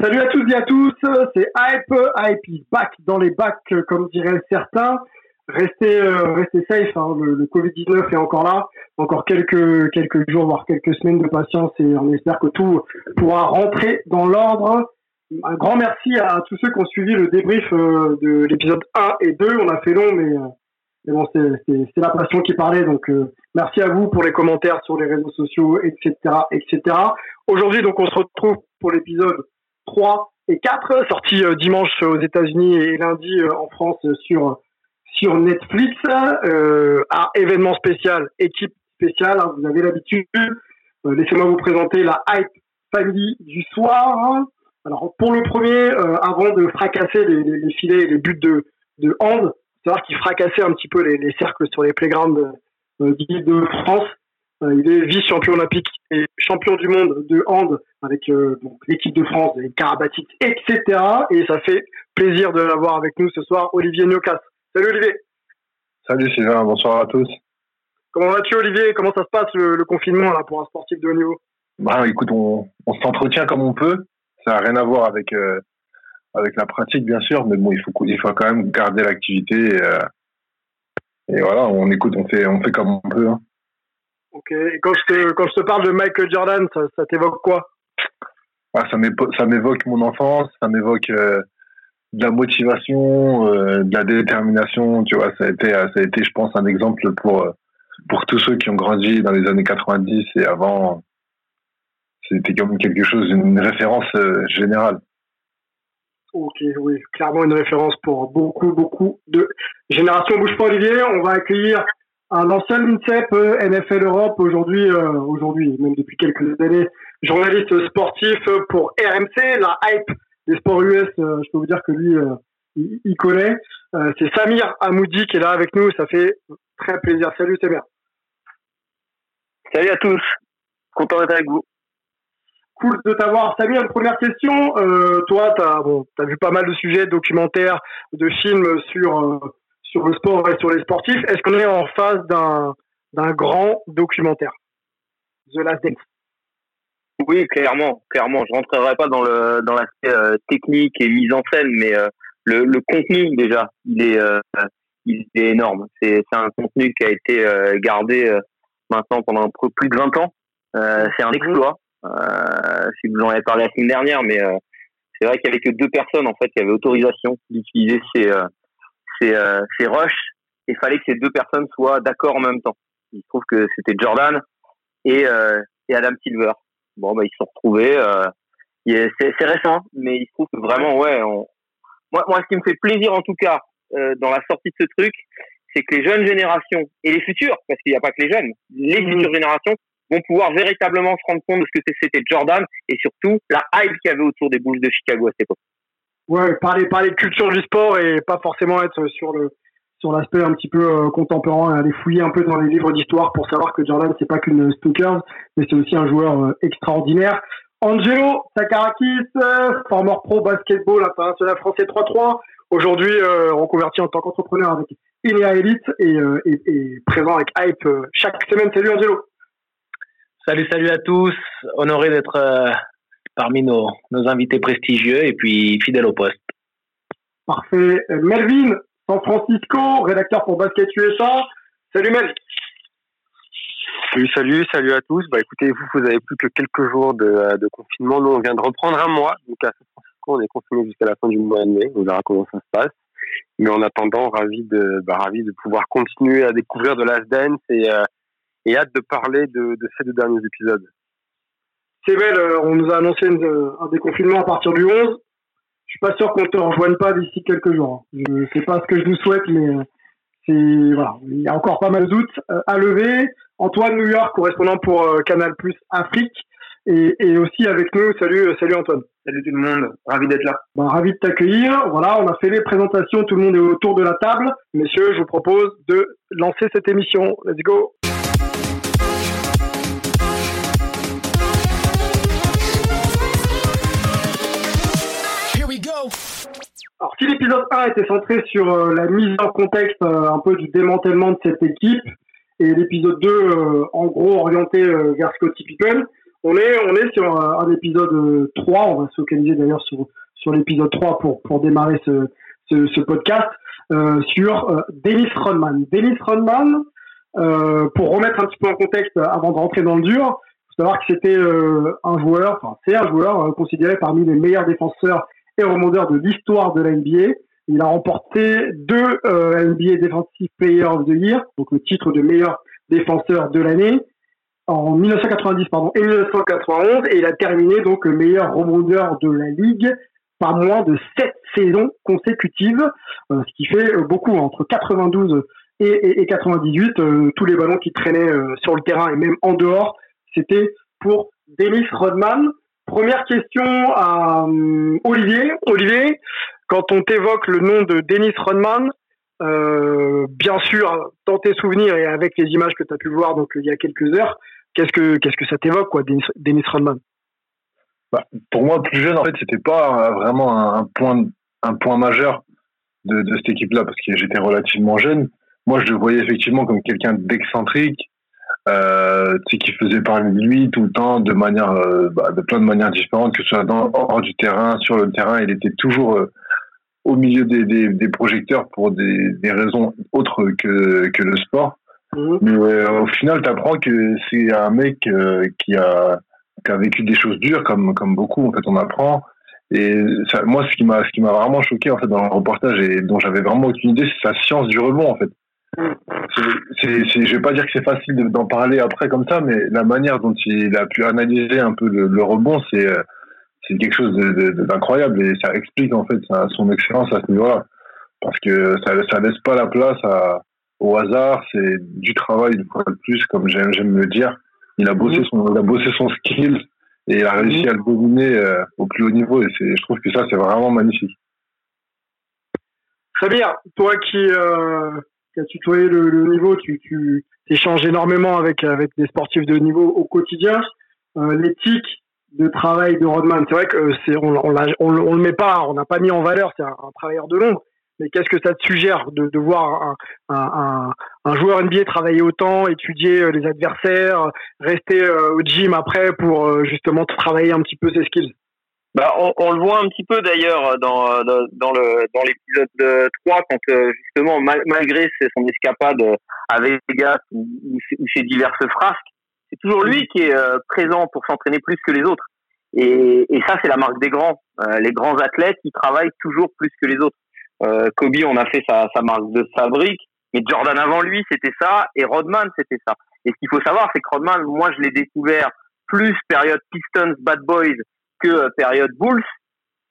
Salut à toutes et à tous, c'est Hype, Hype back dans les bacs, comme diraient certains. Restez, euh, restez safe, hein. le, le Covid-19 est encore là, encore quelques, quelques jours, voire quelques semaines de patience et on espère que tout pourra rentrer dans l'ordre. Un grand merci à tous ceux qui ont suivi le débrief euh, de l'épisode 1 et 2. On a fait long, mais, euh, mais bon, c'est la passion qui parlait. Donc, merci à vous pour les commentaires sur les réseaux sociaux, etc., etc. Aujourd'hui, donc, on se retrouve pour l'épisode 3 et 4, sorti euh, dimanche aux États-Unis et lundi euh, en France euh, sur sur Netflix. Euh, un événement spécial, équipe spéciale. hein, vous avez l'habitude. Euh, Laissez-moi vous présenter la hype family du soir. Alors pour le premier, euh, avant de fracasser les, les, les filets, et les buts de de hand, savoir qu'il fracassait un petit peu les, les cercles sur les playgrounds euh, Euh, il est vice-champion olympique et champion du monde de hand avec euh, l'équipe de France, les Karabatic, etc. Et ça fait plaisir de l'avoir avec nous ce soir, Olivier Niokas. Salut Olivier. Salut Sylvain, bonsoir à tous. Comment vas-tu Olivier? Comment ça se passe le, le confinement là pour un sportif de haut niveau? Bah, écoute, on, on s'entretient comme on peut. Ça n'a rien à voir avec euh, avec la pratique, bien sûr, mais bon, il faut il faut quand même garder l'activité. Et, euh, et voilà, on écoute, on fait on fait comme on peut. hein. Ok. Et quand je te quand je te parle de Michael Jordan, ça, ça t'évoque quoi? Ah, ça m'évoque mon enfance, ça m'évoque euh, de la motivation, euh, de la détermination. Tu vois, ça a été euh, ça a été, je pense, un exemple pour pour tous ceux qui ont grandi dans les années 90 et avant. C'était comme quelque chose, une référence euh, générale. Ok, oui, clairement une référence pour beaucoup, beaucoup de générations. Bouge pas, Olivier. On va accueillir un ancien INSEP euh, NFL Europe, aujourd'hui, euh, aujourd'hui, même depuis quelques années, journaliste sportif pour RMC, la hype des sports US. euh, je peux vous dire que lui, euh, il, il connaît. Euh, c'est Samir Amoudi qui est là avec nous. Ça fait très plaisir. Salut, Samir. Salut à tous, content d'être avec vous. Cool de t'avoir. Samir, une première question. Euh, toi, tu as, bon, as vu pas mal de sujets, de documentaires, de films sur, euh, sur le sport et sur les sportifs. Est-ce qu'on est en phase d'un, d'un grand documentaire? The Last Dance. Oui, clairement, clairement. Je rentrerai pas dans le dans l'aspect euh, technique et mise en scène, mais euh, le, le contenu déjà, il est euh, il est énorme. C'est c'est un contenu qui a été gardé maintenant pendant peu plus de 20 ans. C'est un exploit. Euh, si vous en avez parlé la semaine dernière, mais c'est vrai qu'il y avait que deux personnes en fait qui avaient autorisation d'utiliser ces euh, ces, euh. Et il fallait que ces deux personnes soient d'accord en même temps. Il se trouve que c'était Jordan et euh, et Adam Silver. Bon, bah, ils se sont retrouvés. Euh, c'est c'est récent, mais il se trouve que vraiment, ouais. On... Moi, moi, ce qui me fait plaisir, en tout cas, euh, dans la sortie de ce truc, c'est que les jeunes générations et les futures, parce qu'il n'y a pas que les jeunes, les Mhm. futures générations vont pouvoir véritablement se rendre compte de ce que c'était Jordan et surtout la hype qu'il y avait autour des Bulls de Chicago à cette époque. Ouais, parler, parler de culture du sport et pas forcément être sur le sur l'aspect un petit peu euh, contemporain, aller fouiller un peu dans les livres d'histoire pour savoir que Jordan c'est pas qu'une snooker, mais c'est aussi un joueur euh, extraordinaire. Angelo Sakarakis, euh, former pro basketball international français 3-3, aujourd'hui euh, reconverti en tant qu'entrepreneur avec Ilia Elite et, et, présent avec Hype chaque semaine. Salut Angelo. Salut, salut à tous. Honoré d'être parmi nos, nos invités prestigieux et puis fidèle au poste. Parfait. Euh, Melvin, San Francisco, rédacteur pour Basket USA. Salut Mel. Salut, salut, salut à tous. Bah écoutez, vous, vous avez plus que quelques jours de, euh, de confinement. Nous, on vient de reprendre un mois. Donc à San Francisco, on est confiné jusqu'à la fin du mois de mai. On verra comment ça se passe. Mais en attendant, ravi de, bah, ravi de pouvoir continuer à découvrir de Last Dance et, euh, et hâte de parler de, de ces deux derniers épisodes. C'est belle, euh, on nous a annoncé une- un déconfinement à partir du 11. Je suis pas sûr qu'on te rejoigne pas d'ici quelques jours. hein. Je sais pas ce que je vous souhaite, mais euh, c'est voilà, il y a encore pas mal de doutes euh, à lever. Antoine New York, correspondant pour euh, Canal Plus Afrique, et, et aussi avec nous. Salut, euh, salut Antoine. Salut tout le monde, ravi d'être là. Ben, ravi de t'accueillir. Voilà, on a fait les présentations, tout le monde est autour de la table. Messieurs, je vous propose de lancer cette émission. Let's go. Alors, si l'épisode 1 était centré sur euh, la mise en contexte euh, un peu du démantèlement de cette équipe, et l'épisode 2, euh, en gros, orienté euh, vers Scottie Pippen, On est, on est sur un, épisode 3. On va se focaliser d'ailleurs sur, sur l'épisode 3 pour, pour démarrer ce, ce, ce podcast sur Dennis Rodman. Dennis Rodman, euh, pour remettre un petit peu en contexte avant de rentrer dans le dur, faut savoir que c'était euh, un joueur, enfin c'est un joueur euh, considéré parmi les meilleurs défenseurs et rebondeurs de l'histoire de la NBA. Il a remporté deux NBA Defensive Player of the Year, donc le titre de meilleur défenseur de l'année, en 1990 pardon, et 1991, et il a terminé donc le meilleur rebondeur de la ligue par moins de sept saisons consécutives, ce qui fait beaucoup entre 92 et, 98, euh, tous les ballons qui traînaient euh, sur le terrain et même en dehors, c'était pour Dennis Rodman. Première question à euh, Olivier. Olivier, quand on t'évoque le nom de Dennis Rodman, bien sûr, dans tes souvenirs et avec les images que tu as pu voir donc il y a quelques heures, qu'est-ce que qu'est-ce que ça t'évoque quoi, Dennis, Rodman? Bah, Pour moi, plus jeune, en fait, c'était pas vraiment un, point un point majeur de cette équipe-là parce que j'étais relativement jeune moi, je le voyais effectivement comme quelqu'un d'excentrique, euh, qui faisait parler de lui tout le temps de manière, euh, bah, de plein de manières différentes, que ce soit dans, hors du terrain, sur le terrain, il était toujours euh, au milieu des, des, des, projecteurs pour des, des raisons autres que, que le sport. Mmh. Mais euh, au final, tu apprends que c'est un mec qui a qui a vécu des choses dures, comme comme beaucoup. En fait, on apprend. Et ça, moi, ce qui m'a ce qui m'a vraiment choqué en fait dans le reportage et dont j'avais vraiment aucune idée, c'est sa science du rebond en fait je vais pas dire que c'est facile d'en parler après comme ça, mais la manière dont il a pu analyser un peu le, rebond, c'est, euh, c'est quelque chose d'incroyable et ça explique en fait son excellence à ce niveau-là. Parce que ça, ça laisse pas la place à, au hasard, c'est du travail une fois de plus, comme j'aime, le dire. Il a bossé son, il a bossé son skill et il a réussi à le dominer euh, au plus haut niveau et je trouve que ça c'est vraiment magnifique. Très bien. Toi qui euh, qui a tutoyé le, le niveau, tu, tu échanges énormément avec, avec des sportifs de niveau au quotidien. Euh, L'éthique de travail de Rodman, c'est vrai que c'est on, on, on, le met pas, on n'a pas mis en valeur, c'est un, travailleur de l'ombre. Mais qu'est-ce que ça te suggère de, de voir un, un, un, joueur NBA travailler autant, étudier euh, les adversaires, rester euh, au gym après pour euh, justement travailler un petit peu ses skills? Bah, on, on, le voit un petit peu d'ailleurs dans, dans, le dans l'épisode 3 quand euh, justement malgré son escapade avec Vegas ou, ou ses diverses frasques, c'est toujours lui qui est euh, présent pour s'entraîner plus que les autres. Et, et ça c'est la marque des grands. Euh, les grands athlètes qui travaillent toujours plus que les autres. Kobe on a fait sa, sa marque de fabrique, mais Jordan avant lui c'était ça et Rodman c'était ça. Et ce qu'il faut savoir c'est que Rodman, moi je l'ai découvert plus période Pistons, Bad Boys que euh, période Bulls.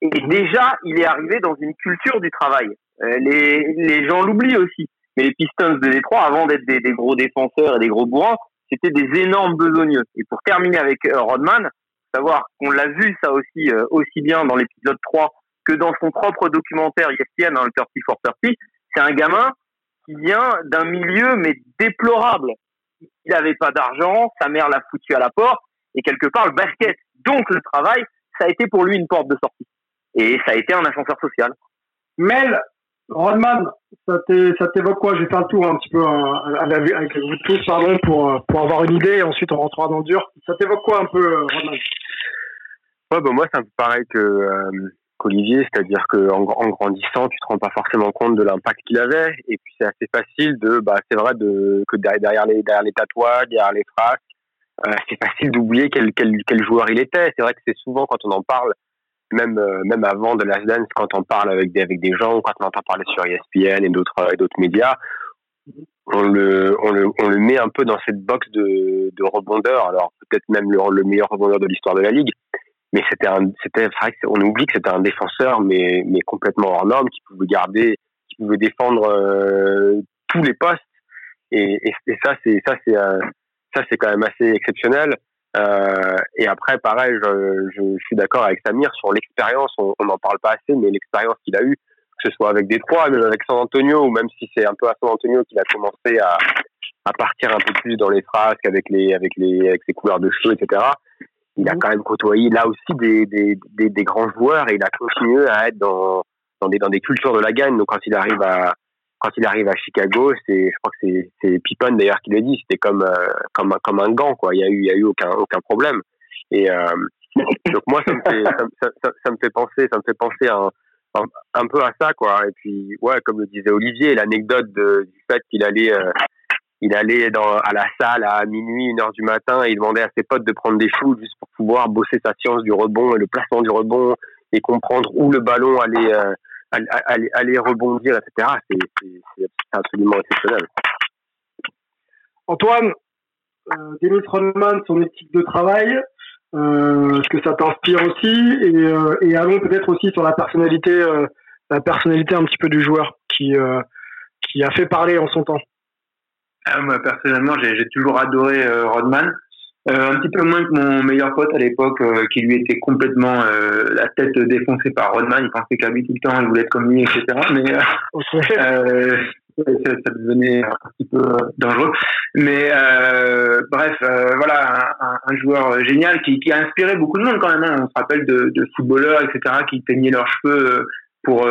Et déjà, il est arrivé dans une culture du travail. Euh, les, les gens l'oublient aussi. Mais les Pistons de Détroit, avant d'être des, gros défenseurs et des gros bourrins, c'était des énormes besogneux. Et pour terminer avec euh, Rodman, savoir qu'on l'a vu ça aussi aussi bien dans l'épisode 3 que dans son propre documentaire ESPN, dans le 30 for 30, c'est un gamin qui vient d'un milieu mais déplorable. Il n'avait pas d'argent, sa mère l'a foutu à la porte, et quelque part le basket, donc le travail, ça a été pour lui une porte de sortie. Et ça a été un ascenseur social. Mel, Rodman, ça t'évoque quoi? Je vais faire le tour un petit peu euh, avec, vous tous, pardon, pour, euh, pour avoir une idée, et ensuite on rentrera dans le dur. Ça t'évoque quoi un peu, euh, Rodman? Ouais, bah moi, c'est un peu pareil que qu'Olivier, c'est-à-dire qu'en en grandissant, tu te rends pas forcément compte de l'impact qu'il avait, et puis c'est assez facile de, bah, c'est vrai de que derrière les derrière les tatouages, derrière les phrases, euh, c'est facile d'oublier quel, quel, quel, joueur il était. C'est vrai que c'est souvent quand on en parle, même euh, même avant de Last Dance, quand on parle avec des avec des gens, quand on entend parler sur ESPN et d'autres et d'autres médias, on le, on le on le met un peu dans cette box de, de rebondeur. Alors peut-être même le, le meilleur rebondeur de l'histoire de la ligue, mais c'était un c'était vrai on oublie que c'était un défenseur mais mais complètement hors norme qui pouvait garder qui pouvait défendre euh, tous les postes et, et, et ça c'est ça c'est ça, c'est quand même assez exceptionnel. Euh, et après, pareil, je, je, je suis d'accord avec Samir sur l'expérience. On n'en parle pas assez, mais l'expérience qu'il a eue, que ce soit avec Détroit, même avec San Antonio, ou même si c'est un peu à San Antonio qu'il a commencé à, à partir un peu plus dans les frasques avec les avec les avec ses couleurs de cheveux, etc. Il a quand même côtoyé là aussi des, des, des, des grands joueurs et il a continué à être dans dans des dans des cultures de la gagne. Donc quand il arrive à quand il arrive à Chicago, c'est, je crois que c'est, Pippen d'ailleurs qui l'a dit, c'était comme, euh, comme, comme un gant, quoi. Il y a eu, il y a eu aucun, aucun problème. Et euh, donc moi, ça me fait, ça, me fait penser, ça me fait penser un, un, peu à ça, quoi. Et puis, ouais, comme le disait Olivier, l'anecdote du fait qu'il allait, euh, il allait dans, à la salle à minuit, une heure du matin, et il demandait à ses potes de prendre des shoots juste pour pouvoir bosser sa science du rebond et le placement du rebond et comprendre où le ballon allait, allait, rebondir, etc. C'est absolument exceptionnel. Antoine, euh, Dennis Rodman, son éthique de travail, euh, ce que ça t'inspire aussi, et, euh, et allons peut-être aussi sur la personnalité, euh, la personnalité un petit peu du joueur qui euh, qui a fait parler en son temps. Ah, moi personnellement, j'ai toujours adoré Rodman. Euh, un petit peu moins que mon meilleur pote à l'époque, euh, qui lui était complètement euh, la tête défoncée par Rodman. Il pensait qu'à lui tout le temps, il voulait être comme lui, etc. Mais ça, ça, devenait un petit peu dangereux. Mais bref, voilà, un, un, joueur génial qui, qui, a inspiré beaucoup de monde quand même. Hein. On se rappelle de, de, footballeurs, etc., qui teignaient leurs cheveux pour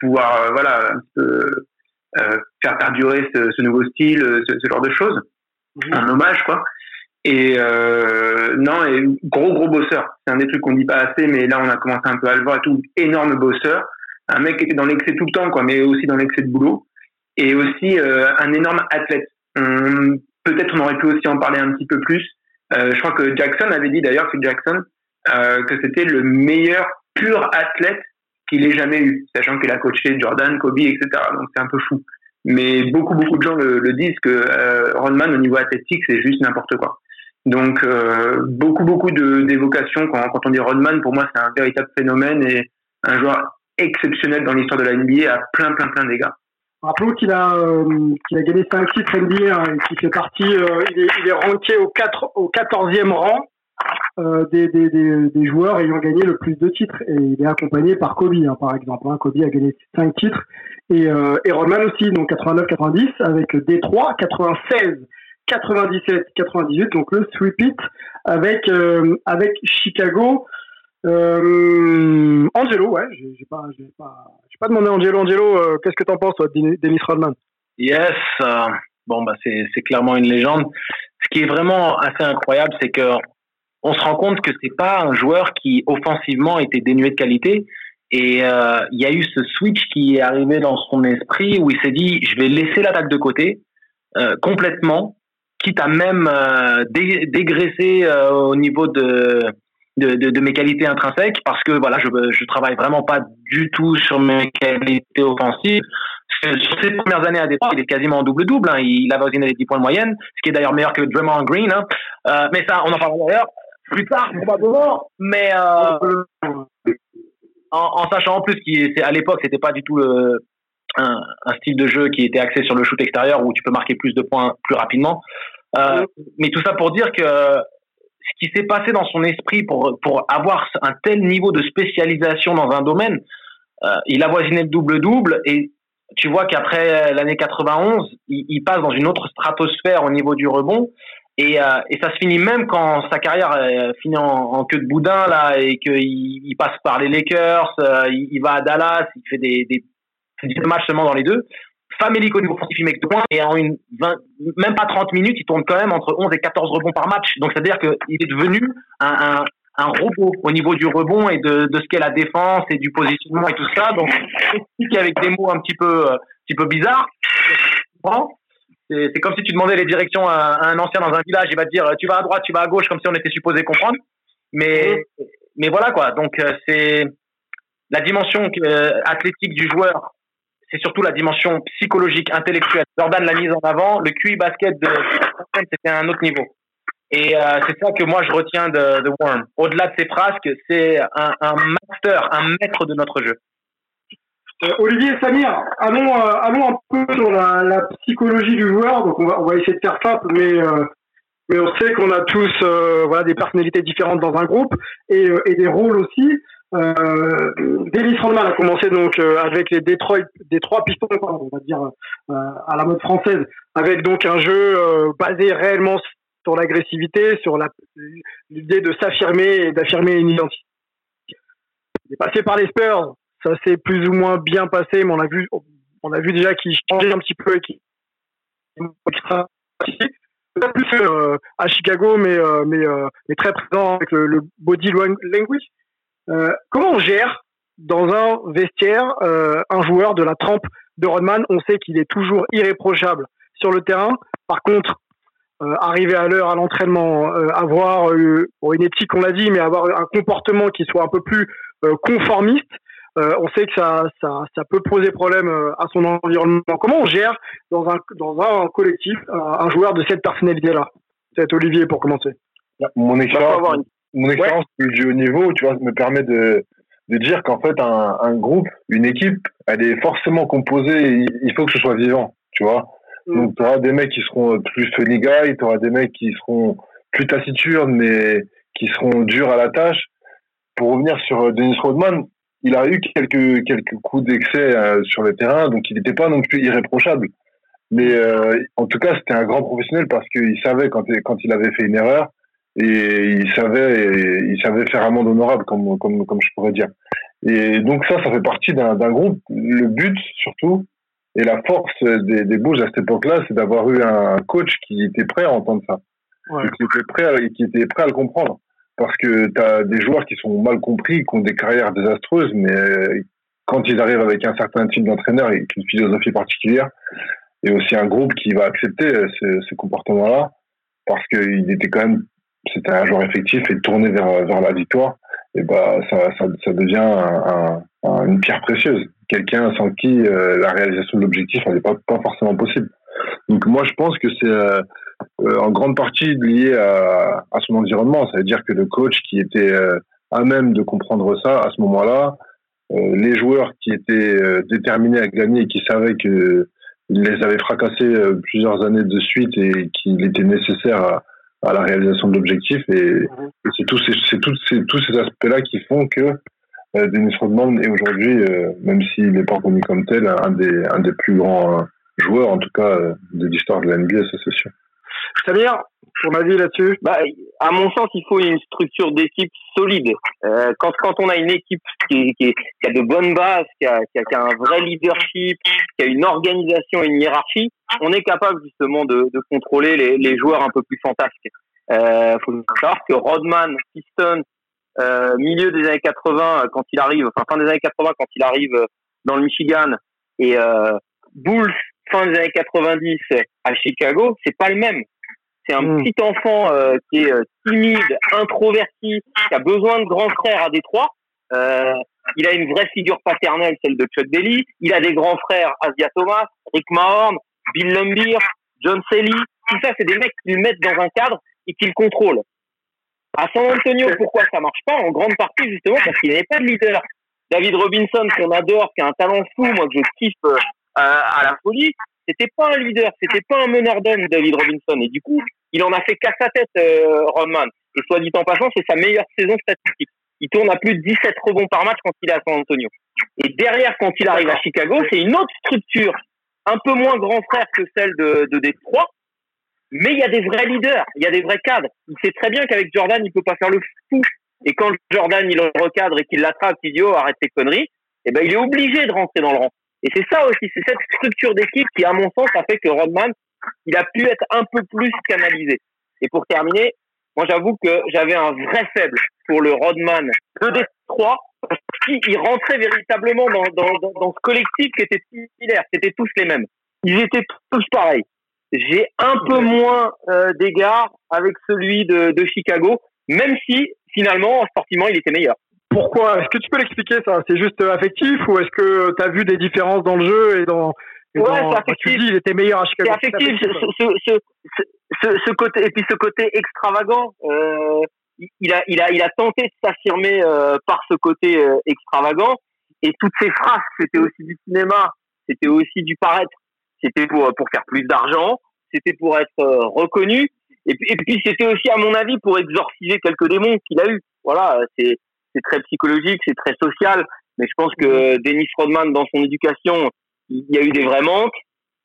pouvoir, voilà, un peu, faire perdurer ce, ce, nouveau style, ce, ce genre de choses. Un hommage, quoi. Et euh, non, et gros gros bosseur. C'est un des trucs qu'on dit pas assez, mais là on a commencé un peu à le voir et tout. Énorme bosseur, un mec qui était dans l'excès tout le temps, quoi, mais aussi dans l'excès de boulot, et aussi euh, un énorme athlète. Peut-être on aurait pu aussi en parler un petit peu plus. Euh, je crois que Jackson avait dit d'ailleurs, c'est Jackson, euh, que c'était le meilleur pur athlète qu'il ait jamais eu, sachant qu'il a coaché Jordan, Kobe, etc. Donc c'est un peu fou. Mais beaucoup beaucoup de gens le, le disent que euh, Rodman au niveau athlétique c'est juste n'importe quoi. Donc euh, beaucoup beaucoup d'évocations quand, on dit Rodman, pour moi c'est un véritable phénomène et un joueur exceptionnel dans l'histoire de la NBA à plein plein plein d'égards. Rappelons qu'il a euh, qu'il a gagné 5 titres NBA hein, et qu'il fait partie, euh, il, est, il au 4 au 14e rang euh, des, des, des, des, joueurs ayant gagné le plus de titres et il est accompagné par Kobe hein, par exemple. Hein. Kobe a gagné 5 titres et, euh, et Rodman aussi donc 89-90 avec Détroit 96 97, 98, donc le sweep avec euh, avec Chicago. Euh, Angelo, ouais, j'ai pas, pas, pas demandé Angelo. Angelo, euh, qu'est-ce que t'en penses, toi, Dennis Rodman? Yes, bon bah c'est clairement une légende. Ce qui est vraiment assez incroyable, c'est que on se rend compte que c'est pas un joueur qui offensivement était dénué de qualité. Et il y a eu ce switch qui est arrivé dans son esprit où il s'est dit je vais laisser l'attaque de côté complètement quitte à même euh, dégraisser euh, au niveau de, de, de, de, mes qualités intrinsèques, parce que voilà, je je travaille vraiment pas du tout sur mes qualités offensives. Sur ses premières années à départ, il est quasiment en double-double. Hein. Il a avoisiné les 10 points de moyenne, ce qui est d'ailleurs meilleur que Draymond Green. Hein. Euh, mais ça, on en parlera d'ailleurs plus tard, probablement. Mais euh, en, en, sachant en plus qu'à l'époque, c'était pas du tout le, un, un, style de jeu qui était axé sur le shoot extérieur où tu peux marquer plus de points plus rapidement. Euh, mais tout ça pour dire que ce qui s'est passé dans son esprit pour, pour avoir un tel niveau de spécialisation dans un domaine, euh, il avoisinait le double-double et tu vois qu'après l'année 91, il, il, passe dans une autre stratosphère au niveau du rebond. Et, euh, et ça se finit même quand sa carrière euh, finit en, en, queue de boudin là et qu'il il passe par les Lakers, euh, il, il, va à Dallas, il fait des, des, des matchs seulement dans les deux famélique au niveau offensif, mec de points, et en une 20, même pas 30 minutes, il tourne quand même entre 11 et 14 rebonds par match. Donc, c'est-à-dire qu'il est devenu un, un, un, robot au niveau du rebond et de, de ce qu'est la défense et du positionnement et tout ça. Donc, explique avec des mots un petit peu, petit peu bizarres. C'est comme si tu demandais les directions à, à, un ancien dans un village, il va te dire tu vas à droite, tu vas à gauche, comme si on était supposé comprendre. Mais, mais voilà quoi. Donc, euh, c'est la dimension euh, athlétique du joueur c'est surtout la dimension psychologique, intellectuelle. Jordan l'a mise en avant. Le QI basket de c'était un autre niveau. Et euh, c'est ça que moi je retiens de, de Warren. Au-delà de ses frasques, c'est un, master, un maître de notre jeu. Euh, Olivier Samir, allons, euh, allons un peu sur la, psychologie du joueur. Donc on va, on va essayer de faire simple, mais mais on sait qu'on a tous voilà des personnalités différentes dans un groupe et, et des rôles aussi. Euh, Dennis Rodman a commencé donc euh, avec les Detroit, Detroit Pistons, on va dire euh, à la mode française, avec donc un jeu euh, basé réellement sur l'agressivité, sur l'idée de s'affirmer et d'affirmer une identité. Il est passé par les Spurs, ça s'est plus ou moins bien passé, mais on a vu, on a vu déjà qu'il changeait un petit peu et qu'il plus à Chicago, mais mais mais très présent avec le, body language. Comment on gère dans un vestiaire un joueur de la trempe de Rodman? On sait qu'il est toujours irréprochable sur le terrain. Par contre, arriver à l'heure à l'entraînement, avoir une éthique, on l'a dit, mais avoir un comportement qui soit un peu plus conformiste. Euh, on sait que ça, ça, ça, peut poser problème euh, à son environnement. Comment on gère dans un, dans un collectif un, joueur de cette personnalité-là? C'est Olivier pour commencer. Mon expérience, mon expérience du haut niveau, tu vois, me permet de, de dire qu'en fait, un, un, groupe, une équipe, elle est forcément composée, il faut que ce soit vivant, tu vois. Mm. Donc, tu auras des mecs qui seront plus funny guy, tu auras des mecs qui seront plus taciturnes, mais qui seront durs à la tâche. Pour revenir sur euh, Dennis Rodman, il a eu quelques quelques coups d'excès euh, sur le terrain, donc il n'était pas non plus irréprochable. Mais euh, en tout cas, c'était un grand professionnel parce qu'il savait quand, quand il avait fait une erreur et il savait il savait faire amende honorable, comme comme comme je pourrais dire. Et donc ça, ça fait partie d'un groupe. Le but surtout et la force des, des Bulls à cette époque-là, c'est d'avoir eu un coach qui était prêt à entendre ça, qui était prêt à, qui était prêt à le comprendre parce que tu as des joueurs qui sont mal compris, qui ont des carrières désastreuses, mais quand ils arrivent avec un certain type d'entraîneur et une philosophie particulière, et aussi un groupe qui va accepter euh, ce, comportement-là, parce qu'il était quand même, c'était un joueur effectif et tourné vers, vers la victoire, et bah ça, ça, devient une pierre précieuse. Quelqu'un sans qui euh, la réalisation de l'objectif n'est pas, pas forcément possible. Donc moi je pense que c'est euh, en grande partie lié à, son environnement. Ça veut dire que le coach qui était euh, à même de comprendre ça à ce moment-là, les joueurs qui étaient déterminés à gagner et qui savaient que les avait fracassés plusieurs années de suite et qu'il était nécessaire à, à, la réalisation de l'objectif. Et, mhm. c'est tous ces, c'est tous ces, tous ces aspects-là qui font que Dennis Rodman est aujourd'hui, même s'il n'est pas connu comme tel, un des, un des plus grands joueurs, en tout cas, de l'histoire de la NBA, ça c'est sûr. Samir, ton avis là-dessus bah, À mon sens, il faut une structure d'équipe solide. Euh, quand, quand on a une équipe qui, qui, qui, a de bonnes bases, qui a, qui, a, qui a, un vrai leadership, qui a une organisation une hiérarchie, on est capable justement de, de contrôler les, les, joueurs un peu plus fantasques. Euh, faut savoir que Rodman, Piston, euh, milieu des années 80, quand il arrive, enfin fin des années 80, quand il arrive dans le Michigan, et euh, Bulls, fin des années 90 à Chicago, c'est pas le même. C'est un hmm. petit enfant euh, qui est euh, timide, introverti, qui a besoin de grands frères à Détroit. Euh, il a une vraie figure paternelle, celle de Chuck Daly. Il a des grands frères, Asia Thomas, Rick Mahorn, Bill Lumbier, John Selly. Tout ça, c'est des mecs qui le mettent dans un cadre et qui le contrôlent. À San Antonio, pourquoi ça marche pas? En grande partie, justement, parce qu'il avait pas de leader. David Robinson, qu'on adore, qui a un talent fou, moi que je kiffe euh, à la folie, c'était pas un leader, c'était pas un meneur David Robinson. Et du coup, il en a fait qu'à sa tête, euh, Rodman. Et soit dit en passant, c'est sa meilleure saison statistique. Il tourne à plus de 17 rebonds par match quand il est à San Antonio. Et derrière, quand il arrive à Chicago, c'est une autre structure, un peu moins grand frère que celle de, de Détroit, mais il y a des vrais leaders, il y a des vrais cadres. Il sait très bien qu'avec Jordan, il peut pas faire le fou. Et quand Jordan, il le recadre et qu'il l'attrape, il dit, oh, arrête tes conneries, eh ben, il est obligé de rentrer dans le rang. Et c'est ça aussi, c'est cette structure d'équipe qui, à mon sens, a fait que Rodman, il a pu être un peu plus canalisé. Et pour terminer, moi j'avoue que j'avais un vrai faible pour le Rodman de Détroit, parce qu'il rentrait véritablement dans, dans, dans, ce collectif qui était similaire, c'était tous les mêmes. Ils étaient tous pareils. J'ai un peu moins euh, d'égards avec celui de, de Chicago, même si finalement, sportivement, il était meilleur. Pourquoi? Est-ce que tu peux l'expliquer ça? C'est juste affectif ou est-ce que tu as vu des différences dans le jeu et dans ouais, c'est affectif. Tu dis il était meilleur à Chicago. C'est affectif. Ce, ce, ce, ce, côté et puis ce côté extravagant. Euh, il a il a il a tenté de s'affirmer euh, par ce côté euh, extravagant et toutes ces phrases c'était aussi du cinéma, c'était aussi du paraître, c'était pour pour faire plus d'argent, c'était pour être euh, reconnu et puis, et puis c'était aussi à mon avis pour exorciser quelques démons qu'il a eu. Voilà, c'est c'est très psychologique, c'est très social. Mais je pense que mhm. Dennis Rodman, dans son éducation, il y a eu des vrais manques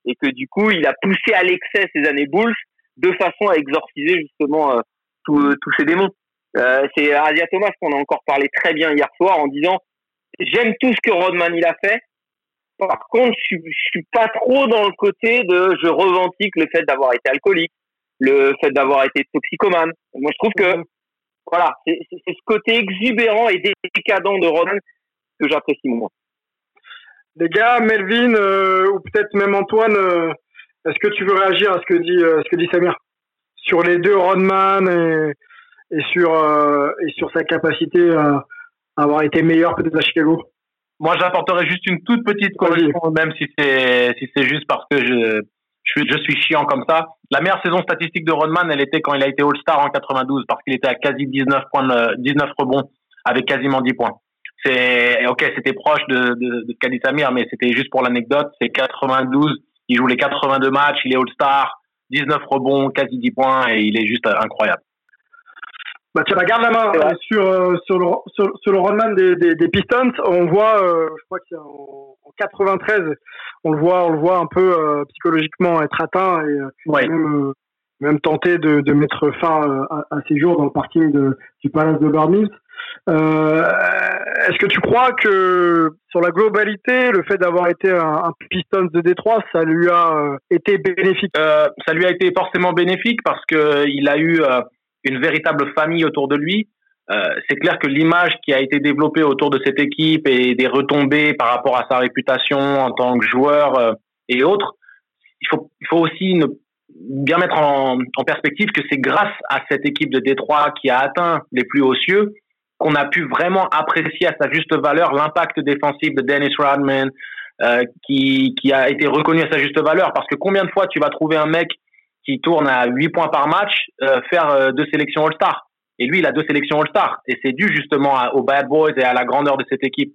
et que du coup, il a poussé à l'excès ces années Bulls de façon à exorciser justement euh, tous ces démons. Euh, c'est Asia Thomas qu'on a encore parlé très bien hier soir en disant j'aime tout ce que Rodman il a fait. Par contre, je je suis pas trop dans le côté de je revendique le fait d'avoir été alcoolique. le fait d'avoir été toxicomane. Moi, je trouve que, voilà, c'est ce côté exubérant et décadent de Rodman que j'apprécie moins. Les gars, Melvin, euh, ou peut-être même Antoine, euh, est-ce que tu veux réagir à ce que dit, euh, ce que dit Samir sur les deux Rodman et, et sur, et sur sa capacité à avoir été meilleur peut-être à Chicago? Moi, j'apporterais juste une toute petite correction, même si c'est si c'est juste parce que je, je suis, chiant comme ça. La meilleure saison statistique de Rodman, elle était quand il a été All-Star en 92 parce qu'il était à quasi 19 points, 19 rebonds avec quasiment 10 points. C'est ok, c'était proche de, de, de Samir, mais c'était juste pour l'anecdote. C'est 92, il joue les 82 matchs, il est All-Star, 19 rebonds, quasi 10 points et il est juste incroyable. Bah, tiens, bah, garde la main euh, sur, euh, sur, le, sur, sur le Rodman des, des, des, Pistons. On voit, euh, je crois qu'en en 93, on le voit, on le voit un peu euh, psychologiquement être atteint et ouais. même, même tenter de, de mettre fin à, à, ses jours dans le parking de, du Palace de Barnis. Est-ce que tu crois que sur la globalité, le fait d'avoir été un, un, Pistons de Détroit, ça lui a été bénéfique? Ça lui a été forcément bénéfique parce que il a eu une véritable famille autour de lui. Euh, c'est clair que l'image qui a été développée autour de cette équipe et des retombées par rapport à sa réputation en tant que joueur euh, et autres, il faut, aussi bien mettre en, perspective que c'est grâce à cette équipe de Détroit qui a atteint les plus hauts cieux qu'on a pu vraiment apprécier à sa juste valeur l'impact défensif de Dennis Rodman, euh, qui a été reconnu à sa juste valeur. Parce que combien de fois tu vas trouver un mec qui tourne à 8 points par match euh, faire euh, deux sélections All-Star. Et lui, il a deux sélections All-Star. Et c'est dû justement à, aux Bad Boys et à la grandeur de cette équipe.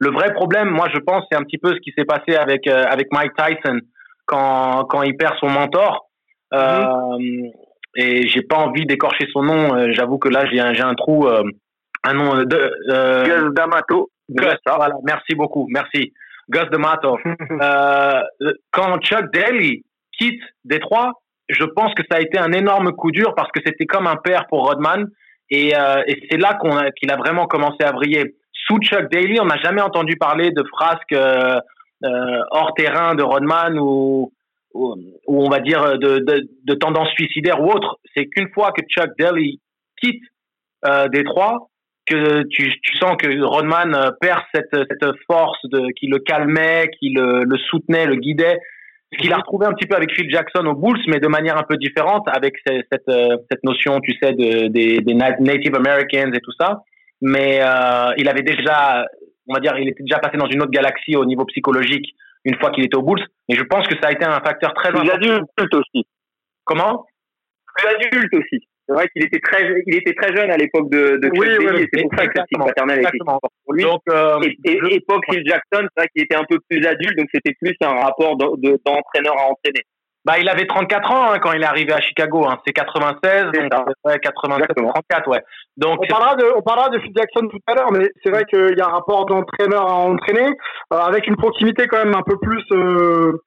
Le vrai problème, moi, je pense, c'est un petit peu ce qui s'est passé avec, euh, avec Mike Tyson quand, quand il perd son mentor. Mm-hmm. et j'ai pas envie d'écorcher son nom. J'avoue que là, j'ai un, j'ai un trou, un nom de. Gus D'Amato. Gus, voilà. Merci beaucoup. Merci. Gus D'Amato. quand Chuck Daly quitte Détroit, je pense que ça a été un énorme coup dur parce que c'était comme un père pour Rodman et, euh, et c'est là qu'on qu'il a vraiment commencé à briller. Sous Chuck Daly, on n'a jamais entendu parler de frasques euh, euh, hors terrain de Rodman ou, ou, ou on va dire de, de, de tendance suicidaire ou autre. C'est qu'une fois que Chuck Daly quitte euh, Détroit, que tu, tu sens que Rodman euh, perd cette, cette force de, qui le calmait, qui le, le soutenait, le guidait ce qu'il a retrouvé un petit peu avec Phil Jackson aux Bulls, mais de manière un peu différente, avec cette, cette, euh, cette notion, tu sais, de, des, des Native Americans et tout ça. Mais euh, il avait déjà, on va dire, il était déjà passé dans une autre galaxie au niveau psychologique une fois qu'il était aux Bulls. Mais je pense que ça a été un facteur très Plus important. adulte aussi. Comment? Plus adulte aussi. C'est vrai qu'il était très, il était très jeune à l'époque de, de oui, oui, oui, c'est pour ça que le paternel était pour lui. Donc, euh, et, et, je... époque Phil Jackson, c'est vrai qu'il était un peu plus adulte, donc c'était plus un rapport d'entraîneur à entraîner. Bah, il avait 34 ans hein, quand il est arrivé à Chicago. Hein. C'est 96, donc ouais, 87, 34, ouais. Donc on parlera de, on parlera de Phil Jackson tout à l'heure, mais c'est vrai qu'il y a un rapport d'entraîneur à entraîner euh, avec une proximité quand même un peu plus. Euh,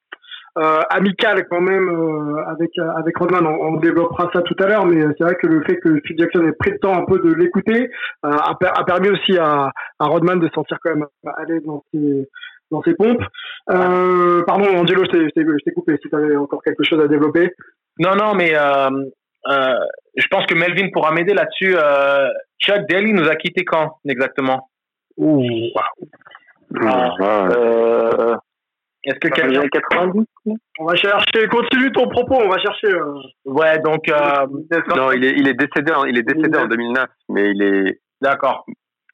amical quand même euh, avec avec Rodman. On, on, développera ça tout à l'heure, mais c'est vrai que le fait que Phil Jackson ait pris le temps un peu de l'écouter euh, a, a, permis aussi à, à Rodman de sentir quand même aller dans ses dans ses pompes. Euh, pardon, Angelo, je t'ai coupé. Si tu avais encore quelque chose à développer. Non, non, mais je pense que Melvin pourra m'aider là-dessus. Chuck Daly nous a quitté quand exactement? Ouh, wow. ah, est-ce que quelqu'un 90 On va chercher. Continue ton propos. On va chercher. Euh... Ouais, donc. Euh, non, il est, il est décédé. En, il est décédé en 2009, mais il est. D'accord.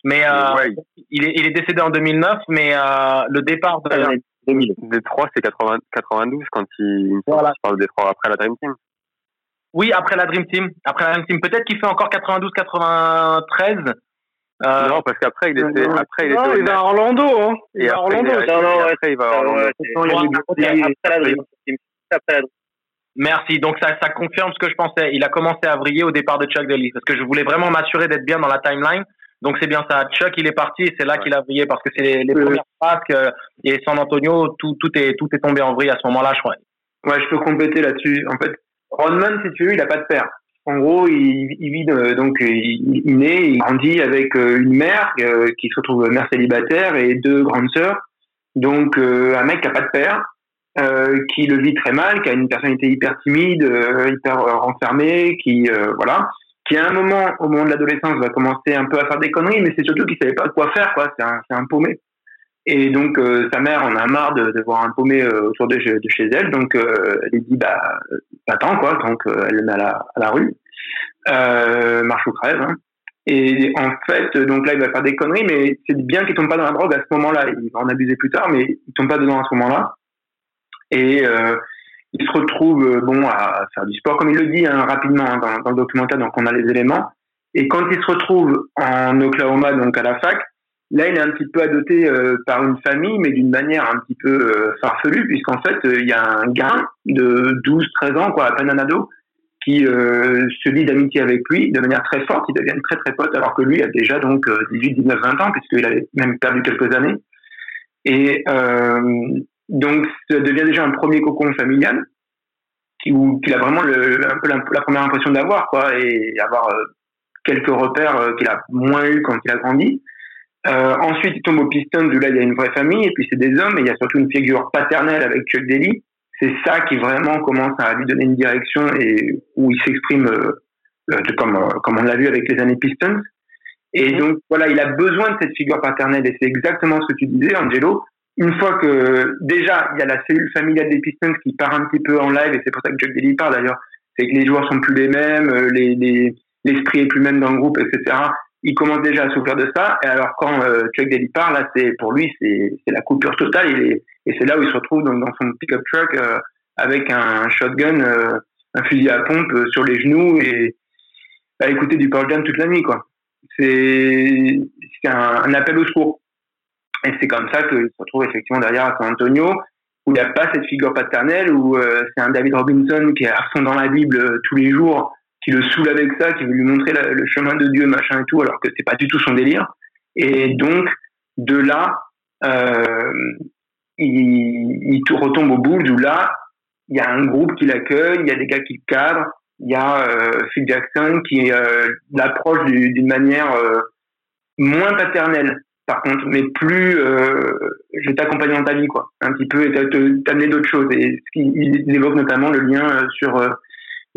Mais euh, ouais. il est, il est décédé en 2009, mais le départ de. 2000. Détroit, c'est 92 quand il, voilà. il parle de Détroit après la Dream Team. Oui, après la Dream Team. Après la Dream Team. Peut-être qu'il fait encore 92-93. Euh, non, parce qu'après, il était, non, après, il non, était. il va à Orlando, hein. Il va à Orlando. il est- Non, non, et ouais, après, il va à Orlando. Merci. Merci. Donc ça, ça confirme ce que je pensais. Il a commencé à vriller au départ de Chuck Daly parce que je voulais vraiment m'assurer d'être bien dans la timeline. Donc c'est bien ça. Chuck, il est parti et c'est là Ouais. qu'il a vrillé parce que c'est les, les Oui, premières phrases que, et San Antonio, tout, tout est, tout est tombé en vrille à ce moment-là, je crois. Ouais, je peux compléter là-dessus. En fait, Rodman, si tu veux, il a pas de père. En gros, il, vit euh, donc il, naît, il grandit avec euh, une mère euh, qui se retrouve mère célibataire et deux grandes sœurs. Donc euh, un mec qui a pas de père. euh, qui le vit très mal, qui a une personnalité hyper timide, euh, hyper renfermée, qui voilà, qui à un moment, au moment de l'adolescence, va commencer un peu à faire des conneries, mais c'est surtout qu'il savait pas quoi faire, quoi. C'est un, un paumé. Et donc sa mère en a marre de, de voir un paumé autour de, de, chez elle, donc elle lui dit bah attends quoi, donc elle le met à la, à la rue, marche ou crève. Hein. Et en fait, donc là, il va faire des conneries, mais c'est bien qu'il tombe pas dans la drogue à ce moment-là. Il va en abuser plus tard, mais il tombe pas dedans à ce moment-là. Et euh, il se retrouve euh, bon à faire du sport, comme il le dit hein, rapidement hein, dans, dans, le documentaire. Donc on a les éléments. Et quand il se retrouve en Oklahoma, donc à la fac, là, il est un petit peu adopté euh, par une famille, mais d'une manière un petit peu euh, farfelue, puisqu'en fait, il y a un gars de 12-13 ans, quoi, à peine un ado, qui euh, se lie d'amitié avec lui de manière très forte. Ils deviennent très très potes alors que lui a déjà donc 18, 19, 20 ans puisqu'il avait même perdu quelques années. Et euh, donc ça devient déjà un premier cocon familial où qu'il a vraiment un peu la, première impression d'avoir quoi et avoir euh, quelques repères euh, qu'il a moins eu quand il a grandi. Euh, ensuite, il tombe au Pistons où là il y a une vraie famille et puis c'est des hommes et il y a surtout une figure paternelle avec Chuck Daly c'est ça qui vraiment commence à lui donner une direction et où il s'exprime euh, euh, comme, euh, comme on l'a vu avec les années Pistons. Et mhm. donc voilà, il a besoin de cette figure paternelle et c'est exactement ce que tu disais, Angelo. Une fois que déjà il y a la cellule familiale des Pistons qui part un petit peu en live et c'est pour ça que Chuck Daly part d'ailleurs, c'est que les joueurs sont plus les mêmes, les, les, l'esprit est plus même dans le groupe, etc. Il commence déjà à souffrir de ça. Et alors quand Chuck Daly part, là c'est pour lui c'est la coupure totale. Et c'est là où il se retrouve donc, dans son pick-up truck euh, avec un shotgun, euh, un fusil à pompe euh, sur les genoux et à écouter du Pearl Jam toute la nuit. quoi. C'est un, appel au secours. Et c'est comme ça qu'il se retrouve effectivement derrière à San Antonio, où il n'y a pas cette figure paternelle, où c'est un David Robinson qui est à fond dans la Bible tous les jours, qui le saoule avec ça, qui veut lui montrer le chemin de Dieu, machin et tout, alors que c'est pas du tout son délire. Et donc, de là, euh, il, il retombe au bout où là, il y a un groupe qui l'accueille, il y a des gars qui le cadrent, il y a euh, Phil Jackson qui euh, l'approche d'une manière euh, moins paternelle, par contre, mais plus euh, je t'accompagne dans ta vie, quoi, un petit peu, et t'amener d'autres choses. Et il, évoque notamment le lien euh,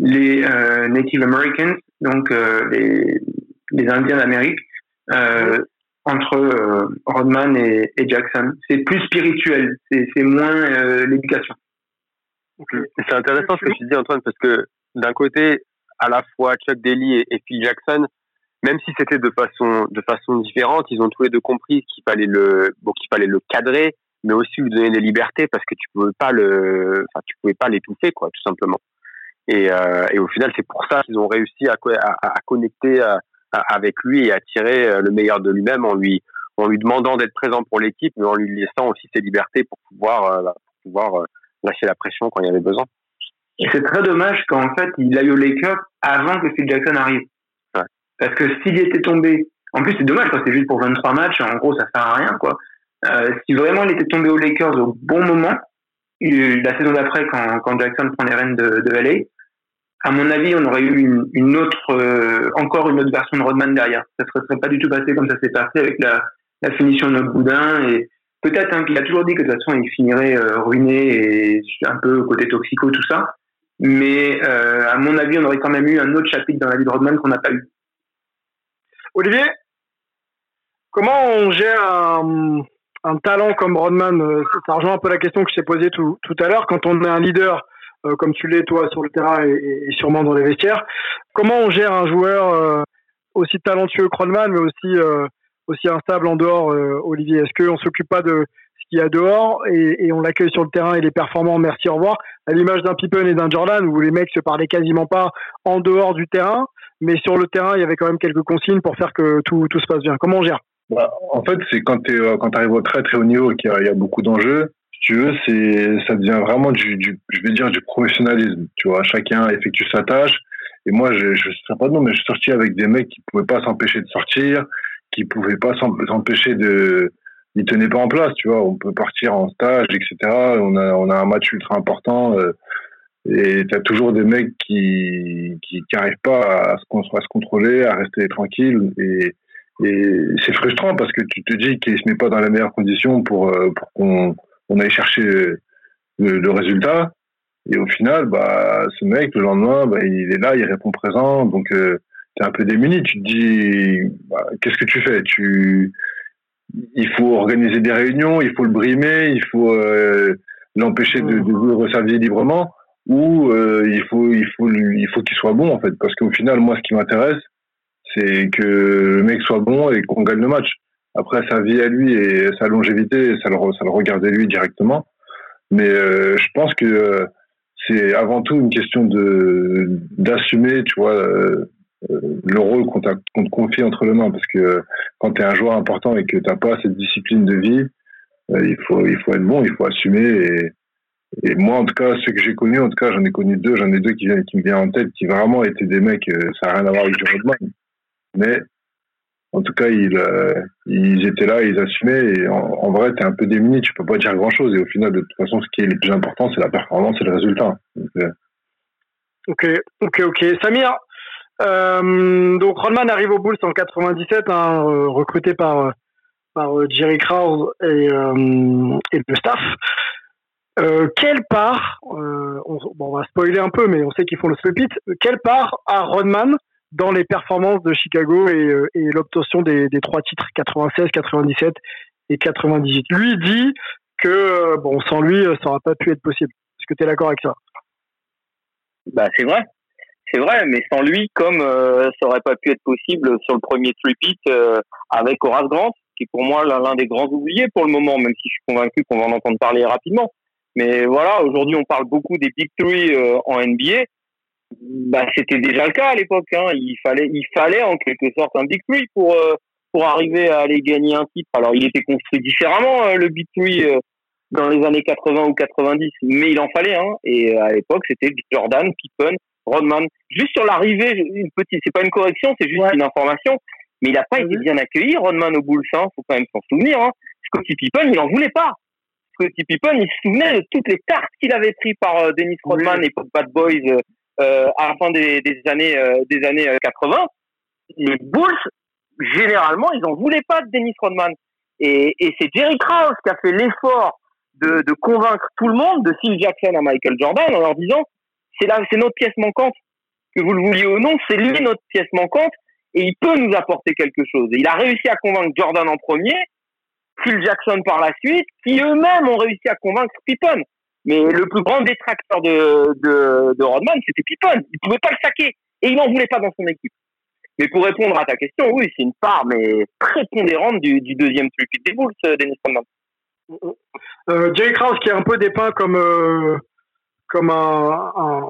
sur euh, les Native Americans, donc les, les Indiens d'Amérique, entre euh, Rodman et, Jackson. C'est plus spirituel, c'est moins euh, l'éducation. C'est intéressant ce que tu dis Antoine parce que d'un côté, à la fois Chuck Daly et, Phil Jackson, même si c'était de façon de façon différente, ils ont tous les deux compris qu'il fallait le qu'il fallait le cadrer, mais aussi lui donner des libertés parce que tu pouvais pouvais pas l'étouffer tout simplement. Et, euh, et au final, c'est pour ça qu'ils ont réussi à, à, à connecter à, avec lui et attirer euh, le meilleur de lui-même en lui en lui demandant d'être présent pour l'équipe, mais en lui laissant aussi ses libertés pour pouvoir euh, pour pouvoir euh, lâcher la pression quand il y avait besoin. C'est très dommage qu'en fait il aille au Lakers avant que Phil Jackson arrive. Ouais. Parce que s'il était tombé, en plus c'est dommage parce que c'est juste pour 23 matchs, en gros ça sert à rien quoi. Euh, si vraiment il était tombé aux Lakers au bon moment, la saison d'après quand, quand Jackson prend les rênes de, de LA, à mon avis, on aurait eu une, autre, euh, encore une autre version de Rodman derrière. Ça ne serait pas du tout passé comme ça s'est passé avec la, la finition de notre boudin. Et peut-être hein, qu'il a toujours dit que de toute façon, il finirait euh, ruiné et un peu côté toxico, tout ça. Mais euh, à mon avis, on aurait quand même eu un autre chapitre dans la vie de Rodman qu'on n'a pas eu. Olivier, comment on gère un, un talent comme Rodman Ça rejoint un peu la question que je t'ai posée tout, tout à l'heure. Quand on est un leader euh, comme tu l'es toi sur le terrain et, sûrement dans les vestiaires. Comment on gère un joueur euh, aussi talentueux que Rodman, mais aussi euh, aussi instable en dehors, Olivier? Est-ce qu'on s'occupe pas de ce qu'il y a dehors et, et on l'accueille sur le terrain et les performants, merci, au revoir, à l'image d'un Pippen et d'un Jordan où les mecs se parlaient quasiment pas en dehors du terrain, mais sur le terrain, il y avait quand même quelques consignes pour faire que tout, tout se passe bien. Comment on gère? Bah, En fait, c'est quand tu quand arrives au très très haut niveau et qu'il y, a beaucoup d'enjeux, tu veux, c'est, ça devient vraiment du, du, je vais dire, du professionnalisme. Tu vois, chacun effectue sa tâche. Et moi, je, je sais pas de mais je suis sorti avec des mecs qui pouvaient pas s'empêcher de sortir, qui pouvaient pas s'empêcher de, ils tenaient pas en place, tu vois. On peut partir en stage, etc. On a, on a un match ultra important. Euh, et t'as toujours des mecs qui, qui, qui arrivent pas à se, à se contrôler, à rester tranquille. Et, et c'est frustrant parce que tu te dis qu'ils se met pas dans les meilleures conditions pour, euh, pour qu'on, on allait chercher le, résultat. Et au final, bah, ce mec, le lendemain, bah, il est là, il répond présent. Donc, euh, tu es un peu démuni. Tu te dis, bah, qu'est-ce que tu fais? Tu, Il faut organiser des réunions, il faut le brimer, il faut euh, l'empêcher de, de sa vie librement, ou euh, il faut, il faut, il faut qu'il soit bon en fait. Parce qu'au final, moi, ce qui m'intéresse, c'est que le mec soit bon et qu'on gagne le match. Après, sa vie à lui et sa longévité, ça le, ça le regardait lui directement. Mais euh, je pense que euh, c'est avant tout une question de d'assumer, tu vois, euh, le rôle qu'on te confie entre les mains. Parce que quand tu es un joueur important et que tu n'as pas cette discipline de vie, il faut il faut être bon, il faut assumer. Et, et moi, en tout cas, ceux que j'ai connus, en tout cas, j'en ai connu deux, j'en ai deux qui me viennent en tête, qui vraiment étaient des mecs, ça n'a rien à voir avec Joe Rodman. Mais en tout cas, ils, euh, ils étaient là, ils assumaient. Et en, vrai, tu es un peu démuni, tu peux pas dire grand-chose. Et au final, de toute façon, ce qui est le plus important, c'est la performance et le résultat. Euh. Ok, ok, ok. Samir, euh, donc Rodman arrive au Bulls en 97, hein, recruté par, par Jerry Krause et, et le staff. quelle part, on, bon, on va spoiler un peu, mais on sait qu'ils font le split, quelle part a Rodman dans les performances de Chicago et, euh, l'obtention des, trois titres 96, 97 et 98. Lui dit que euh, bon, sans lui, ça n'aurait pas pu être possible. Est-ce que tu es d'accord avec ça? Bah c'est vrai, c'est vrai, mais sans lui, comme euh, ça aurait pas pu être possible sur le premier tripit avec Horace Grant, qui est pour moi l'un des grands oubliés pour le moment, même si je suis convaincu qu'on va en entendre parler rapidement. Mais voilà, aujourd'hui on parle beaucoup des big three en NBA bah, c'était déjà le cas à l'époque. Hein. Il fallait, il fallait en quelque sorte un big three pour euh, pour arriver à aller gagner un titre. Alors, il était construit différemment euh, le big three euh, dans les années 80 ou 90, mais il en fallait un. Et à l'époque, c'était Jordan, Pippen, Rodman. Juste sur l'arrivée, une petite, c'est pas une correction, c'est juste une information. Mais il n'a pas été bien accueilli, Rodman au Bulls. Hein. Faut quand même s'en souvenir. Hein. Scottie Pippen, il en voulait pas. Scottie Pippen, il se souvenait de toutes les tartes qu'il avait pris par Dennis Rodman et Bad Boys euh, à la fin des, des années euh, des années 80, euh, les Bulls généralement ils en voulaient pas de Dennis Rodman. Et, et c'est Jerry Krause qui a fait l'effort de, de, convaincre tout le monde de Phil Jackson à Michael Jordan en leur disant c'est là c'est notre pièce manquante. Que vous le vouliez ou non c'est lui notre pièce manquante et il peut nous apporter quelque chose. Et il a réussi à convaincre Jordan en premier Phil Jackson par la suite qui eux-mêmes ont réussi à convaincre Pippen mais le plus grand détracteur de, de, de Rodman, c'était Pippen. Il pouvait pas le saquer. Et il n'en voulait pas dans son équipe. Mais pour répondre à ta question, oui, c'est une part, mais prépondérante du, du deuxième truc des Bulls, euh, Dennis Rodman. Euh, Jay Krause qui est un peu dépeint comme, euh, comme un, un,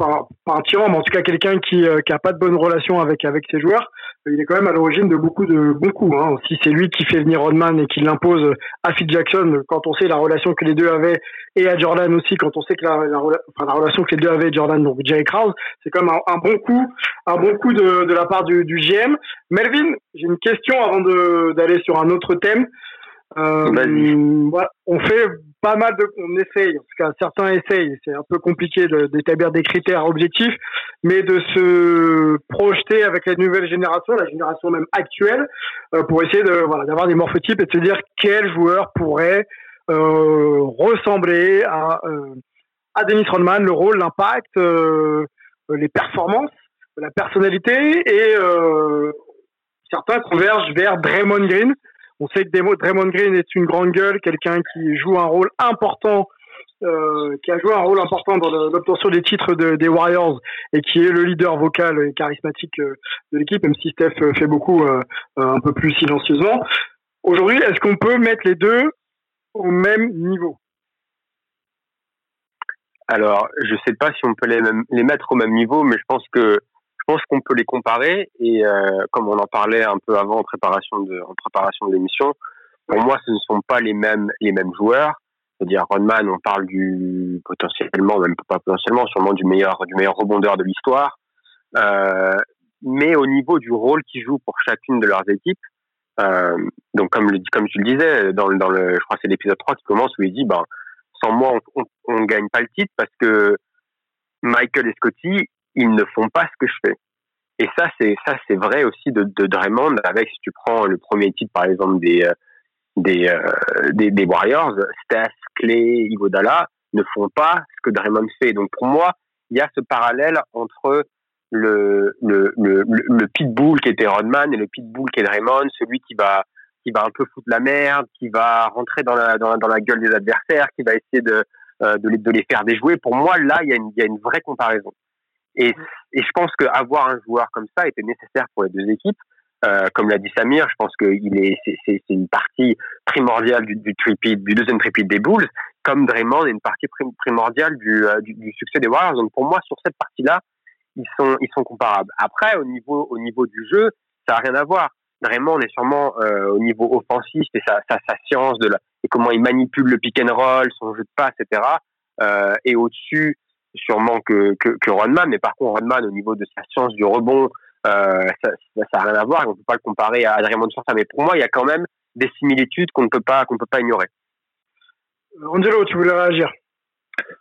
pas, un tyran, mais en tout cas quelqu'un qui n'a euh, pas de bonne relation avec, avec ses joueurs. Il est quand même à l'origine de beaucoup de bons coups. Hein. Si c'est lui qui fait venir Rodman et qui l'impose à Phil Jackson, quand on sait la relation que les deux avaient, et à Jordan aussi, quand on sait que la, la, enfin, la relation que les deux avaient, Jordan, donc Jerry Krause, c'est quand même un, bon coup, un bon coup de, de la part du, du GM. Melvin, j'ai une question avant d'aller sur un autre thème. Euh, voilà, on fait pas mal de, on essaye, en tout cas certains essayent, c'est un peu compliqué d'établir des critères objectifs, mais de se projeter avec la nouvelle génération, la génération même actuelle, euh, pour essayer de voilà d'avoir des morphotypes et de se dire quel joueur pourrait euh, ressembler à à Dennis Rodman, le rôle, l'impact, les performances, la personnalité et certains convergent vers Draymond Green on sait que Draymond Green est une grande gueule, quelqu'un qui joue un rôle important, euh, qui a joué un rôle important dans l'obtention des titres des Warriors et qui est le leader vocal et charismatique euh, de l'équipe, même si Steph euh, fait beaucoup un peu plus silencieusement. Aujourd'hui, est-ce qu'on peut mettre les deux au même niveau? Alors, je ne sais pas si on peut les, mettre au même niveau, mais je pense que qu'on peut les comparer et euh, comme on en parlait un peu avant en préparation de en préparation de l'émission, pour moi ce ne sont pas les mêmes les mêmes joueurs. C'est-à-dire Rodman, on parle du potentiellement même pas potentiellement sûrement du meilleur du meilleur rebondeur de l'histoire. Euh, mais au niveau du rôle qu'ils jouent pour chacune de leurs équipes, euh, donc comme le comme tu le disais dans, dans le je crois c'est l'épisode 3 qui commence où il dit ben sans moi on, on, on gagne pas le titre parce que Michael et Scotty ils ne font pas ce que je fais. Et ça, c'est ça, c'est vrai aussi de, de Draymond. Avec, si tu prends le premier titre, par exemple des euh, des, euh, des, des Warriors, Steph, Clay, Iguodala, ne font pas ce que Draymond fait. Donc pour moi, il y a ce parallèle entre le, le, le, le pitbull qui était Rodman et le pitbull qui est Draymond, celui qui va qui va un peu foutre la merde, qui va rentrer dans la, dans, dans la gueule des adversaires, qui va essayer de, euh, de, les, de les faire déjouer. Pour moi, là, il y, a une, il y a une vraie comparaison. Et, et je pense qu'avoir un joueur comme ça était nécessaire pour les deux équipes. Euh, comme l'a dit Samir, je pense qu'il est, c'est, une partie primordiale du, du, du deuxième triple des Bulls, comme Draymond est une partie primordiale du, euh, du, du, succès des Warriors. Donc pour moi, sur cette partie-là, ils sont, ils sont comparables. Après, au niveau, au niveau du jeu, ça n'a rien à voir. Draymond est sûrement euh, au niveau offensif et sa, sa, sa science de la, et comment il manipule le pick and roll, son jeu de passe, etc. Et au-dessus sûrement que, que, que Rodman, mais par contre Rodman au niveau de sa science du rebond, euh, ça n'a rien à voir, on ne peut pas le comparer à Draymond sur ça, mais pour moi il y a quand même des similitudes qu'on ne peut pas qu'on peut pas ignorer. Angelo, tu voulais réagir?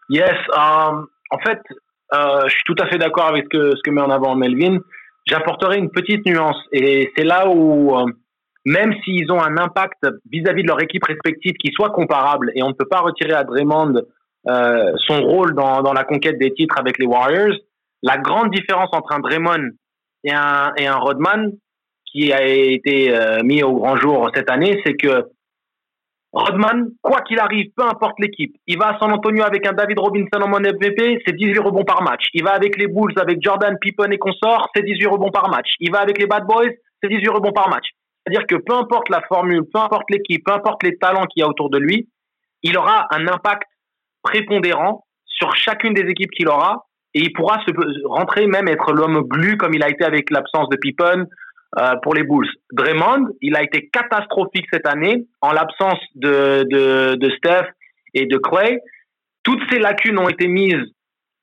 Yes, um, en fait, euh, je suis tout à fait d'accord avec ce que, ce que met en avant Melvin. J'apporterai une petite nuance et c'est là où euh, même s'ils ont un impact vis-à-vis de leur équipe respective qui soit comparable, et on ne peut pas retirer à Draymond euh, son rôle dans, dans, la conquête des titres avec les Warriors, la grande différence entre un Draymond et un, et un Rodman, qui a été euh, mis au grand jour cette année, c'est que Rodman, quoi qu'il arrive, peu importe l'équipe, il va à San Antonio avec un David Robinson en mode MVP, c'est 18 rebonds par match. Il va avec les Bulls, avec Jordan, Pippen et consorts, c'est 18 rebonds par match. Il va avec les Bad Boys, c'est 18 rebonds par match. C'est-à-dire que peu importe la formule, peu importe l'équipe, peu importe les talents qu'il y a autour de lui, il aura un impact prépondérant sur chacune des équipes qu'il aura et il pourra se rentrer même être l'homme glu comme il a été avec l'absence de Pippen euh, pour les Bulls. Draymond, il a été catastrophique cette année en l'absence de, de, de Steph et de Clay. Toutes ces lacunes ont été mises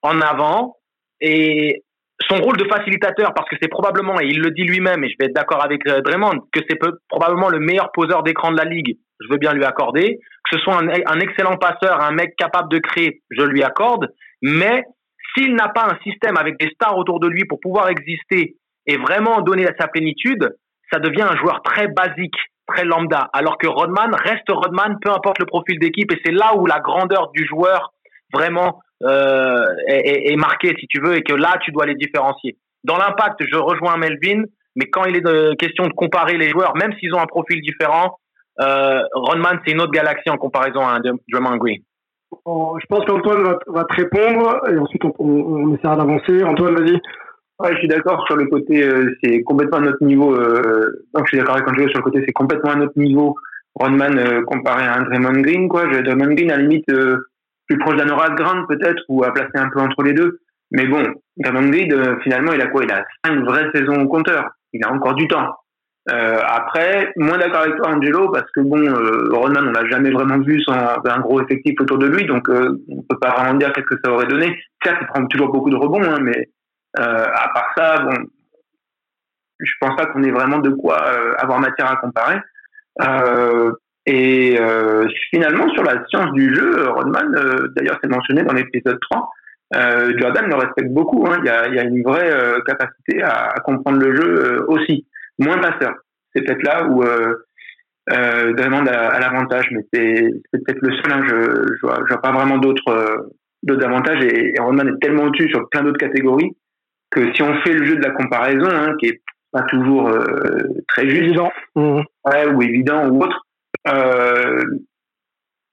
en avant et son rôle de facilitateur, parce que c'est probablement, et il le dit lui-même, et je vais être d'accord avec euh, Draymond, que c'est probablement le meilleur poseur d'écran de la ligue, je veux bien lui accorder. Que ce soit un, un, excellent passeur, un mec capable de créer, je lui accorde. Mais s'il n'a pas un système avec des stars autour de lui pour pouvoir exister et vraiment donner sa plénitude, ça devient un joueur très basique, très lambda. Alors que Rodman reste Rodman, peu importe le profil d'équipe, et c'est là où la grandeur du joueur vraiment euh, est, est, marqué, si tu veux, et que là, tu dois les différencier. Dans l'impact, je rejoins Melvin, mais quand il est de question de comparer les joueurs, même s'ils ont un profil différent, euh, Rodman, c'est une autre galaxie en comparaison à un Drummond Green. Je pense qu'Antoine va, va, te répondre et ensuite on, on, on essaiera d'avancer. Antoine, vas-y. Ouais, je suis d'accord sur le côté, euh, c'est complètement à notre niveau. Euh, donc je suis d'accord avec Angelo sur le côté, c'est complètement à notre niveau. Rodman euh, comparé à un Draymond Green, quoi. Draymond Green à la limite euh, plus proche d'un Horace Grant peut-être ou à placer un peu entre les deux. Mais bon, Draymond Green euh, finalement il a quoi? Il a cinq vraies saisons au compteur. Il a encore du temps. Euh, après, moins d'accord avec toi, Angelo, parce que bon, euh, on l'a jamais vraiment vu sans un gros effectif autour de lui, donc euh, on peut pas vraiment dire qu'est-ce que ça aurait donné. Certes, il prend toujours beaucoup de rebonds, hein, mais euh, à part ça, bon, je pense pas qu'on ait vraiment de quoi euh, avoir matière à comparer. Euh, et finalement, sur la science du jeu, Rodman, d'ailleurs, c'est mentionné dans l'épisode 3, Jordan le respecte beaucoup. Hein. Il, y a, il y a une vraie capacité à, à, comprendre le jeu aussi moins passeur. C'est peut-être là où euh, euh, Draymond a, a l'avantage, mais c'est, peut-être le seul. Hein, je, je, vois, vois pas vraiment d'autres euh, d'autres avantages et, et Rodman est tellement au-dessus sur plein d'autres catégories que si on fait le jeu de la comparaison, hein, qui est pas toujours euh, très juste. Mmh. Ouais, ou évident ou autre, euh,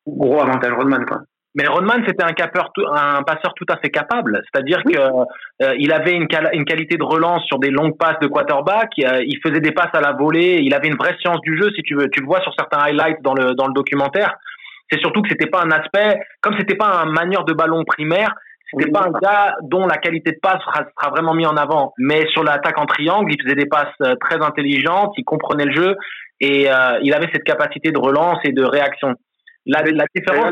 gros avantage Rodman quoi. Mais Rodman, c'était un, capeur, un passeur tout à fait capable. C'est-à-dire oui. que euh, il avait une, une, qualité de relance sur des longues passes de quarterback. Euh, il faisait des passes à la volée. Il avait une vraie science du jeu, si tu veux. Tu le vois sur certains highlights dans le dans le documentaire. C'est surtout que c'était pas un aspect, comme c'était pas un manieur de ballon primaire, c'était oui. pas un gars dont la qualité de passe sera, sera vraiment mis en avant. Mais sur l'attaque en triangle, il faisait des passes euh, très intelligentes. Il comprenait le jeu et euh, il avait cette capacité de relance et de réaction. La, la différence,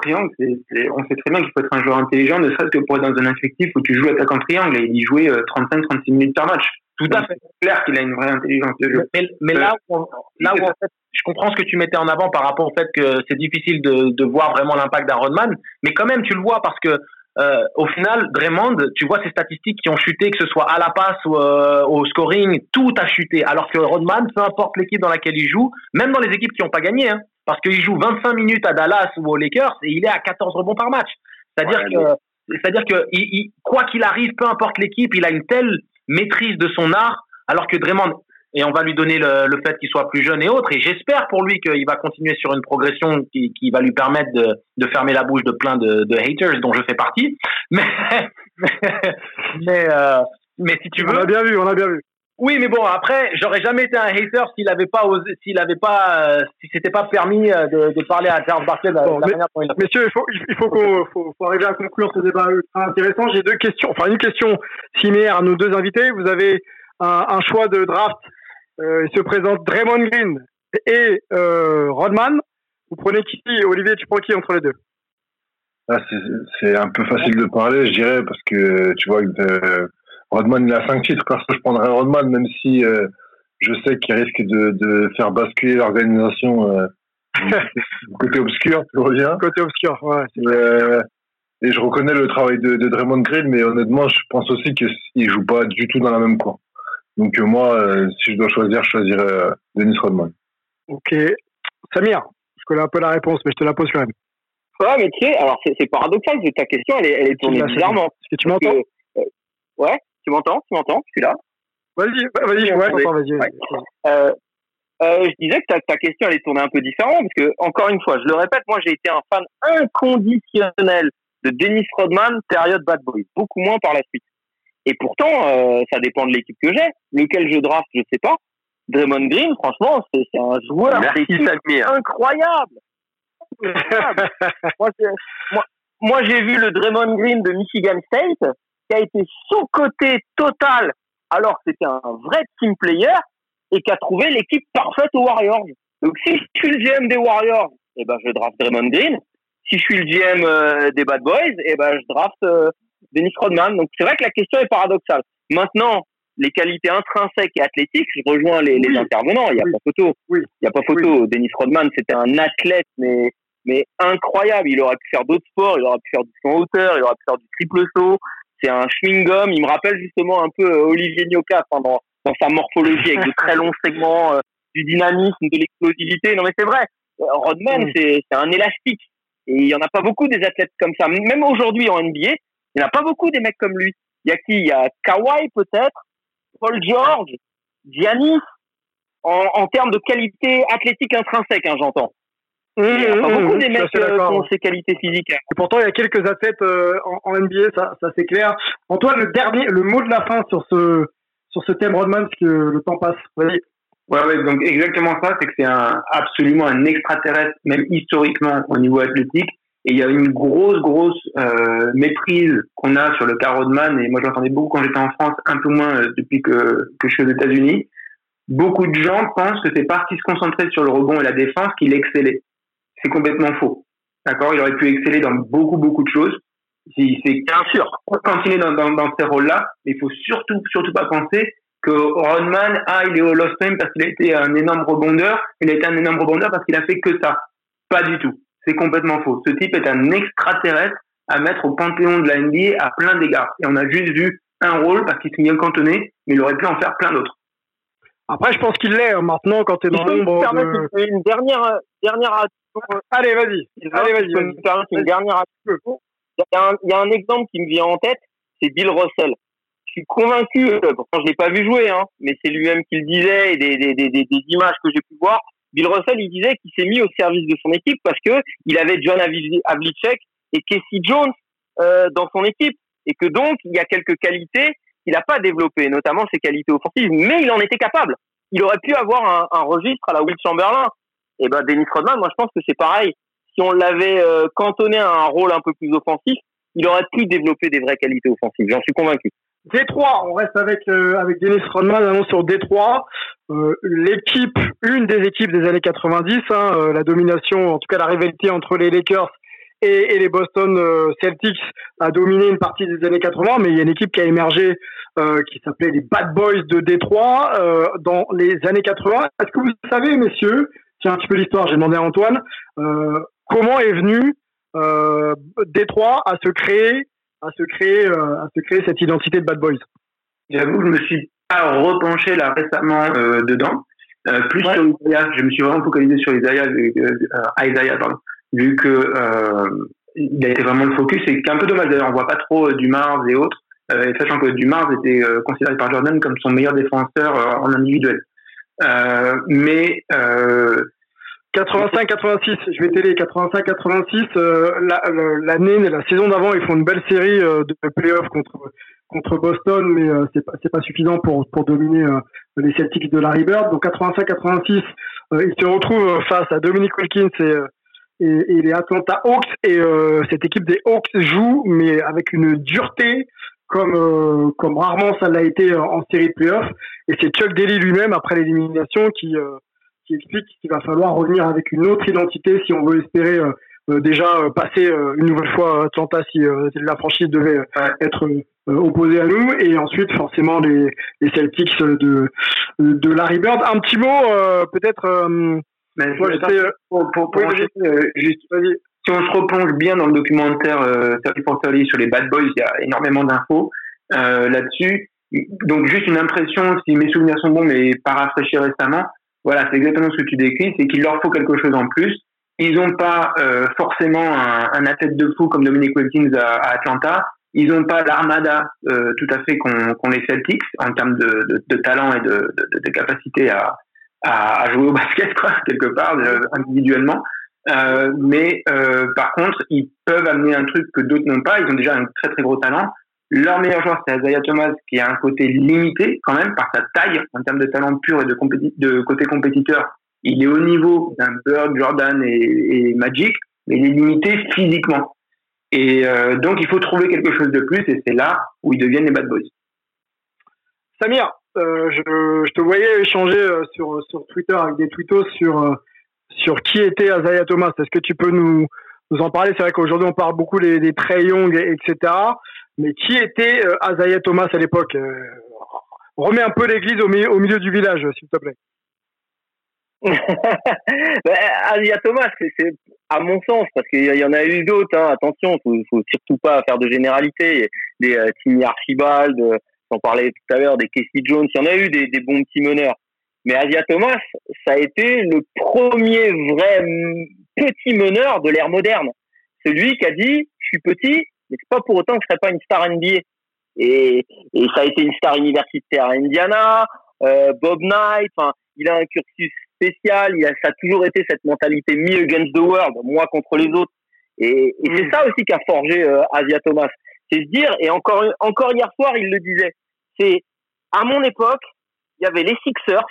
triangle, c'est, c'est, on sait très bien qu'il faut être un joueur intelligent, ne serait-ce que pour être dans un effectif où tu joues attaque en triangle et il y jouait 35-36 minutes par match. Tout à fait. C'est clair qu'il a une vraie intelligence de jeu. Mais, mais euh, là, où, là où en fait, je comprends ce que tu mettais en avant par rapport au fait que c'est difficile de, de voir vraiment l'impact d'un Rodman, mais quand même tu le vois parce que euh, au final, Draymond, tu vois ses statistiques qui ont chuté, que ce soit à la passe ou euh, au scoring, tout a chuté. Alors que Rodman, peu importe l'équipe dans laquelle il joue, même dans les équipes qui n'ont pas gagné, hein, parce qu'il joue 25 minutes à Dallas ou aux Lakers et il est à 14 rebonds par match. C'est-à-dire que, c'est-à-dire que il, quoi qu'il arrive, peu importe l'équipe, il a une telle maîtrise de son art, alors que Draymond, et on va lui donner le, le fait qu'il soit plus jeune et autres, et j'espère pour lui qu'il va continuer sur une progression qui, qui va lui permettre de, de, fermer la bouche de plein de, de haters dont je fais partie. Mais, mais, euh, mais si tu veux. On a bien vu, on a bien vu. Oui, mais bon, après, j'aurais jamais été un hater s'il avait pas osé, s'il avait pas, euh, si c'était pas permis euh, de, de, parler à Charles Barkley de, bon, la mais, manière dont il a Messieurs, il faut, il faut qu'on, faut, faut, arriver à conclure ce débat intéressant. J'ai deux questions, enfin une question similaire à nos deux invités. Vous avez un, un choix de draft. Euh, il se présente Draymond Green et euh, Rodman. Vous prenez qui Olivier, tu prends qui entre les deux? Ah, C'est un peu facile de parler, je dirais, parce que tu vois, euh, Rodman, il a cinq titres. Parce que je prendrais Rodman, même si euh, je sais qu'il risque de, de, faire basculer l'organisation euh, côté obscur, tu reviens. Côté obscur, ouais. Euh, et je reconnais le travail de, de, Draymond Green, mais honnêtement, je pense aussi qu'il joue pas du tout dans la même cour. Donc euh, moi, euh, si je dois choisir, je choisirais euh, Dennis Rodman. Ok. Samir, je connais un peu la réponse, mais je te la pose quand même. Ouais, mais tu sais, alors c'est paradoxal, ta question, elle est, elle est tournée bizarrement. Est-ce que tu m'entends Ouais, tu m'entends Tu m'entends Je suis là. Vas-y, vas-y, ouais, vas-y. Ouais. Euh, euh, je disais que ta, ta, question elle est tournée un peu différemment parce que encore une fois, je le répète, moi j'ai été un fan inconditionnel de Dennis Rodman période Bad Boy, beaucoup moins par la suite. Et pourtant, euh, ça dépend de l'équipe que j'ai. Lequel je draft, je sais pas. Draymond Green, franchement, c'est un joueur incroyable. moi, moi, moi j'ai vu le Draymond Green de Michigan State qui a été sous-côté total alors que c'était un vrai team player et qui a trouvé l'équipe parfaite aux Warriors. Donc si je suis le GM des Warriors, eh ben je draft Draymond Green. Si je suis le GM euh, des Bad Boys, eh ben je draft euh, Dennis Rodman. Donc c'est vrai que la question est paradoxale. Maintenant, les qualités intrinsèques et athlétiques, je rejoins les, les intervenants. Il n'y a pas photo. Oui. Il n'y a pas photo. Dennis Rodman, c'était un athlète, mais mais incroyable. Il aurait pu faire d'autres sports. Il aurait pu faire du en hauteur. Il aurait pu faire du triple saut c'est un chewing-gum. Il me rappelle justement un peu euh, Olivier Nyoka dans, dans sa morphologie avec de très longs segments, euh, du dynamisme, de l'explosivité. Non mais c'est vrai, euh, Rodman, mm. c'est un élastique. Et il y en a pas beaucoup des athlètes comme ça. Même aujourd'hui en NBA, il n'y en a pas beaucoup des mecs comme lui. Il y a qui? Il y a Kawhi peut-être, Paul George, Giannis, en, en termes de qualité athlétique intrinsèque, hein, j'entends. Mmh, il n'y a pas mmh, beaucoup des mecs qui ont ces qualités physiques. Hein. Et pourtant, il y a quelques athlètes euh, en, en, NBA, ça, ça c'est clair. Antoine, le dernier, le mot de la fin sur ce sur ce thème Rodman, parce que le temps passe. Vas-y. Ouais, ouais, donc exactement ça, c'est que c'est un, absolument un extraterrestre, même historiquement au niveau athlétique. Et il y a une grosse, grosse euh, méprise qu'on a sur le cas Rodman. Et moi, j'entendais beaucoup quand j'étais en France, un peu moins euh, depuis que, que je suis aux États-Unis. Beaucoup de gens pensent que c'est parce qu'il se concentrait sur le rebond et la défense qu'il excellait c'est complètement faux. D'accord? Il aurait pu exceller dans beaucoup, beaucoup de choses. C'est bien sûr continuer dans, dans, dans ces rôles-là, il faut surtout, surtout pas penser que Rodman, ah, il est au Lost Time parce qu'il a été un énorme rebondeur. Il a été un énorme rebondeur parce qu'il a fait que ça. Pas du tout. C'est complètement faux. Ce type est un extraterrestre à mettre au panthéon de la NBA à plein d'égards. Et on a juste vu un rôle parce qu'il s'est bien cantonné, mais il aurait pu en faire plein d'autres. Après, je pense qu'il l'est hein, maintenant quand tu es dans l'ombre. De... Une dernière, dernière Allez, vas-y. Allez, vas-y. Une dernière il y, a un, il y a un exemple qui me vient en tête, c'est Bill Russell. Je suis convaincu, euh, pourtant je l'ai pas vu jouer, hein, mais c'est lui-même qui le disait et des, des, des, des images que j'ai pu voir. Bill Russell, il disait qu'il s'est mis au service de son équipe parce que il avait John Havlicek et Casey Jones euh, dans son équipe et que donc il y a quelques qualités qu'il n'a pas développées, notamment ses qualités offensives, mais il en était capable. Il aurait pu avoir un, un registre à la Will Chamberlain et ben Dennis Rodman, moi je pense que c'est pareil. Si on l'avait euh, cantonné à un rôle un peu plus offensif, il aurait pu développer des vraies qualités offensives. J'en suis convaincu. Détroit, on reste avec euh, avec Dennis Rodman, sur Détroit. Euh, l'équipe, une des équipes des années 90, hein, euh, la domination, en tout cas la rivalité entre les Lakers et, et les Boston Celtics a dominé une partie des années 80, mais il y a une équipe qui a émergé qui s'appelait les Bad Boys de Détroit dans les années 80. Est-ce que vous savez, messieurs, un petit peu l'histoire, j'ai demandé à Antoine, euh, comment est venu euh, Détroit à se créer, à se créer, euh, à se créer cette identité de Bad Boys J'avoue, je me suis pas repenché là récemment euh, dedans, plus sur Isaiah. Je me suis vraiment focalisé sur Isaiah, Isaiah pardon, vu que il a été vraiment le focus. C'est un peu dommage d'ailleurs, on voit pas trop du Mars et autres, sachant que du Mars était considéré par Jordan comme son meilleur défenseur en individuel. mais 85-86, je vais télé 85-86. Euh, l'année, la, saison d'avant, ils font une belle série euh, de playoffs contre contre Boston, mais euh, c'est pas c'est pas suffisant pour pour dominer les Celtics de Larry Bird. Donc 85-86, ils se retrouvent face à Dominic Wilkins et et, les Atlanta Hawks et cette équipe des Hawks joue, mais avec une dureté comme comme rarement ça l'a été en série de playoffs. Et c'est Chuck Daly lui-même après l'élimination qui qui explique qu'il va falloir revenir avec une autre identité si on veut espérer euh, euh, déjà euh, passer une nouvelle fois à Atlanta si la franchise devait être opposée à nous et ensuite forcément les, les Celtics de de Larry Bird. Un petit mot peut-être. Mais moi, pour, pour, pour juste, si on se replonge bien dans le documentaire euh, 30 sur les Bad Boys, il y a énormément d'infos là-dessus. Donc juste une impression, si mes souvenirs sont bons, mais pas rafraîchis récemment, voilà, c'est exactement ce que tu décris, c'est qu'il leur faut quelque chose en plus. Ils n'ont pas euh, forcément un, un, athlète de fou comme Dominic Wilkins à, Atlanta. Ils n'ont pas l'armada euh, tout à fait qu'ont les Celtics en termes de, de, de talent et de, de, capacité à, à, jouer au basket, quoi, quelque part, euh, individuellement. Euh, mais euh, par contre, ils peuvent amener un truc que d'autres n'ont pas. Ils ont déjà un très très gros talent. Leur meilleur joueur, c'est Isaiah Thomas, qui a un côté limité quand même par sa taille en termes de talent pur et de, côté compétiteur. Il est au niveau d'un Bird, Jordan et, Magic, mais il est limité physiquement. Et euh, donc, il faut trouver quelque chose de plus, et c'est là où ils deviennent les bad boys. Samir, euh, je, te voyais échanger euh, sur, sur Twitter avec des tweetos sur, sur qui était Isaiah Thomas. Est-ce que tu peux nous, nous en parler? C'est vrai qu'aujourd'hui, on parle beaucoup des, des Young, etc. Mais qui était euh, Thomas à l'époque euh, Remets un peu l'église au, milieu du village, s'il te plaît. ben, Thomas, c'est à mon sens, parce qu'il y en a eu d'autres, hein, attention, il faut, faut surtout pas faire de généralité. Des euh, Timmy Archibald, euh, on parlait tout à l'heure, des Casey Jones, il y en a eu des, des bons petits meneurs. Mais Asia Thomas, ça a été le premier vrai petit meneur de l'ère moderne. Celui qui a dit, je suis petit, mais c'est pas pour autant que je serais pas une star NBA. Et, et ça a été une star universitaire à Indiana, euh, Bob Knight, enfin, il a un cursus spécial, il a, ça a toujours été cette mentalité me against the world, moi contre les autres. Et, et c'est mm. ça aussi qu'a forgé euh, Asia Thomas. C'est se dire, et encore, encore hier soir, il le disait, c'est à mon époque, il y avait les Sixers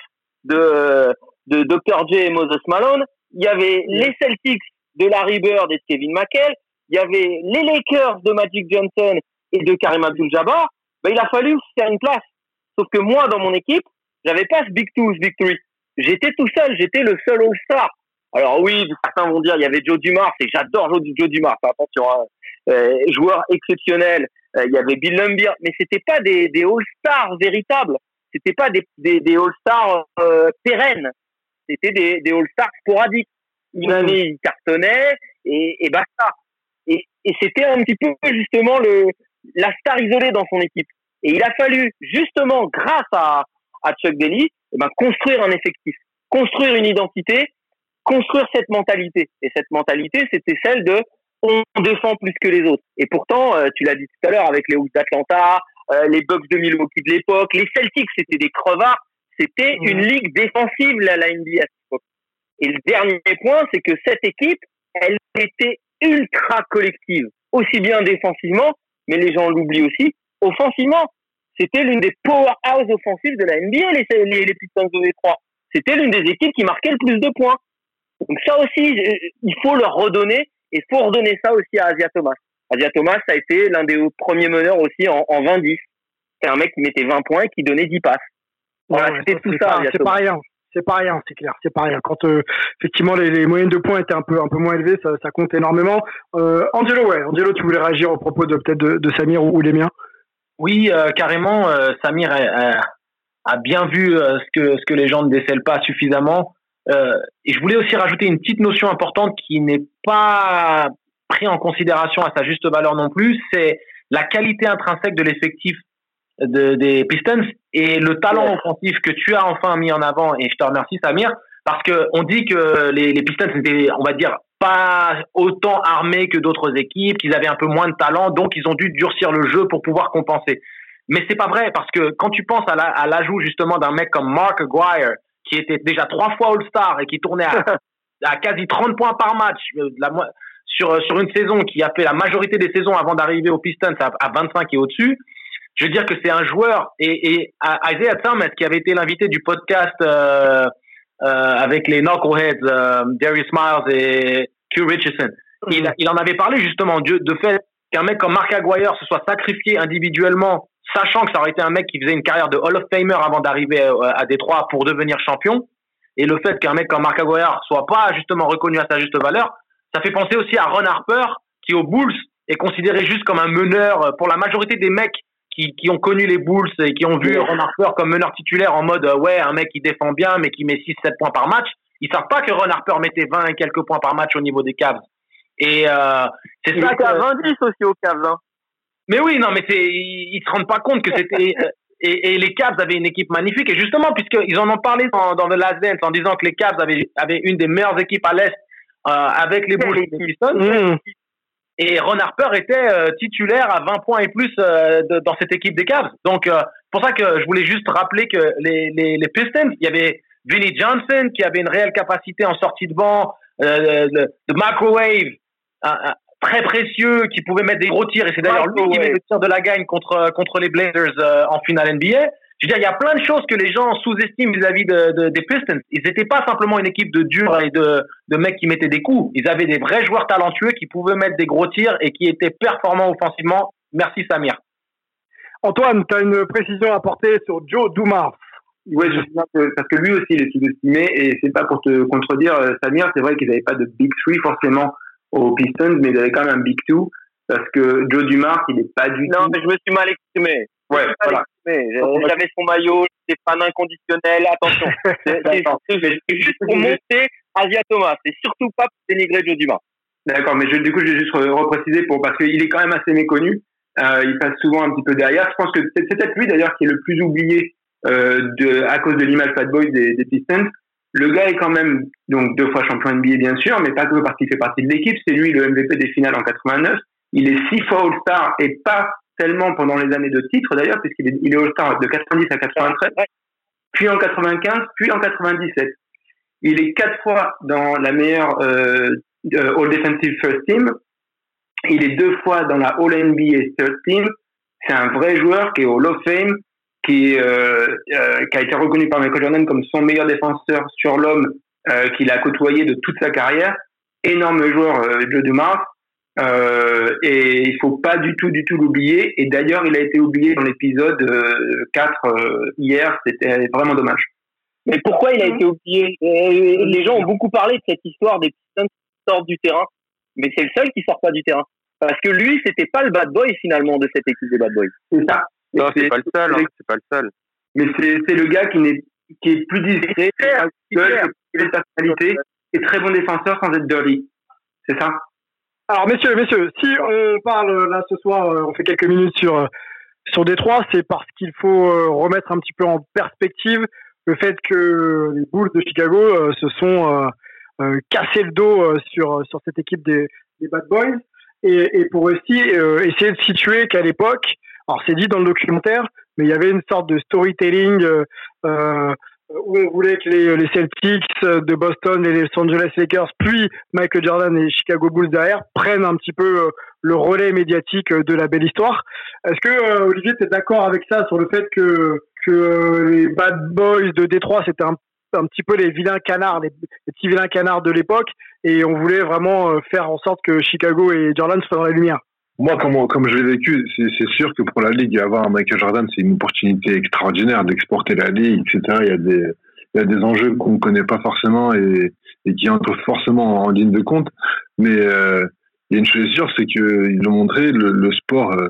de, de Dr. J et Moses Malone, il y avait mm. les Celtics de Larry Bird et de Kevin McHale, il y avait les Lakers de Magic Johnson et de Karim Abdul-Jabbar, ben, il a fallu faire une place. Sauf que moi, dans mon équipe, j'avais pas ce Big Two, ce Big Three. J'étais tout seul, j'étais le seul All-Star. Alors oui, certains vont dire, il y avait Joe Dumars, et j'adore Joe Dumars, attention, hein. euh, joueur exceptionnel. Euh, il y avait Bill Lumbier, mais c'était pas des, des All-Stars véritables. C'était pas des, des, des All-Stars euh, pérennes. C'était des, des All-Stars sporadiques. Une mmh. année, il cartonnait, et, et basta et, c'était un petit peu justement le la star isolée dans son équipe. Et il a fallu justement, grâce à, à Chuck Daly, eh ben, construire un effectif, construire une identité, construire cette mentalité. Et cette mentalité, c'était celle de on défend plus que les autres. Et pourtant, euh, tu l'as dit tout à l'heure avec les Hawks d'Atlanta, euh, les Bucks de Milwaukee de l'époque, les Celtics, c'était des crevards. C'était une ligue défensive, la, la NBA Et le dernier point, c'est que cette équipe, elle était ultra collective, aussi bien défensivement, mais les gens l'oublient aussi, offensivement. C'était l'une des powerhouses offensives de la NBA, les, les, les Pistons de Détroit. C'était l'une des équipes qui marquait le plus de points. Donc ça aussi, il faut leur redonner, et il faut redonner ça aussi à Asia Thomas. Asia Thomas, ça a été l'un des premiers meneurs aussi en, en 20-10. C'est un mec qui mettait 20 points et qui donnait 10 passes. Voilà, c'était tout ça. C'est pas rien c'est pas rien, c'est clair, c'est pas rien. Quand euh, effectivement les, moyennes de points étaient un peu un peu moins élevées, ça, compte énormément. Euh, Angelo, ouais, Angelo, tu voulais réagir au propos de peut-être de, Samir ou, les miens? Oui, euh, carrément. Samir a, bien vu ce que ce que les gens ne décèlent pas suffisamment. et je voulais aussi rajouter une petite notion importante qui n'est pas prise en considération à sa juste valeur non plus, c'est la qualité intrinsèque de l'effectif des Pistons et le talent offensif que tu as enfin mis en avant. Et je te remercie, Samir, parce que on dit que les, les Pistons étaient, on va dire, pas autant armés que d'autres équipes, qu'ils avaient un peu moins de talent, donc ils ont dû durcir le jeu pour pouvoir compenser. Mais c'est pas vrai parce que quand tu penses à l'ajout justement d'un mec comme Mark Aguirre, qui était déjà trois fois All-Star et qui tournait à, à, quasi 30 points par match euh, la, sur, sur une saison qui a fait la majorité des saisons avant d'arriver aux Pistons à, à 25 et au-dessus, je veux dire que c'est un joueur et, et Isaiah Thomas qui avait été l'invité du podcast euh, euh, avec les Knuckleheads, euh, Darius Miles et Q Richardson. Il, il en avait parlé justement de, de fait qu'un mec comme Mark Aguirre se soit sacrifié individuellement, sachant que ça aurait été un mec qui faisait une carrière de Hall of Famer avant d'arriver euh, à Détroit pour devenir champion. Et le fait qu'un mec comme Mark Aguirre soit pas justement reconnu à sa juste valeur, ça fait penser aussi à Ron Harper, qui au Bulls est considéré juste comme un meneur pour la majorité des mecs qui, qui ont connu les Bulls et qui ont vu Ron Harper comme meneur titulaire en mode euh, ouais un mec qui défend bien mais qui met 6-7 points par match. Ils savent pas que Ron Harper mettait 20 et quelques points par match au niveau des Cavs. Et euh, c'est ça que 20 aussi aux Cavs hein. mais oui non mais c'est ils, se rendent pas compte que c'était et, et, les Cavs avaient une équipe magnifique. Et justement puisqu'ils en ont parlé dans, dans The Last Dance en disant que les Cavs avaient, avaient une des meilleures équipes à l'est euh, avec les Bulls et les Pistons mmh. Et Ron Harper était euh, titulaire à 20 points et plus euh, de, dans cette équipe des Cavs. Donc, euh, pour ça que je voulais juste rappeler que les, les, les, Pistons, il y avait Vinnie Johnson qui avait une réelle capacité en sortie de banc, de, de, microwave, très précieux, qui pouvait mettre des gros tirs. Et c'est d'ailleurs lui qui met le tir de la gagne contre, contre les Blazers en finale NBA. Je veux dire, il y a plein de choses que les gens sous-estiment vis-à-vis de, des Pistons. Ils n'étaient pas simplement une équipe de durs et de, de mecs qui mettaient des coups. Ils avaient des vrais joueurs talentueux qui pouvaient mettre des gros tirs et qui étaient performants offensivement. Merci Samir. Antoine, tu as une précision à apporter sur Joe Dumas. Oui, parce que lui aussi, il est sous-estimé et c'est pas pour te contredire, euh, Samir, c'est vrai qu'ils n'avaient pas de Big Three forcément aux Pistons, mais ils avaient quand même un Big Two parce que Joe Dumas, il n'est pas du tout. Non, mais je me suis mal exprimé. Ouais, voilà. J'avais son maillot, c'était fan inconditionnel, attention. c'est juste pour monter Asia Thomas, c'est surtout pas pour dénigrer Joe Dumas. D'accord, mais je, du coup, je vais juste repréciser pour, parce qu'il est quand même assez méconnu. Euh, il passe souvent un petit peu derrière. Je pense que c'est peut-être lui d'ailleurs qui est le plus oublié euh, de, à cause de l'image Fat Boy des, des Pistons. Le gars est quand même donc deux fois champion NBA bien sûr, mais pas que parce qu'il fait partie de l'équipe. C'est lui le MVP des finales en 89. Il est six fois All-Star et pas tellement pendant les années de titre d'ailleurs, puisqu'il est, il est All-Star de 90 à 93, puis en 95, puis en 97. Il est quatre fois dans la meilleure euh, euh, All Defensive First Team. Il est deux fois dans la All NBA Third Team. C'est un vrai joueur qui est au Hall of Fame, qui, euh, euh, qui a été reconnu par Michael Jordan comme son meilleur défenseur sur l'homme qu'il a côtoyé de toute sa carrière. Énorme joueur, Joe Dumars. Euh, et il faut pas du tout, du tout l'oublier. Et d'ailleurs, il a été oublié dans l'épisode 4 euh, euh, hier. C'était vraiment dommage. Mais pourquoi il a été oublié? Les gens ont beaucoup parlé de cette histoire des Pistons qui sortent du terrain, mais c'est le seul qui sort pas du terrain. Parce que lui, c'était pas le bad boy finalement de cette équipe des bad boys. C'est ça. Non, c'est pas le seul. Hein, c'est pas le seul. Mais c'est le gars qui, est, qui est plus discret, qui a une personnalité, et très bon défenseur sans être dirty. C'est ça alors messieurs, messieurs, si on parle là ce soir, euh, on fait quelques minutes sur euh, sur Détroit, c'est parce qu'il faut euh, remettre un petit peu en perspective le fait que les Bulls de Chicago se sont cassés le dos sur sur cette équipe des, des Bad Boys. Et, et pour aussi essayer de situer qu'à l'époque, alors c'est dit dans le documentaire, mais il y avait une sorte de storytelling euh, où on voulait que les, les, Celtics de Boston et les Los Angeles Lakers, puis Michael Jordan et Chicago Bulls derrière, prennent un petit peu euh, le relais médiatique euh, de la belle histoire. Est-ce que, euh, Olivier, tu es d'accord avec ça sur le fait que, que les Bad Boys de Détroit, c'était un, un, petit peu les vilains canards, les, petits vilains canards de l'époque, et on voulait vraiment faire en sorte que Chicago et Jordan soient dans la lumière? Moi, comme, comme je l'ai vécu, c'est sûr que pour la Ligue, avoir un Michael Jordan, c'est une opportunité extraordinaire d'exporter la Ligue, etc. Il y a des, il y a des enjeux qu'on ne connaît pas forcément et, et qui entrent forcément en ligne de compte. Mais euh, il y a une chose sûre, c'est qu'ils ont montré le, le sport, euh,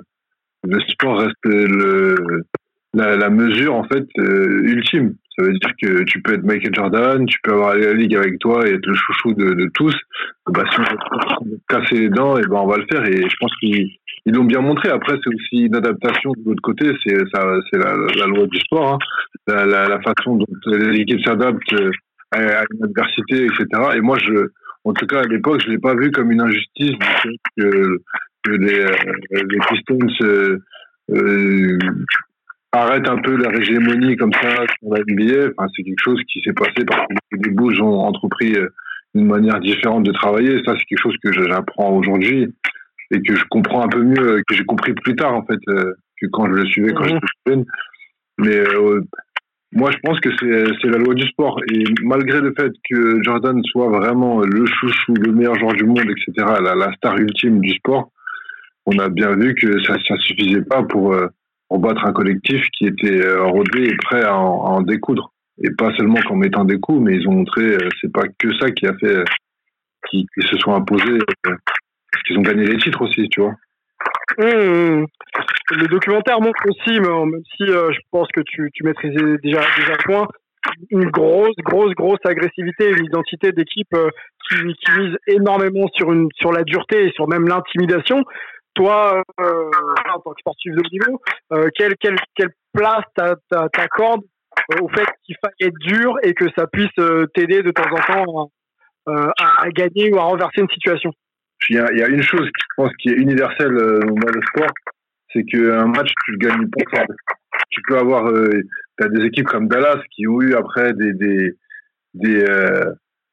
le sport reste le, la, la mesure en fait euh, ultime. Ça veut dire que tu peux être Michael Jordan, tu peux avoir la ligue avec toi et être le chouchou de, tous. Bah, si on veut casser les dents, et ben on va le faire. Et je pense qu'ils ils l'ont bien montré. Après, c'est aussi une adaptation de l'autre côté. C'est la, la, loi du sport, hein. la, façon dont les équipes s'adaptent à, à, une adversité, etc. Et moi, je, en tout cas, à l'époque, je l'ai pas vu comme une injustice que, que les, euh, les Pistons euh, euh, arrêtent un peu leur hégémonie comme ça sur la NBA. Enfin, c'est quelque chose qui s'est passé parce que les Bulls ont entrepris euh, une manière différente de travailler. Ça, c'est quelque chose que j'apprends aujourd'hui et que je comprends un peu mieux, que j'ai compris plus tard en fait que quand je le suivais quand mhm. j'étais jeune. Mais euh, moi, je pense que c'est la loi du sport. Et malgré le fait que Jordan soit vraiment le chouchou, le meilleur joueur du monde, etc., la, la star ultime du sport, on a bien vu que ça ne suffisait pas pour, euh, battre un collectif qui était euh, rodé et prêt à en, découdre. Et pas seulement qu'en mettant des coups, mais ils ont montré, euh, c'est pas que ça qui a fait euh, qu'ils se sont imposés, qu'ils ont gagné les titres aussi, tu vois. Mmh, mmh. Le documentaire montre aussi, même si je pense que tu, tu maîtrisais déjà, déjà point, une grosse, grosse, grosse agressivité, une identité d'équipe qui, qui, mise énormément sur, une, sur la dureté et sur même l'intimidation toi, euh, en tant que sportif de haut niveau, euh, quelle, quelle, quelle place t'accordes euh, au fait qu'il faille être dur et que ça puisse t'aider de temps en temps à, gagner ou à renverser une situation? Il y, a, une chose, je pense, qui est universelle dans le sport, c'est qu'un match, tu le gagnes pas. Tu peux avoir, tu as des équipes comme Dallas qui ont eu après des, des, des,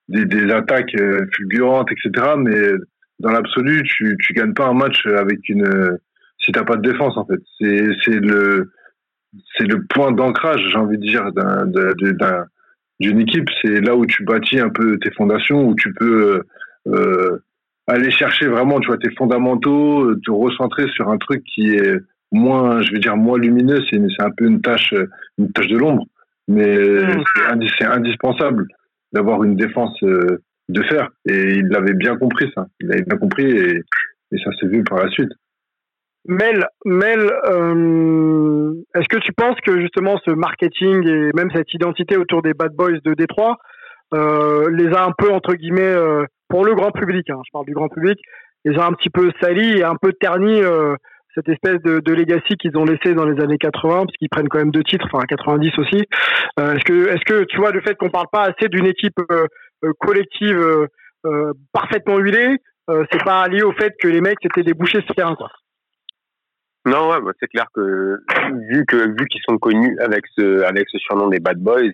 des, des attaques fulgurantes, etc. Mais dans l'absolu, tu tu gagnes pas un match avec une si t'as pas de défense en fait. C'est c'est le c'est le point d'ancrage, j'ai envie de dire, d'un d'une équipe. C'est là où tu bâtis un peu tes fondations, où tu peux euh, aller chercher vraiment, tu vois, tes fondamentaux, te recentrer sur un truc qui est moins, je veux dire, moins lumineux. C'est c'est un peu une tâche une tâche de l'ombre, mais mmh. c'est indispensable d'avoir une défense euh, de faire. Et il l'avait bien compris, ça. Il l'avait bien compris et, ça s'est vu par la suite. Mel, Mel euh, est-ce que tu penses que justement ce marketing et même cette identité autour des bad boys de Détroit euh, les a un peu, entre guillemets, euh, pour le grand public, hein, je parle du grand public, les a un petit peu salis et un peu ternis cette espèce de, de legacy qu'ils ont laissé dans les années 80, parce qu'ils prennent quand même deux titres, enfin 90 aussi. est-ce que, est-ce que tu vois le fait qu'on parle pas assez d'une équipe euh, collective euh, euh, parfaitement huilée, c'est pas lié au fait que les mecs étaient des bouchers sur terrain, quoi. Non, ouais, bah, c'est clair que vu que vu qu'ils sont connus avec ce avec ce surnom des bad boys,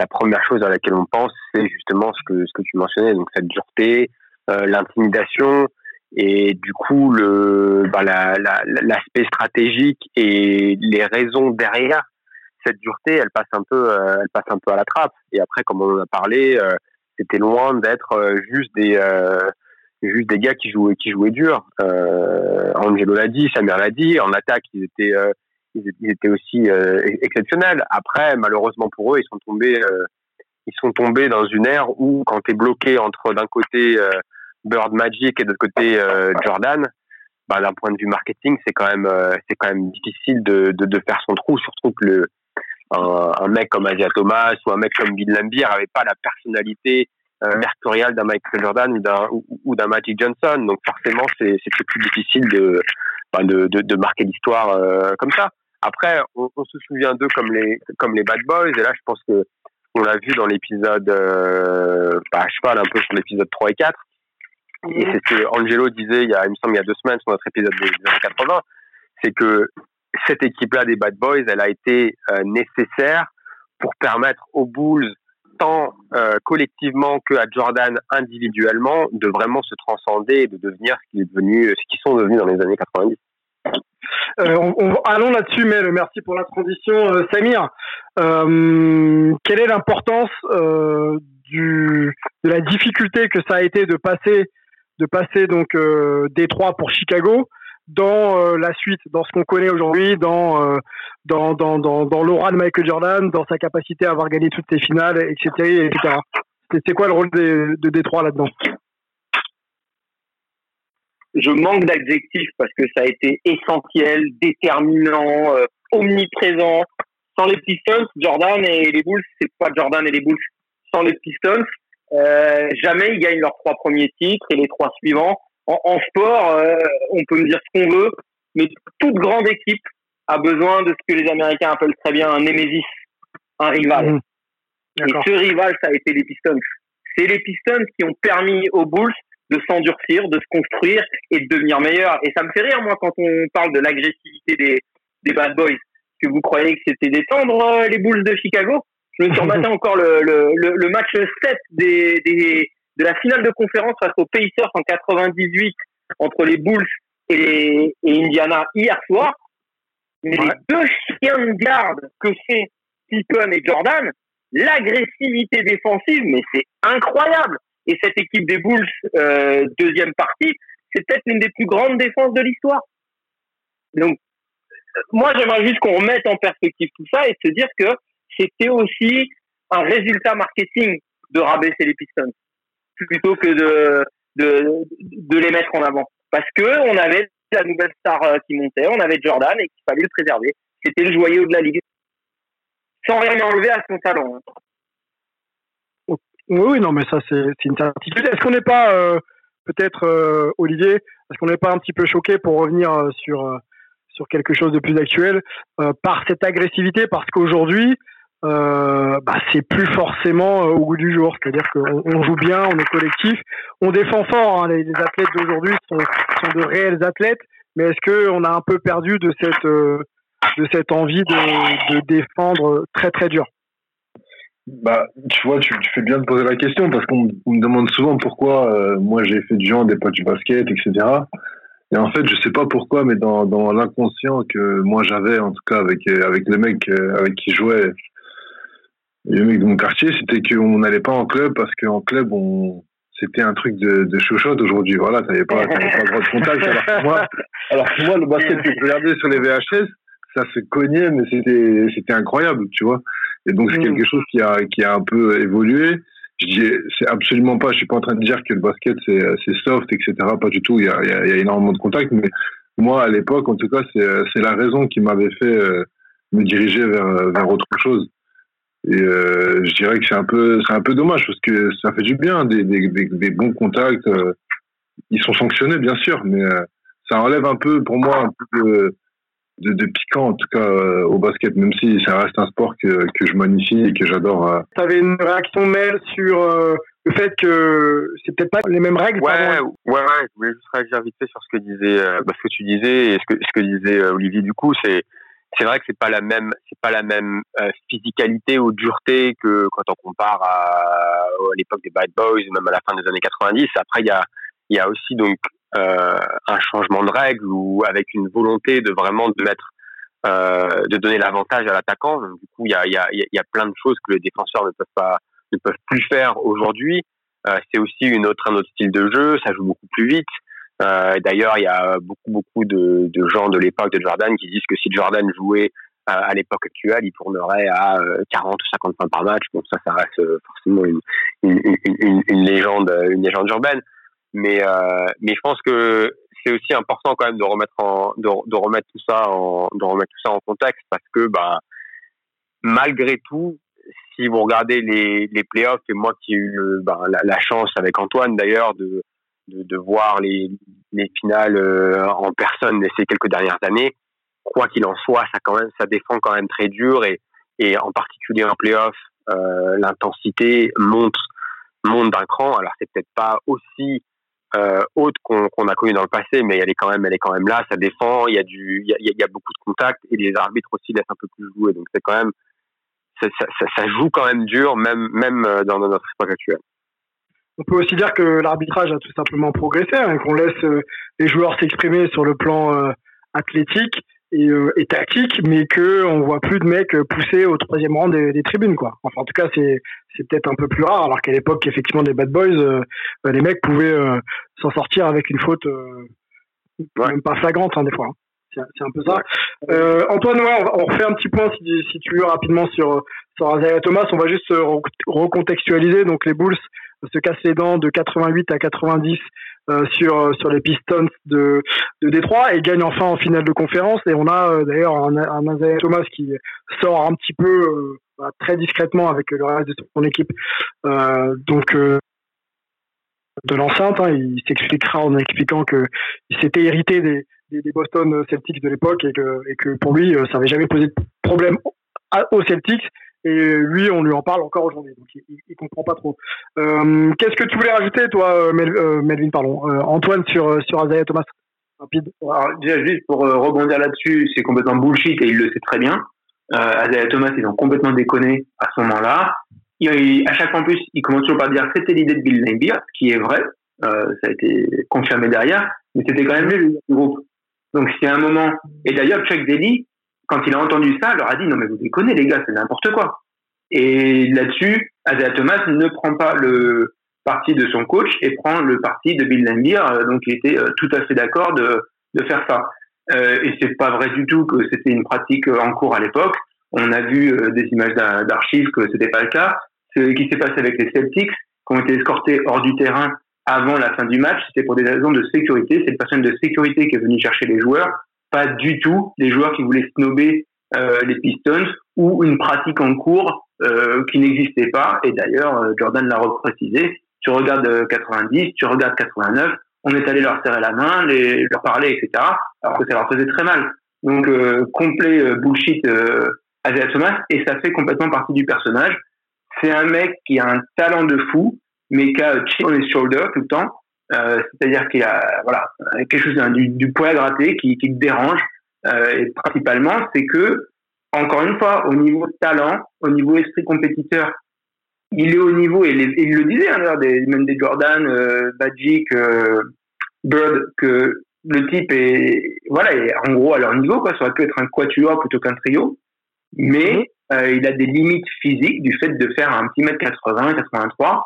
la première chose à laquelle on pense, c'est justement ce que ce que tu mentionnais, donc cette dureté, l'intimidation et du coup le bah, l'aspect stratégique et les raisons derrière cette dureté, elle passe un peu elle passe un peu à la trappe. Et après, comme on en a parlé, c'était loin d'être euh, juste des euh, juste des gars qui jouaient qui jouaient dur. Euh, Angelo l'a dit, Samir l'a dit. En attaque, ils étaient ils étaient aussi exceptionnels. Après, malheureusement pour eux, ils sont tombés ils sont tombés dans une ère où quand tu es bloqué entre d'un côté Bird Magic et de l'autre côté Jordan, bah, d'un point de vue marketing, c'est quand même c'est quand même difficile de, de, de faire son trou, surtout que le un, mec comme Asia Thomas ou un mec comme Bill Lambier avait pas la personnalité euh, mercuriale d'un Michael Jordan ou d'un ou, d'un Magic Johnson. Donc forcément, c'est plus difficile de, de, de, de marquer l'histoire euh, comme ça. Après, on, on se souvient d'eux comme les comme les Bad Boys. Et là, je pense que on l'a vu dans l'épisode, euh, bah, je parle un peu sur l'épisode 3 et 4. Et c'est ce que Angelo disait il y a, il me semble, il y a deux semaines sur notre épisode des années 80. C'est que cette équipe-là des Bad Boys, elle a été euh, nécessaire pour permettre aux Bulls, tant euh, collectivement que à Jordan individuellement, de vraiment se transcender et de devenir ce ce qu'ils sont devenus dans les années 90. Euh, on, allons là-dessus, mais merci pour la transition, Samir. quelle est l'importance du de la difficulté que ça a été de passer de passer donc Détroit pour Chicago? Dans euh, la suite, dans ce qu'on connaît aujourd'hui, dans, euh, dans, dans, dans, dans l'aura de Michael Jordan, dans sa capacité à avoir gagné toutes ses finales, etc. C'est quoi le rôle de, de Détroit là-dedans? Je manque d'adjectifs parce que ça a été essentiel, déterminant, euh, omniprésent. Sans les Pistons, Jordan et les Bulls, c'est pas Jordan et les Bulls. Sans les Pistons, jamais ils gagnent leurs trois premiers titres et les trois suivants en, sport, euh, on peut me dire ce qu'on veut. mais toute grande équipe a besoin de ce que les Américains appellent très bien un némésis, un rival. Mmh. Et ce rival, ça a été les Pistons. C'est les Pistons qui ont permis aux Bulls de s'endurcir, de se construire et de devenir meilleurs. Et ça me fait rire, moi, quand on parle de l'agressivité des, des Bad Boys. Que vous croyez que c'était détendre euh, les Bulls de Chicago? Je me suis encore le, le, le, match 7 des, des, de la finale de conférence face aux Pacers en 98 entre les Bulls et, et Indiana hier soir. Mais les deux chiens de garde que c'est Pippen et Jordan, l'agressivité défensive, mais c'est incroyable. Et cette équipe des Bulls, euh, deuxième partie, c'est peut-être une des plus grandes défenses de l'histoire. Donc, moi, j'aimerais juste qu'on remette en perspective tout ça et se dire que c'était aussi un résultat marketing de rabaisser les Pistons plutôt que de, de, les mettre en avant. Parce que on avait la nouvelle star euh, qui montait, on avait Jordan et qu'il fallait le préserver. C'était le joyau de la ligue. Sans rien enlever à son talent. Hein. Oui, non, mais ça, c'est une certitude. Est-ce qu'on n'est pas, euh, peut-être, euh, Olivier, est-ce qu'on n'est pas un petit peu choqué pour revenir sur, sur quelque chose de plus actuel par cette agressivité? Parce qu'aujourd'hui, euh, bah, c'est plus forcément au goût du jour. C'est-à-dire qu'on on joue bien, on est collectif, on défend fort. Hein. Les, athlètes d'aujourd'hui sont, de réels athlètes, mais est-ce qu'on a un peu perdu de cette, de cette envie de, défendre très très dur? Bah, tu vois, tu, fais bien de poser la question parce qu'on me demande souvent pourquoi euh, moi j'ai fait du genre des pas du basket, etc. Et en fait, je sais pas pourquoi, mais dans, l'inconscient que moi j'avais, en tout cas avec avec les mecs euh, avec qui je jouais, les mecs de mon quartier, c'était qu'on n'allait pas en club parce qu'en club on c'était un truc de, de chouchotte aujourd'hui. Voilà, t'avais pas, pas le droit de contact. Alors que moi, alors que moi, le basket que je regardais sur les VHS, ça se cognait, mais c'était, c'était incroyable, tu vois. Et donc, c'est mm. quelque chose qui a, qui a un peu évolué. Je dis, c'est absolument pas, je suis pas en train de dire que le basket, c'est, c'est soft, etc. Pas du tout. Il y a, il y a, énormément de contacts, mais moi, à l'époque, en tout cas, c'est, c'est la raison qui m'avait fait euh, me diriger vers, vers autre chose. Et euh, je dirais que c'est un peu, c'est un peu dommage parce que ça fait du bien, des, des, des, bons contacts. Euh, ils sont sanctionnés, bien sûr, mais ça enlève un peu, pour moi, un peu de, de, de, piquant en tout cas euh, au basket, même si ça reste un sport que, que je magnifie et que j'adore. Euh. Tu avais une réaction Mel sur euh, le fait que c'est peut-être pas les mêmes règles. Ouais, ouais, ouais, je voulais juste réagir vite fait sur ce que disait, bah, ce que tu disais et ce que ce que disait Olivier. Du coup, c'est c'est vrai que c'est pas la même c'est pas la même physicalité ou dureté que quand on compare à, à l'époque des Bad Boys, même à la fin des années 90. Après, il y a il y a aussi donc euh, un changement de règle ou avec une volonté de vraiment de mettre euh, de donner l'avantage à l'attaquant. Du coup, il y a, y, a, y a plein de choses que les défenseurs ne peuvent pas ne peuvent plus faire aujourd'hui. Euh, c'est aussi une autre un autre style de jeu, ça joue beaucoup plus vite. Euh, D'ailleurs, il y a beaucoup beaucoup de, gens de l'époque de Jordan qui disent que si Jordan jouait euh, à l'époque actuelle, il tournerait à 40 ou 50 points par match. Bon, ça, ça reste forcément une, légende, une légende urbaine. Mais, euh, je pense que c'est aussi important quand même de remettre tout ça en, contexte parce que, bah, malgré tout, si vous regardez les, playoffs, et moi qui ai eu bah, la, chance avec Antoine d'ailleurs de, de, voir les, les finales euh, en personne ces quelques dernières années, quoi qu'il en soit, ça quand même, ça défend quand même très dur et, et en particulier en playoff, euh, l'intensité monte monte d'un cran. Alors c'est peut-être pas aussi euh, haute qu'on a connue dans le passé, mais elle est quand même, elle est quand même là, ça défend, il y a du, il y a, beaucoup de contacts et les arbitres aussi laissent un peu plus jouer, donc c'est quand même, ça, ça, joue quand même dur, même, même dans notre époque actuelle. On peut aussi dire que l'arbitrage a tout simplement progressé, hein, qu'on laisse euh, les joueurs s'exprimer sur le plan euh, athlétique et, euh, et, tactique, mais que on voit plus de mecs pousser au troisième rang des, des tribunes, quoi. Enfin, en tout cas, c'est c'est peut-être un peu plus rare, alors qu'à l'époque, effectivement, des bad boys, euh, les mecs pouvaient euh, s'en sortir avec une faute même pas flagrante, hein, des fois. Hein. C'est un peu ça. Antoine, ouais, on, refait un petit point, si, si tu veux, rapidement sur sur Isaiah Thomas. On va juste recontextualiser. Donc, les Bulls se cassent les dents de 88 à 90 euh, sur euh, sur les Pistons de de Détroit et gagne enfin en finale de conférence et on a euh, d'ailleurs un, un Thomas qui sort un petit peu bah, très discrètement avec le reste de son équipe donc de l'enceinte hein, il s'expliquera en expliquant que il s'était hérité des des, Boston Celtics de l'époque et que, et que pour lui, ça n'avait jamais posé de problème aux Celtics. Et lui, on lui en parle encore aujourd'hui, donc il, il, comprend pas trop. Qu'est-ce que tu voulais rajouter, toi, Melvin, pardon, Antoine, sur sur Isaiah Thomas? Rapide. Alors, juste pour rebondir là-dessus, c'est complètement bullshit et il le sait très bien. Euh, Thomas, ils ont complètement déconné à ce moment-là. à chaque fois en plus, il commence toujours par dire c'était l'idée de Bill Laimbeer, ce qui est vrai. Euh, ça a été confirmé derrière, mais c'était quand même lui le groupe. Donc c'est un moment. Et d'ailleurs, Chuck Daly, quand il a entendu ça, leur a dit non mais vous déconnez les gars, c'est n'importe quoi. Et là-dessus, Isaiah Thomas ne prend pas le parti de son coach et prend le parti de Bill Laimbeer, euh, donc il était euh, tout à fait d'accord de, faire ça. Euh, et c'est pas vrai du tout que c'était une pratique en cours à l'époque. On a vu euh, des images d'archives que c'était pas le cas. Ce qui s'est passé avec les Celtics, qui ont été escortés hors du terrain avant la fin du match, c'était pour des raisons de sécurité. C'est le personnel de sécurité qui est venu chercher les joueurs, pas du tout les joueurs qui voulaient snober euh, les Pistons ou une pratique en cours euh, qui n'existait pas. Et d'ailleurs, euh, Jordan l'a reprécisé. Tu regardes 90, tu regardes 89, on est allé leur serrer la main, les, leur parler, etc. Alors que ça leur faisait très mal. Donc euh, complet euh, bullshit euh, Isaiah Thomas et ça fait complètement partie du personnage. C'est un mec qui a un talent de fou, mais qui a chip on his shoulder tout le temps. Euh, C'est-à-dire qu'il a voilà quelque chose du, du poil à gratter qui, qui le dérange. Euh, et principalement, c'est que encore une fois, au niveau talent, au niveau esprit compétiteur, il est au niveau, et, il le disait, hein, des, même des Jordan, euh, Magic, euh, Bird, que le type est, voilà, est en gros à leur niveau, quoi. Ça aurait pu être un quatuor plutôt qu'un trio, mais euh, il a des limites physiques du fait de faire un petit mètre 80, 83,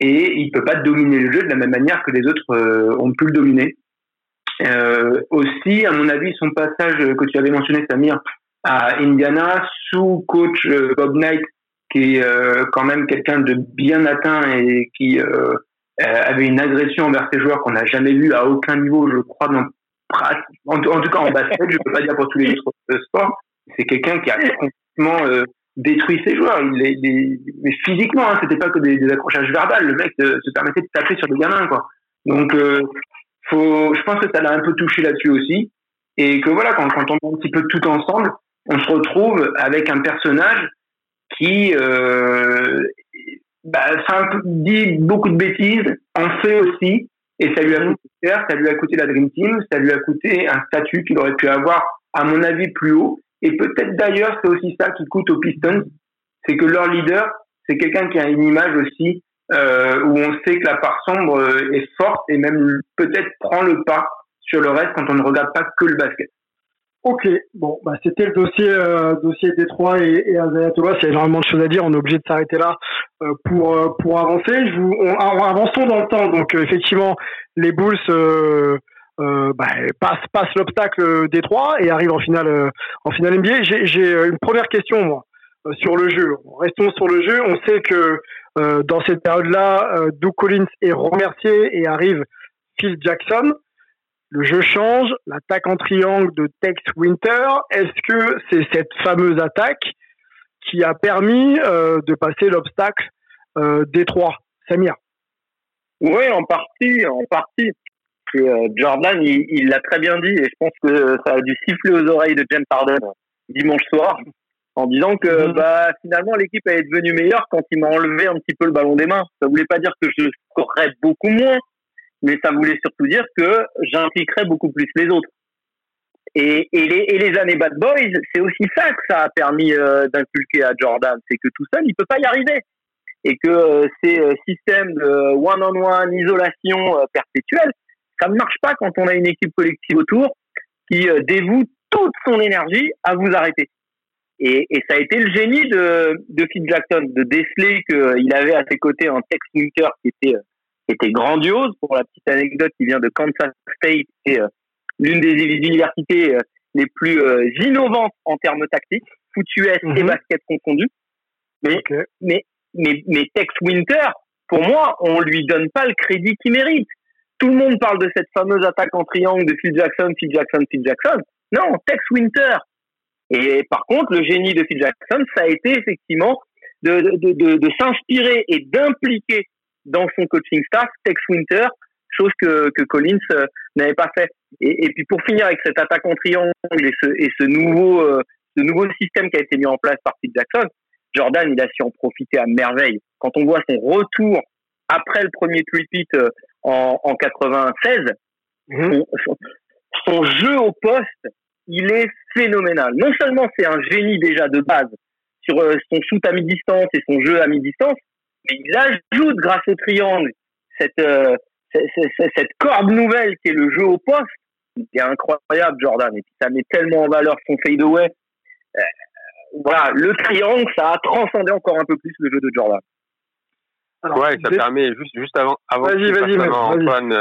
et il peut pas dominer le jeu de la même manière que les autres euh, ont pu le dominer. Euh, aussi, à mon avis, son passage que tu avais mentionné, Samir, à Indiana, sous coach Bob Knight, qui est euh, quand même quelqu'un de bien atteint et qui euh, euh, avait une agression envers ses joueurs qu'on n'a jamais vu à aucun niveau, je crois, dans, en, tout cas en basket, je peux pas dire pour tous les autres sports. C'est quelqu'un qui a complètement détruit ses joueurs. Il est, mais physiquement, hein, c'était pas que des, accrochages verbaux. Le mec se permettait de taper sur des gamins, quoi. Donc, faut, je pense que ça l'a un peu touché là-dessus aussi. Et que voilà, quand, quand on met un petit peu tout ensemble, on se retrouve avec un personnage qui euh, bah, dit beaucoup de bêtises, en fait aussi, et ça lui a coûté cher, ça lui a coûté la Dream Team, ça lui a coûté un statut qu'il aurait pu avoir, à mon avis, plus haut. Et peut-être d'ailleurs, c'est aussi ça qui coûte aux Pistons, c'est que leur leader, c'est quelqu'un qui a une image aussi euh, où on sait que la part sombre est forte et même peut-être prend le pas sur le reste quand on ne regarde pas que le basket. Ok, bon, bah, c'était le dossier euh, dossier Détroit et, et Thomas. Il y a énormément de choses à dire. On est obligé de s'arrêter là euh, pour euh, pour avancer. Je vous, on, avançons dans le temps? Donc euh, effectivement, les Bulls bah, passent passent l'obstacle Détroit et arrivent en finale en finale NBA. J'ai une première question moi sur le jeu. Restons sur le jeu. On sait que dans cette période-là, Doug Collins est remercié et arrive Phil Jackson le jeu change, l'attaque en triangle de Tex Winter, est-ce que c'est cette fameuse attaque qui a permis euh, de passer l'obstacle euh, Détroit? Samir Oui, en partie, en partie. Euh, Jordan, il l'a très bien dit et je pense que ça a dû siffler aux oreilles de James Harden dimanche soir en disant que mhm. bah, finalement l'équipe est devenue meilleure quand il m'a enlevé un petit peu le ballon des mains. Ça voulait pas dire que je scorerais beaucoup moins, mais ça voulait surtout dire que j'impliquerais beaucoup plus les autres. Et, et, les, et les années Bad Boys, c'est aussi ça que ça a permis euh, d'inculquer à Jordan, c'est que tout seul, il peut pas y arriver. Et que euh, ces euh, systèmes de one-on-one, isolation perpétuelle, ça ne marche pas quand on a une équipe collective autour qui dévoue toute son énergie à vous arrêter. Et, et, ça a été le génie de, de Phil Jackson, de déceler qu'il avait à ses côtés un Tex Winter qui était était grandiose. Pour la petite anecdote, il vient de Kansas State, c'est euh, l'une des universités euh, les plus euh, innovantes en termes tactiques, foot US et mhm. basket confondu. Mais, mais, mais, mais Tex Winter, pour moi, on lui donne pas le crédit qu'il mérite. Tout le monde parle de cette fameuse attaque en triangle de Phil Jackson, Phil Jackson, Phil Jackson. Non, Tex Winter. Et par contre, le génie de Phil Jackson, ça a été effectivement de, de, de, de s'inspirer et d'impliquer dans son coaching staff, Tex Winter, chose que, que Collins euh, n'avait pas fait. Et, puis pour finir avec cette attaque en triangle et ce, et ce nouveau, euh, ce nouveau système qui a été mis en place par Phil Jackson, Jordan, il a su en profiter à merveille. Quand on voit son retour après le premier tweet euh, en, en 96, mhm. son, jeu au poste, il est phénoménal. Non seulement c'est un génie déjà de base sur euh, son shoot à mi-distance et son jeu à mi-distance, mais il ajoute grâce au triangle cette, euh, cette, corde nouvelle qui est le jeu au poste. C'est incroyable, Jordan. Et puis ça met tellement en valeur son fadeaway. Euh, voilà, le triangle, ça a transcendé encore un peu plus le jeu de Jordan. Ouais, ça permet juste juste avant avant vas-y, vas-y, Antoine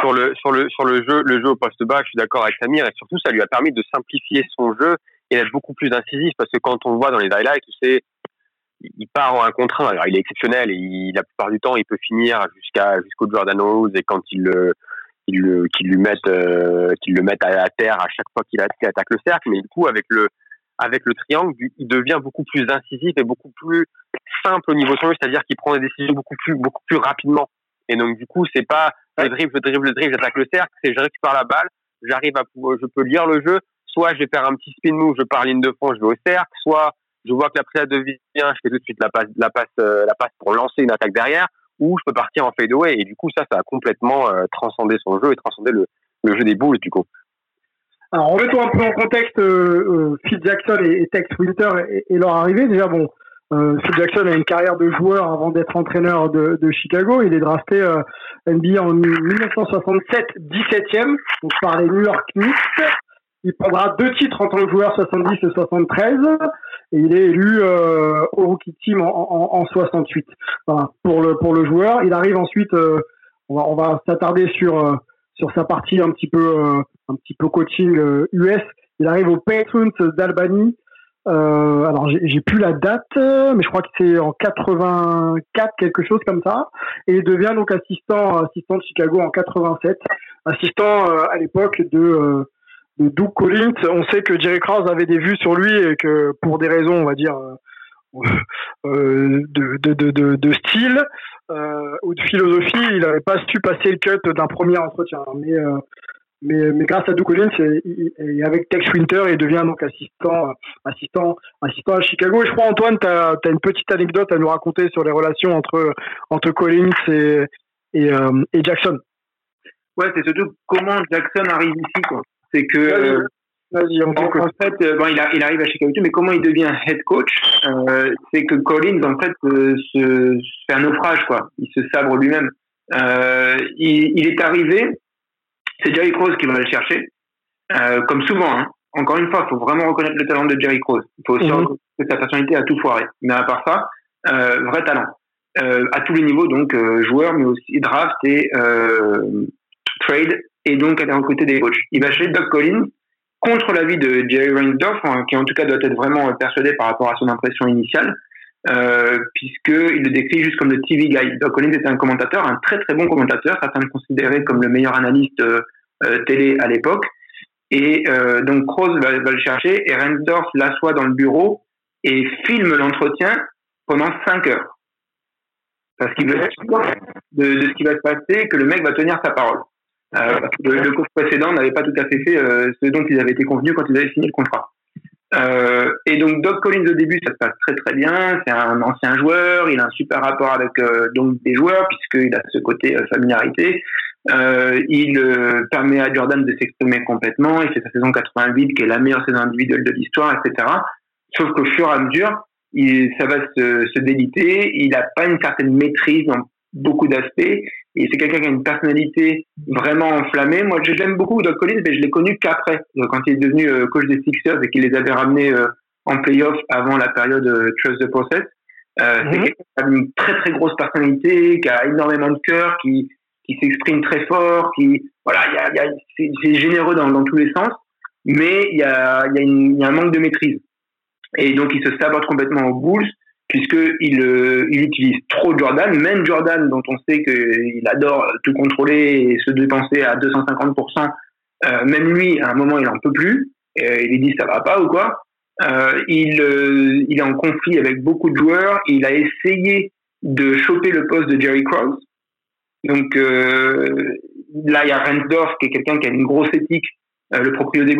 sur le sur le sur le jeu le jeu au poste bas, je suis d'accord avec Samir et surtout ça lui a permis de simplifier son jeu et d'être beaucoup plus incisif parce que quand on le voit dans les highlights, tu sais, il part en un contre Alors, il est exceptionnel et il, la plupart du temps, il peut finir jusqu'à jusqu'au Jordan Rose et quand il le qu'il le, lui mette euh, qu'il le mette à, terre à chaque fois qu'il attaque le cercle. Mais du coup, avec le avec le triangle, il devient beaucoup plus incisif et beaucoup plus simple au niveau son jeu, c'est-à-dire qu'il prend des décisions beaucoup plus beaucoup plus rapidement. Et donc du coup, c'est pas le dribble, le dribble, le dribble, j'attaque le cercle, c'est je récupère la balle, j'arrive à je peux lire le jeu, soit je vais faire un petit spin move, je pars ligne de fond, je vais au cercle, soit je vois que la prise devient, je fais tout de suite la passe, la passe, euh, la passe pour lancer une attaque derrière, ou je peux partir en fadeaway. Et du coup, ça, ça a complètement euh, transcendé son jeu et transcendé le, le jeu des boules, du coup. Alors, remettons un peu en contexte euh, Phil Jackson et, Tex Winter et, leur arrivée. Déjà, bon, Phil Jackson a une carrière de joueur avant d'être entraîneur de, de, Chicago. Il est drafté NBA en 1967, 17e, donc par les New York Knicks. Il prendra deux titres en tant que joueur, 70 et 73, et il est élu euh, au rookie team en, en, en 68. Voilà, pour le pour le joueur, il arrive ensuite. Euh, on va on va s'attarder sur euh, sur sa partie un petit peu euh, un petit peu coaching US. Il arrive au Patriots d'Albany. alors j'ai plus la date, mais je crois que c'est en 84 quelque chose comme ça. Et il devient donc assistant assistant de Chicago en 87, assistant à l'époque de de Doug Collins. On sait que Jerry Krause avait des vues sur lui et que pour des raisons, on va dire, euh, euh, de, de, style euh, ou de philosophie, il n'avait pas su passer le cut d'un premier entretien. Mais, mais, mais, grâce à Doug Collins et, avec Tex Winter, il devient donc assistant, assistant, assistant à Chicago. Et je crois, Antoine, tu as, une petite anecdote à nous raconter sur les relations entre, entre Collins et, et, et Jackson. Ouais, c'est surtout comment Jackson arrive ici, c'est que en, fait, euh, bon, il, il, arrive à Chicago, mais comment il devient head coach euh, C'est que Collins, en fait, euh, se, fait un naufrage, quoi. Il se sabre lui-même. Euh, il, il, est arrivé, c'est Jerry Cross qui va le chercher, euh, comme souvent. Hein. Encore une fois, il faut vraiment reconnaître le talent de Jerry Cross. Il faut aussi mhm. reconnaître que sa personnalité a tout foiré. Mais à part ça, vrai talent. à tous les niveaux, donc joueur, mais aussi draft et trade et donc aller côté des coachs. Il va chez Doug Collins contre l'avis de Jerry Reinsdorf, hein, qui en tout cas doit être vraiment persuadé par rapport à son impression initiale, euh, puisqu'il le décrit juste comme le TV guy. Doug Collins était un commentateur, un très très bon commentateur, certains le considéraient comme le meilleur analyste euh, télé à l'époque. Et euh, donc Kroos va, le chercher et Reinsdorf l'assoit dans le bureau et filme l'entretien pendant 5 heures. Parce qu'il veut être de, de ce qui va se passer, que le mec va tenir sa parole. Le, le, coach précédent n'avait pas tout à fait fait ce dont ils avaient été convenus quand ils avaient signé le contrat. Euh, et donc Doc Collins au début ça se passe très très bien, c'est un ancien joueur, il a un super rapport avec euh, donc des joueurs puisqu'il a ce côté euh, familiarité. il permet à Jordan de s'exprimer complètement, il fait sa saison 88 qui est la meilleure saison individuelle de l'histoire, etc. Sauf qu'au fur et à mesure, il, ça va se, se déliter, il n'a pas une certaine maîtrise dans beaucoup d'aspects et c'est quelqu'un qui a une personnalité vraiment enflammée. Moi, je l'aime beaucoup, Doc Collins, mais je l'ai connu qu'après, euh, quand il est devenu euh, coach des Sixers et qu'il les avait ramenés euh, en playoff avant la période Trust the Process. C'est mhm. quelqu'un qui a une très très grosse personnalité, qui a énormément de cœur, qui, qui s'exprime très fort, qui voilà, il y a, y a c'est généreux dans, dans tous les sens, mais il y a, y, a y a un manque de maîtrise. Et donc il se saborde complètement aux Bulls puisqu'il euh, il utilise trop Jordan, même Jordan dont on sait qu'il adore tout contrôler et se dépenser à 250%, euh, même lui, à un moment, il en peut plus, et il dit ça va pas ou quoi. Euh, il, euh, est en conflit avec beaucoup de joueurs, il a essayé de choper le poste de Jerry Krause, donc là, il y a Rensdorf qui est quelqu'un qui a une grosse éthique, le proprio des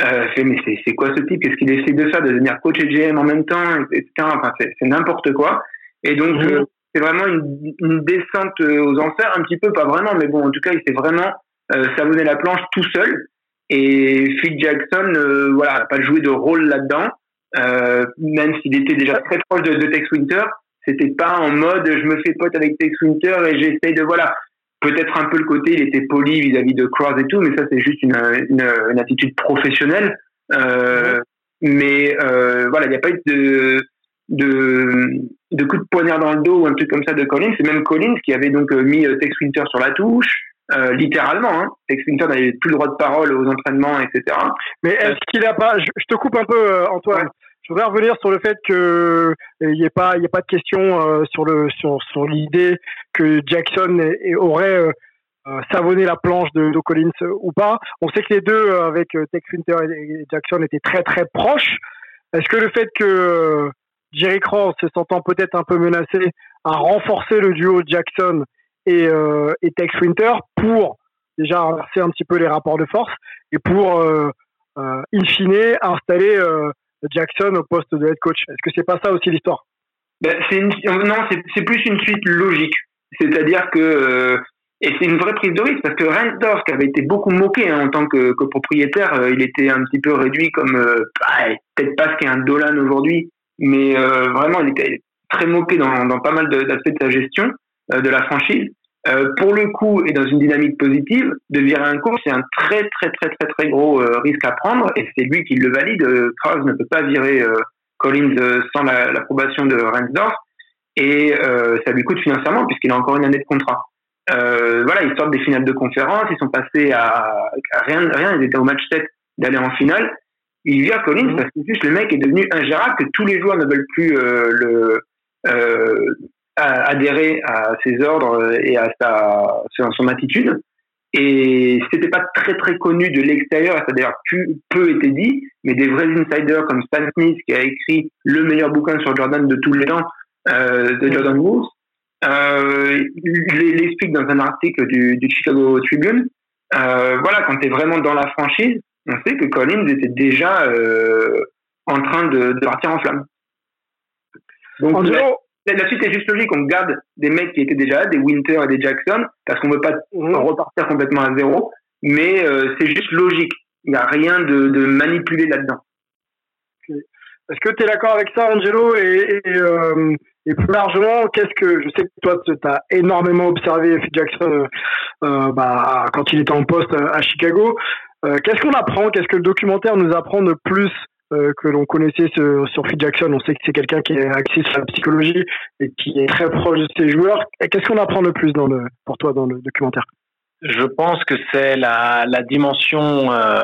Bulls. fait mais c'est quoi ce type? Qu'est-ce qu'il essaie de faire De devenir coach et GM en même temps, etc. Enfin, c'est n'importe quoi. Et donc, mmh. c'est vraiment une, une, descente aux enfers, un petit peu, pas vraiment, mais bon, en tout cas, il s'est vraiment savonné la planche tout seul. Et Phil Jackson, euh, voilà, n'a pas joué de rôle là-dedans, euh, même s'il était déjà très proche de, de Tex Winter. C'était pas en mode je me fais pote avec Tex Winter et j'essaye de voilà. Peut-être un peu le côté, il était poli vis-à-vis de Cross et tout, mais ça c'est juste une, une, une, attitude professionnelle. Euh, mais euh, voilà, il n'y a pas eu de, de, de coup de poignard dans le dos ou un truc comme ça de Collins. C'est même Collins qui avait donc mis Tex Winter sur la touche. Euh, littéralement. Hein. Tex Winter n'avait plus le droit de parole aux entraînements, etc. Mais est-ce qu'il a pas, je, te coupe un peu, euh, Antoine. Je voudrais revenir sur le fait que il n'y ait pas, a pas de question euh, sur l'idée que Jackson aurait savonné la planche de, de, Collins ou pas. On sait que les deux, avec Tex Winter et, Jackson, étaient très très proches. Est-ce que le fait que Jerry Cross, se sentant peut-être un peu menacé, a renforcé le duo Jackson et, euh, et Tex Winter pour déjà inverser un petit peu les rapports de force et pour, euh, euh, in fine, installer euh, Jackson au poste de head coach. Est-ce que c'est pas ça aussi l'histoire? Ben, c'est Non, c'est plus une suite logique. C'est-à-dire que euh, et c'est une vraie prise de risque parce que Reinsdorf, qui avait été beaucoup moqué hein, en tant que, que propriétaire, euh, il était un petit peu réduit comme bah, peut-être pas ce qu'est un Dolan aujourd'hui, mais vraiment il était très moqué dans pas mal d'aspects de, sa gestion de la franchise. Euh, pour le coup, et dans une dynamique positive, de virer un coach, c'est un très très très très très gros euh, risque à prendre, et c'est lui qui le valide. Euh, Krause ne peut pas virer euh, Collins sans l'approbation de Rensdorf, et ça lui coûte financièrement puisqu'il a encore une année de contrat. voilà, ils sortent des finales de conférence, ils sont passés à, rien, rien, ils étaient au match 7 d'aller en finale. Il vire Collins mmh. parce que juste le mec est devenu ingérable, que tous les joueurs ne veulent plus le adhérer à ses ordres et à sa, son attitude. Et c'était pas très très connu de l'extérieur, ça a d'ailleurs peu été dit, mais des vrais insiders comme Stan Smith qui a écrit le meilleur bouquin sur Jordan de tous les temps, euh, de Jordan Wolves, euh, l'explique dans un article du, Chicago Tribune. Euh, voilà, quand tu es vraiment dans la franchise, on sait que Collins était déjà euh, en train de, partir en flamme. Donc, la suite est juste logique. On garde des mecs qui étaient déjà là, des Winter et des Jackson, parce qu'on veut pas mhm. repartir complètement à zéro. Mais euh, c'est juste logique. Il n'y a rien de, de manipulé là-dedans. Est-ce que tu es d'accord avec ça, Angelo? Et, et, euh, et, plus largement, qu'est-ce que je sais que toi, tu as énormément observé Phil Jackson euh, bah, quand il était en poste à Chicago. qu'est-ce qu'on apprend? Qu'est-ce que le documentaire nous apprend de plus euh, que l'on connaissait sur, sur Phil Jackson. On sait que c'est quelqu'un qui est axé sur la psychologie et qui est très proche de ses joueurs. Qu'est-ce qu'on apprend le plus dans le, pour toi dans le documentaire? Je pense que c'est la, la dimension euh,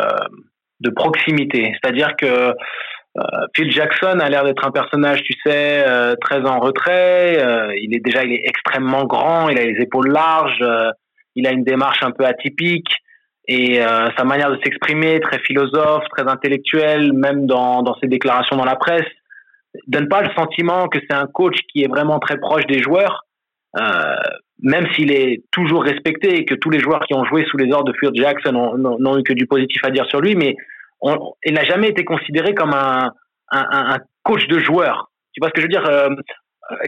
de proximité. C'est-à-dire que euh, Phil Jackson a l'air d'être un personnage, tu sais, euh, très en retrait. Euh, il est déjà, il est extrêmement grand, il a les épaules larges, il a une démarche un peu atypique et euh, sa manière de s'exprimer, très philosophe, très intellectuel, même dans, dans ses déclarations dans la presse, donne pas le sentiment que c'est un coach qui est vraiment très proche des joueurs, euh, même s'il est toujours respecté et que tous les joueurs qui ont joué sous les ordres de Phil Jackson n'ont eu que du positif à dire sur lui, mais on, il n'a jamais été considéré comme un, un, un, coach de joueurs. Tu vois ce que je veux dire euh,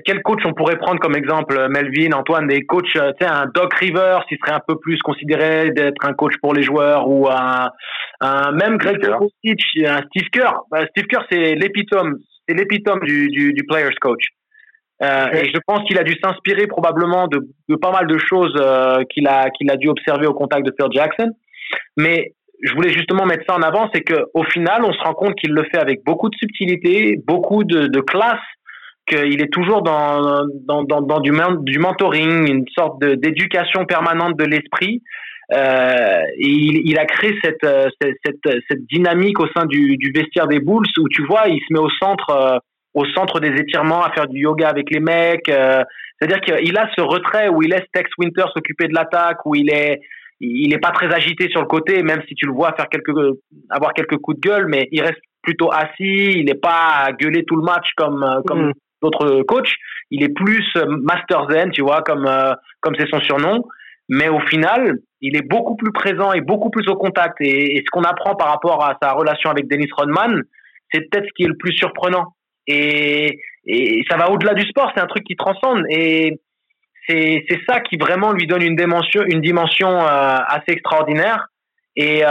quel coach on pourrait prendre comme exemple, euh, Melvin, Antoine, des coachs, euh, tu sais, un Doc Rivers, qui serait un peu plus considéré d'être un coach pour les joueurs, ou un, un même Greg Popovich, un Steve Kerr. Bah, Steve Kerr, c'est l'épitome, c'est l'épitome du, du, du, players coach. Euh, et je pense qu'il a dû s'inspirer probablement de, de, pas mal de choses euh, qu'il a qu'il a dû observer au contact de Phil Jackson. Mais je voulais justement mettre ça en avant, c'est que au final, on se rend compte qu'il le fait avec beaucoup de subtilité, beaucoup de, de classe qu'il est toujours dans, dans, dans, du, mentoring, une sorte d'éducation permanente de l'esprit. Euh, il, a créé cette, euh, cette, cette, dynamique au sein du, vestiaire des Bulls où tu vois, il se met au centre, euh, au centre des étirements à faire du yoga avec les mecs. C'est-à-dire qu'il a ce retrait où il laisse Tex Winter s'occuper de l'attaque, où il est, il est pas très agité sur le côté, même si tu le vois faire quelques, avoir quelques coups de gueule, mais il reste plutôt assis, il n'est pas à gueuler tout le match comme, comme, mm d'autres coachs. Il est plus euh, Master Zen, tu vois, comme euh, comme c'est son surnom. Mais au final, il est beaucoup plus présent et beaucoup plus au contact. Et, ce qu'on apprend par rapport à sa relation avec Dennis Rodman, c'est peut-être ce qui est le plus surprenant. Et, et ça va au-delà du sport, c'est un truc qui transcende. Et c'est ça qui vraiment lui donne une dimension, une dimension euh, assez extraordinaire. Et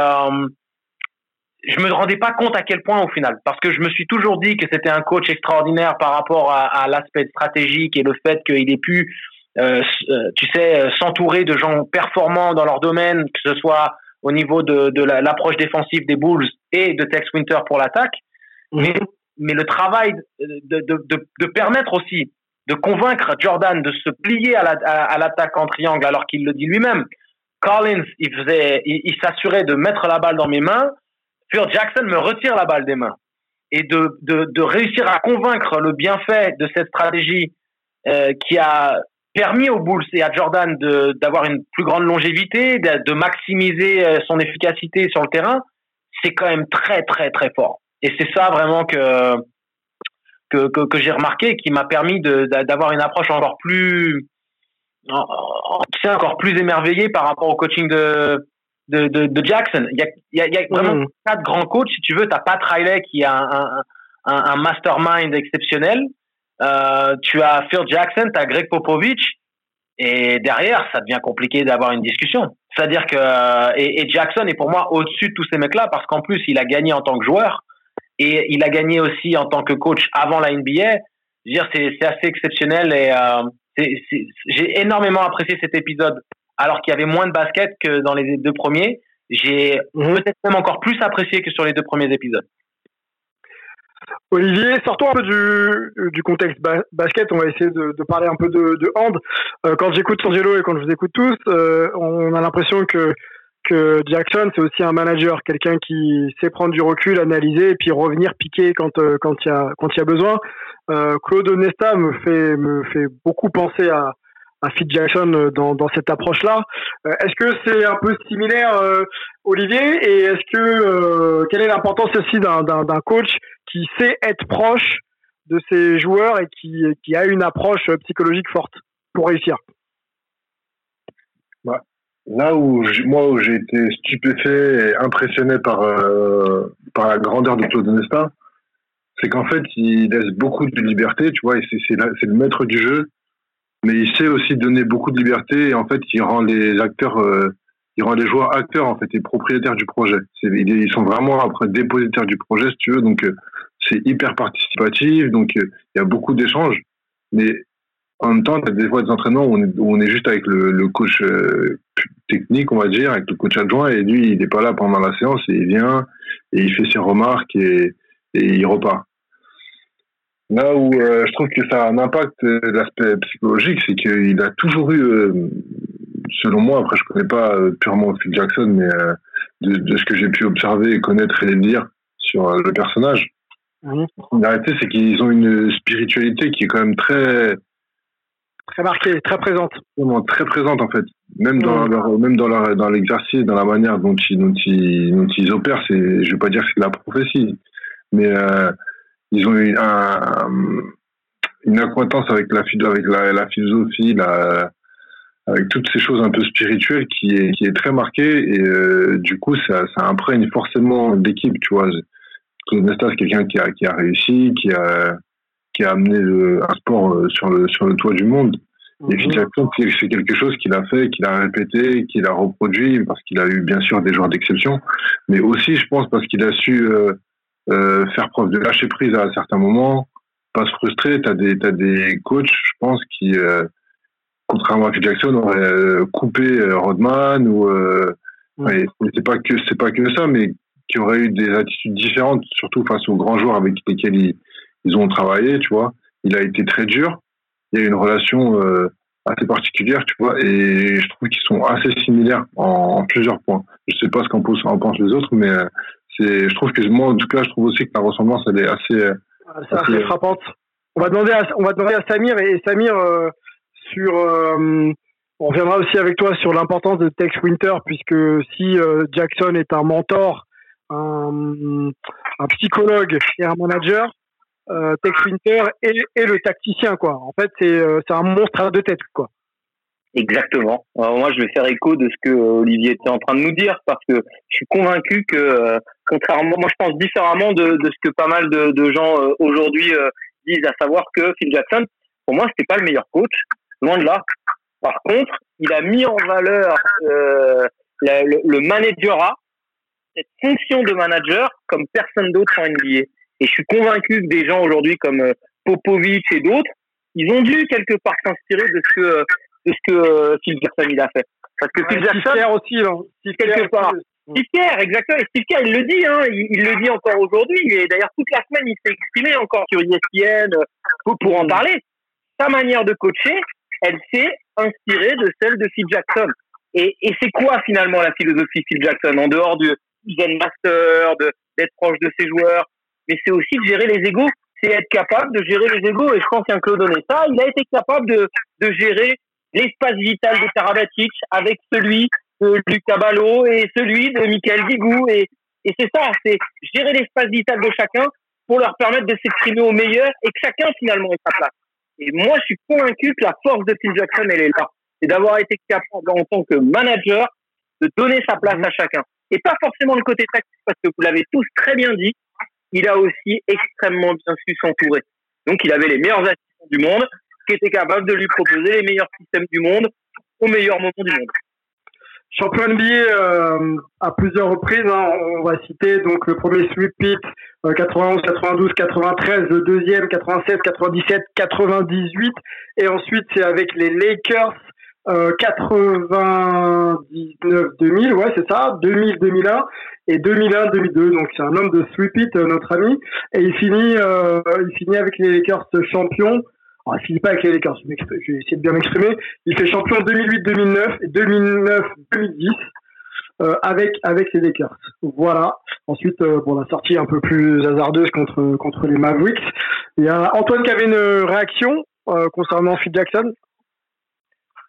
je me rendais pas compte à quel point au final, parce que je me suis toujours dit que c'était un coach extraordinaire par rapport à, à l'aspect stratégique et le fait qu'il ait pu euh, euh, tu sais, euh, s'entourer de gens performants dans leur domaine, que ce soit au niveau de, de l'approche défensive des Bulls et de Tex Winter pour l'attaque. Mhm. Mais, mais le travail de, de, de, de, permettre aussi de convaincre Jordan de se plier à l'attaque la, à en triangle alors qu'il le dit lui-même. Collins, il faisait, il, s'assurait de mettre la balle dans mes mains. Phil Jackson me retire la balle des mains. Et de, de, de réussir à convaincre le bienfait de cette stratégie euh, qui a permis aux Bulls et à Jordan d'avoir une plus grande longévité, de, maximiser euh, son efficacité sur le terrain, c'est quand même très très très fort. Et c'est ça vraiment que que, que, j'ai remarqué, qui m'a permis d'avoir une approche encore plus encore plus émerveillée par rapport au coaching de de, de, de Jackson. Il y a, il y a, y a vraiment mmh. quatre grands coachs, si tu veux. T'as Pat Riley qui a un, un, un, un mastermind exceptionnel. Euh, tu as Phil Jackson, tu as Greg Popovich, et derrière, ça devient compliqué d'avoir une discussion. C'est-à-dire que et, et, Jackson est pour moi au-dessus de tous ces mecs-là parce qu'en plus, il a gagné en tant que joueur et il a gagné aussi en tant que coach avant la NBA. Je veux dire, c'est assez exceptionnel et euh, j'ai énormément apprécié cet épisode alors qu'il y avait moins de basket que dans les deux premiers. J'ai mhm. peut-être même encore plus apprécié que sur les deux premiers épisodes. Olivier, sortons un peu du, du contexte basket, on va essayer de, de, parler un peu de, de hand. Euh, quand j'écoute Angelo et quand je vous écoute tous, euh, on a l'impression que, que Jackson, c'est aussi un manager, quelqu'un qui sait prendre du recul, analyser et puis revenir piquer quand euh, quand il y a quand il y a besoin. Claude Nesta me fait me fait beaucoup penser à à Phil Jackson dans, dans cette approche-là. est-ce que c'est un peu similaire, Olivier? Et est-ce que quelle est l'importance aussi d'un coach qui sait être proche de ses joueurs et qui, a une approche psychologique forte pour réussir? Là où moi où j'ai été stupéfait et impressionné par euh, la grandeur de Claude Nesta, c'est qu'en fait il laisse beaucoup de liberté, tu vois, c'est c'est le maître du jeu, mais il sait aussi donner beaucoup de liberté et en fait il rend les acteurs euh, il rend les joueurs acteurs en fait et propriétaires du projet. Ils sont vraiment après dépositaires du projet si tu veux, donc euh, c'est hyper participatif, donc euh, il y a beaucoup d'échanges. Mais en même temps, il y a des fois des entraînements où on est, juste avec le, coach technique, on va dire, avec le coach adjoint, et lui, il n'est pas là pendant la séance, et il vient, et il fait ses remarques, et, il repart. Là où euh, je trouve que ça a un impact, l'aspect psychologique, c'est qu'il a toujours eu, selon moi, après je connais pas purement Phil Jackson, mais de, de, ce que j'ai pu observer et connaître et lire sur le personnage, la réalité, c'est qu'ils ont une spiritualité qui est quand même très très marquée, très présente. Très présente en fait. Même dans leur, même dans leur, dans l'exercice, dans la manière dont ils, dont ils, dont ils opèrent, c'est, je vais pas dire que c'est de la prophétie, mais euh, ils ont un, une acquaintance avec la, avec la, la philosophie, la, avec toutes ces choses un peu spirituelles qui est, qui est très marquée et euh, du coup ça, ça imprègne forcément l'équipe, tu vois. Claude Nesta, c'est quelqu'un qui a, qui a réussi, qui a, qui a amené le, un sport euh, sur le, sur le toit du monde. Et puis, mhm. c'est quelque chose qu'il a fait, qu'il a répété, qu'il a reproduit, parce qu'il a eu bien sûr des joueurs d'exception, mais aussi, je pense, parce qu'il a su euh, euh, faire preuve de lâcher prise à certains moments, pas se frustrer. T'as des, t'as des coachs, je pense, qui, euh, contrairement à Phil Jackson, auraient euh, coupé Rodman ou. C'est pas que c'est pas que ça, mais qui auraient eu des attitudes différentes, surtout face aux grands joueurs avec lesquels ils, ils ont travaillé, tu vois. Il a été très dur. Il y a une relation euh, assez particulière, tu vois, et je trouve qu'ils sont assez similaires en, plusieurs points. Je sais pas ce qu'en pensent, les autres, mais euh, je trouve que moi, en tout cas, je trouve aussi que la ressemblance, elle est assez, euh, assez, assez frappante. On va demander à, on va demander à Samir et, Samir sur. on reviendra aussi avec toi sur l'importance de Tex Winter, puisque si Jackson est un mentor un, un psychologue et un manager, euh, Tex Winter et, le tacticien quoi. En fait, c'est euh, c'est un monstre à deux têtes quoi. Exactement. Alors moi, je vais faire écho de ce que Olivier était en train de nous dire parce que je suis convaincu que, contrairement, moi, je pense différemment de, de ce que pas mal de, de gens aujourd'hui disent, à savoir que Phil Jackson, pour moi, c'était pas le meilleur coach, loin de là. Par contre, il a mis en valeur euh, le, le managerat, cette fonction de manager, comme personne d'autre en NBA. Et je suis convaincu que des gens aujourd'hui comme euh, Popovic et d'autres, ils ont dû quelque part s'inspirer de ce que de ce que euh, Phil Jackson il a fait. Parce que Phil Jackson aussi, hein. quelque part. Steve Kerr, exactement. Et Steve Kerr, il le dit, hein, il, le dit encore aujourd'hui. Et d'ailleurs, toute la semaine, il s'est exprimé encore sur ESPN pour, pour en parler. Sa manière de coacher, elle s'est inspirée de celle de Phil Jackson. Et, et c'est quoi finalement la philosophie Phil Jackson? En dehors du Zen Master, d'être proche de ses joueurs, mais c'est aussi de gérer les égaux. C'est être capable de gérer les égaux. Et je pense qu'un Claude ça, il a été capable de, de gérer l'espace vital de Tarabatic avec celui de Lucas Ballot et celui de Michael Digou. Et, et c'est ça, c'est gérer l'espace vital de chacun pour leur permettre de s'exprimer au meilleur et que chacun finalement ait sa place. Et moi, je suis convaincu que la force de Phil Jackson, elle est là. C'est d'avoir été capable, en tant que manager, de donner sa place à chacun. Et pas forcément le côté tactique, parce que vous l'avez tous très bien dit, il a aussi extrêmement bien su s'entourer. Donc, il avait les meilleurs assistants du monde, qui étaient capables de lui proposer les meilleurs systèmes du monde au meilleur moment du monde champion NBA euh, à plusieurs reprises. Hein. On va citer donc le premier sweep pit 91, 92, 93, le deuxième 96, 97, 98, et ensuite c'est avec les Lakers 99, 2000, ouais c'est ça, 2000, 2001 et 2001, 2002. Donc c'est un homme de sweep pit, euh, notre ami, et il finit, euh, il finit avec les Lakers champions il finit pas avec les Lakers, je vais essayer de bien m'exprimer. Il fait champion 2008-2009 et 2009-2010 euh, avec avec les Lakers. Voilà. Ensuite, euh, bon, la sortie un peu plus hasardeuse contre contre les Mavericks. Il y a Antoine qui avait une réaction euh, concernant Phil Jackson?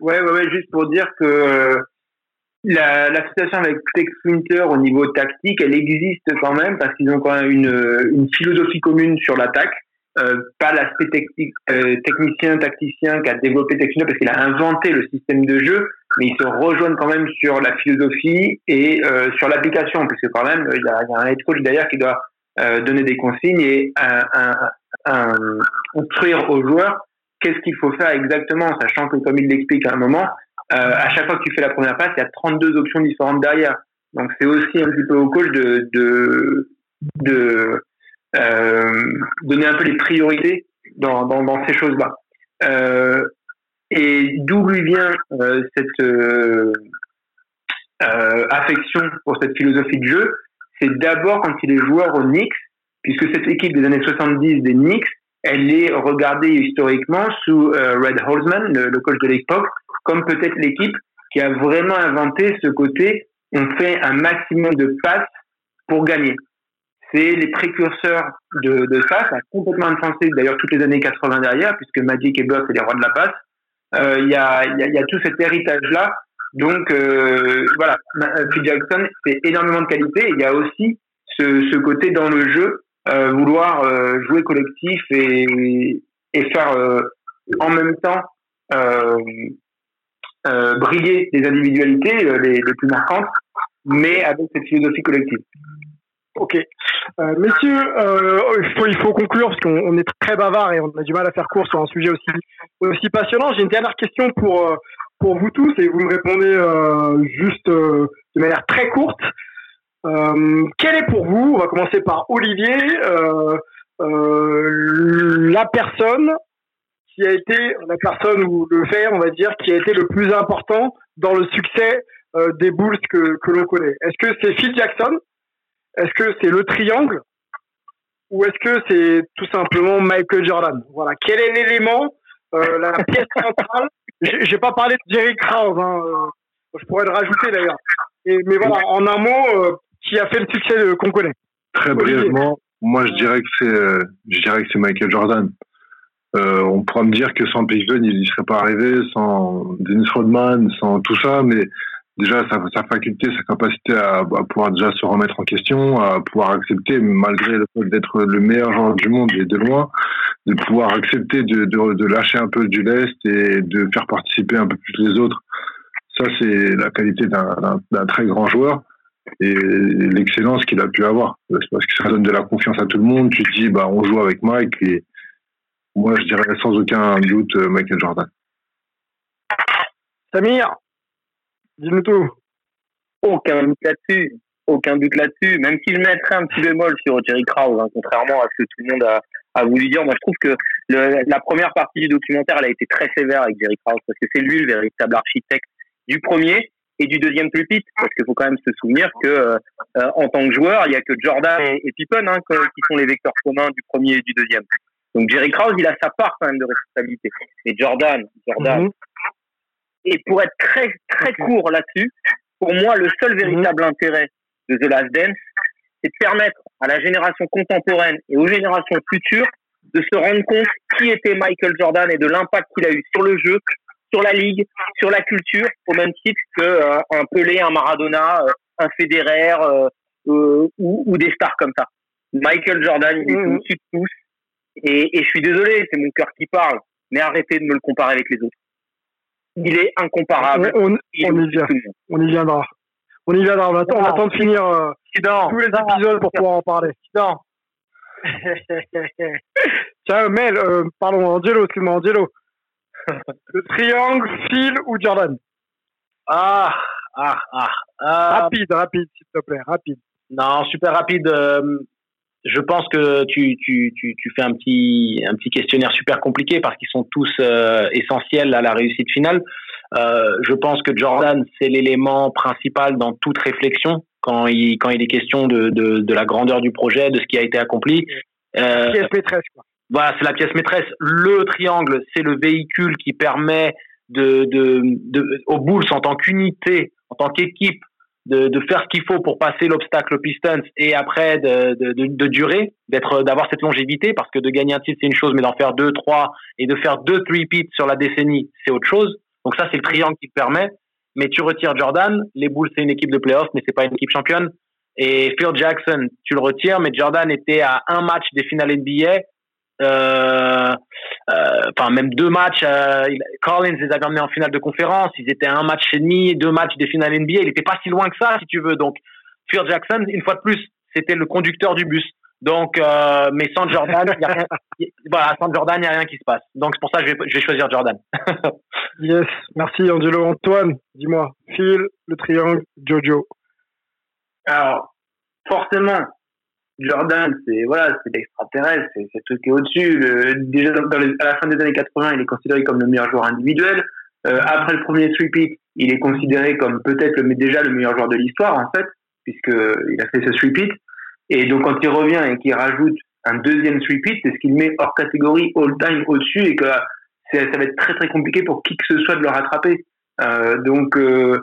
Ouais, ouais, juste pour dire que la, la situation avec Tex Winter au niveau tactique, elle existe quand même parce qu'ils ont quand même une, une philosophie commune sur l'attaque. Euh, pas l'aspect technique, euh, technicien, tacticien qui a développé Techno parce qu'il a inventé le système de jeu, mais ils se rejoignent quand même sur la philosophie et euh, sur l'application, puisque quand même il y a, y a, un head coach derrière qui doit donner des consignes et instruire aux joueurs qu'est-ce qu'il faut faire exactement, sachant que comme il l'explique à un moment, à chaque fois que tu fais la première passe, il y a 32 options différentes derrière. Donc c'est aussi un petit peu au coach de, de, de euh, donner un peu les priorités dans, dans, dans ces choses-là. Euh, et d'où lui vient euh, cette euh, euh, affection pour cette philosophie de jeu C'est d'abord quand il est joueur au Knicks, puisque cette équipe des années 70 des Knicks, elle est regardée historiquement sous Red Holzman, le, le, coach de l'époque, comme peut-être l'équipe qui a vraiment inventé ce côté on fait un maximum de passes pour gagner c'est les précurseurs de, ça. Ça a complètement influencé d'ailleurs toutes les années 80 derrière, puisque Magic et Bird, c'est les rois de la passe. Euh, il y, a, tout cet héritage-là. Donc euh, voilà, euh, Phil Jackson, c'est énormément de qualité. Il y a aussi ce, côté dans le jeu, vouloir jouer collectif et, faire en même temps briller les individualités les plus marquantes, mais avec cette philosophie collective. Ok. Euh, messieurs, euh, il, faut, conclure parce qu'on est très bavard et on a du mal à faire court sur un sujet aussi, passionnant. J'ai une dernière question pour, euh, pour vous tous et vous me répondez euh, juste euh, de manière très courte. Quelle est pour vous, on va commencer par Olivier, la personne qui a été, la personne ou le fait, on va dire, qui a été le plus important dans le succès des Bulls que l'on connaît Est-ce que c'est Phil Jackson est-ce que c'est le triangle ou est-ce que c'est tout simplement Michael Jordan? Voilà. Quel est l'élément, euh, la pièce centrale? J'ai pas parlé de Jerry Krause. Hein, euh, je pourrais le rajouter d'ailleurs. Mais voilà, en un mot, euh, qui a fait le succès qu'on connaît. Très brièvement, moi je dirais que c'est, je dirais que c'est Michael Jordan. on pourra me dire que sans Pippen, il n'y serait pas arrivé, sans Dennis Rodman, sans tout ça, mais déjà sa, faculté, sa capacité à, pouvoir déjà se remettre en question, à pouvoir accepter, malgré le fait d'être le meilleur joueur du monde et de loin, de pouvoir accepter de, lâcher un peu du lest et de faire participer un peu plus les autres. Ça, c'est la qualité d'un très grand joueur et l'excellence qu'il a pu avoir. Parce que ça donne de la confiance à tout le monde. Tu te dis, bah, on joue avec Mike et moi, je dirais sans aucun doute Michael Jordan. Samir, dis-nous tout. Aucun doute là-dessus. Aucun doute là-dessus. Même si je mettrais un petit bémol sur Jerry Krause, hein, contrairement à ce que tout le monde a, a voulu dire, moi je trouve que le, la première partie du documentaire, elle a été très sévère avec Jerry Krause parce que c'est lui le véritable architecte du premier et du deuxième pulpit parce qu'il faut quand même se souvenir que euh, en tant que joueur, il y a que Jordan et, et Pippen hein, qui sont les vecteurs communs du premier et du deuxième. Donc Jerry Krause, il a sa part quand même de responsabilité. Et Jordan, Jordan, Mhm. Et pour être très très court là-dessus, pour moi, le seul véritable intérêt de The Last Dance, c'est de permettre à la génération contemporaine et aux générations futures de se rendre compte qui était Michael Jordan et de l'impact qu'il a eu sur le jeu, sur la ligue, sur la culture, au même titre que euh, un Pelé, un Maradona, euh, un Federer euh, euh, ou, ou des stars comme ça. Michael Jordan, il était Mhm. au-dessus de tous. Et, et je suis désolé, c'est mon cœur qui parle, mais arrêtez de me le comparer avec les autres. Il est incomparable. on, Il est on y vient. on viendra. On y viendra. On attend, on attend de finir euh, tous les épisodes pour pouvoir en parler. président. Tiens, Mel, euh, pardon, Angelo, excuse-moi, Angelo. Le triangle, Phil ou Jordan? Ah, ah, ah. ah. Rapide, rapide, s'il te plaît, rapide. Non, super rapide. Je pense que tu, tu, tu, tu fais un petit, un petit questionnaire super compliqué parce qu'ils sont tous euh, essentiels à la réussite finale. Euh, je pense que Jordan, c'est l'élément principal dans toute réflexion quand il, quand il est question de, de, de la grandeur du projet, de ce qui a été accompli. Euh, Pièce maîtresse, quoi. voilà, c'est la pièce maîtresse. Le triangle, c'est le véhicule qui permet de, de, de, aux Bulls en tant qu'unité, en tant qu'équipe, de, de faire ce qu'il faut pour passer l'obstacle Pistons et après de, de, de, durer, d'être, d'avoir cette longévité, parce que de gagner un titre c'est une chose, mais d'en faire deux, trois et de faire deux three-peats sur la décennie, c'est autre chose. Donc ça, c'est le triangle qui te permet. Mais tu retires Jordan, les Bulls c'est une équipe de playoff, mais c'est pas une équipe championne. Et Phil Jackson, tu le retires, mais Jordan était à un match des finales NBA. Euh, euh, enfin même deux matchs. Euh, Collins les avait emmenés en finale de conférence. Ils étaient à un match et demi, deux matchs des finales NBA. Il était pas si loin que ça, si tu veux. Donc Phil Jackson, une fois de plus, c'était le conducteur du bus. Donc, euh, mais sans Jordan, il y a rien. y- Voilà, sans Jordan, il y a rien qui se passe. Donc c'est pour ça que je vais, je vais choisir Jordan. Yes, merci Angelo. Antoine, dis-moi, Phil, le triangle, Jojo. Alors, forcément, Jordan, c'est voilà, c'est l'extraterrestre, c'est le truc qui est au-dessus. Déjà, à la fin des années 80, il est considéré comme le meilleur joueur individuel. Euh, après le premier three-peat, il est considéré comme peut-être le, déjà le meilleur joueur de l'histoire, en fait, puisqu'il a fait ce three-peat. Et donc, quand il revient et qu'il rajoute un deuxième three-peat, c'est ce qu'il met hors catégorie all-time au-dessus et que ça va être très très compliqué pour qui que ce soit de le rattraper. Euh, donc, euh,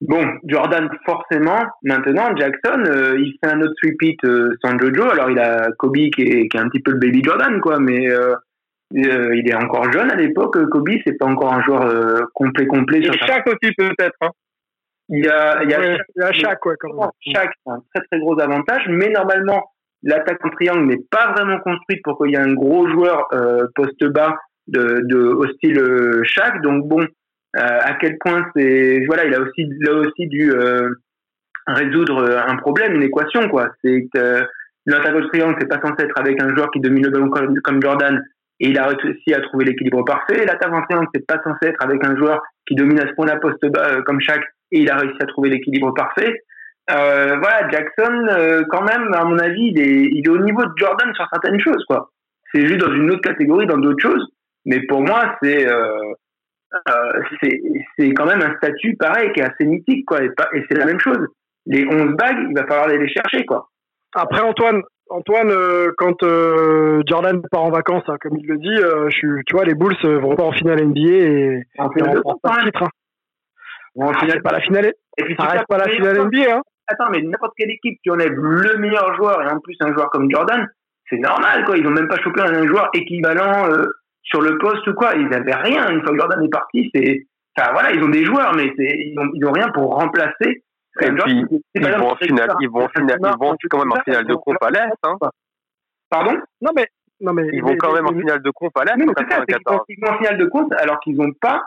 Bon, Jordan forcément. Maintenant, Jackson, euh, il fait un autre repeat euh, sans Jojo. Alors, il a Kobe qui est, qui est un petit peu le baby Jordan, quoi. Mais euh, euh, il est encore jeune à l'époque. Kobe, c'est pas encore un joueur complet complet. Et chaque aussi peut-être. Hein. Il y a, il y a Ouais, il y a chaque, quoi, quand même. chaque c'est un très très gros avantage, mais normalement l'attaque en triangle n'est pas vraiment construite pour qu'il y ait un gros joueur poste bas de, de au style Shaq. Donc bon, à quel point c'est voilà, il a aussi a aussi dû euh, résoudre un problème, une équation quoi. C'est euh, au triangle c'est pas censé être avec un joueur qui domine le ballon comme, Jordan et il a réussi à trouver l'équilibre parfait. L'attaque en triangle c'est pas censé être avec un joueur qui domine à ce point-là poste bas euh, comme Shaq et il a réussi à trouver l'équilibre parfait. Euh, voilà, Jackson, euh, quand même, à mon avis, il est, il est au niveau de Jordan sur certaines choses, quoi. C'est juste dans une autre catégorie, dans d'autres choses. Mais pour moi, c'est, euh, euh, c'est, c'est quand même un statut pareil qui est assez mythique, quoi. Et, c'est la même chose. Les 11 bagues, il va falloir aller les chercher, quoi. Après, Antoine, Antoine, euh, quand euh, Jordan part en vacances, hein, comme il le dit, euh, je suis, tu vois, les Bulls euh, vont pas en finale NBA et, En et on conf, pas de même. titre. Hein. Bon, en Ça finale- pas la finale, et puis, ça reste pas la le finale NBA. Hein. Attends, mais n'importe quelle équipe qui enlève le meilleur joueur et en plus un joueur comme Jordan, c'est normal, quoi. Ils ont même pas chopé un joueur équivalent euh, sur le poste ou quoi. Ils avaient rien. Une fois que Jordan est parti, c'est enfin voilà, ils ont des joueurs, mais ils ont, ils ont rien pour remplacer. Et puis, ils vont en finale, ils vont en finale, ils vont quand même en finale de comp à l'Est, hein. Pardon? Non mais non mais ils vont quand même en finale de comp à l'Est. Ils vont en finale de comp alors qu'ils n'ont pas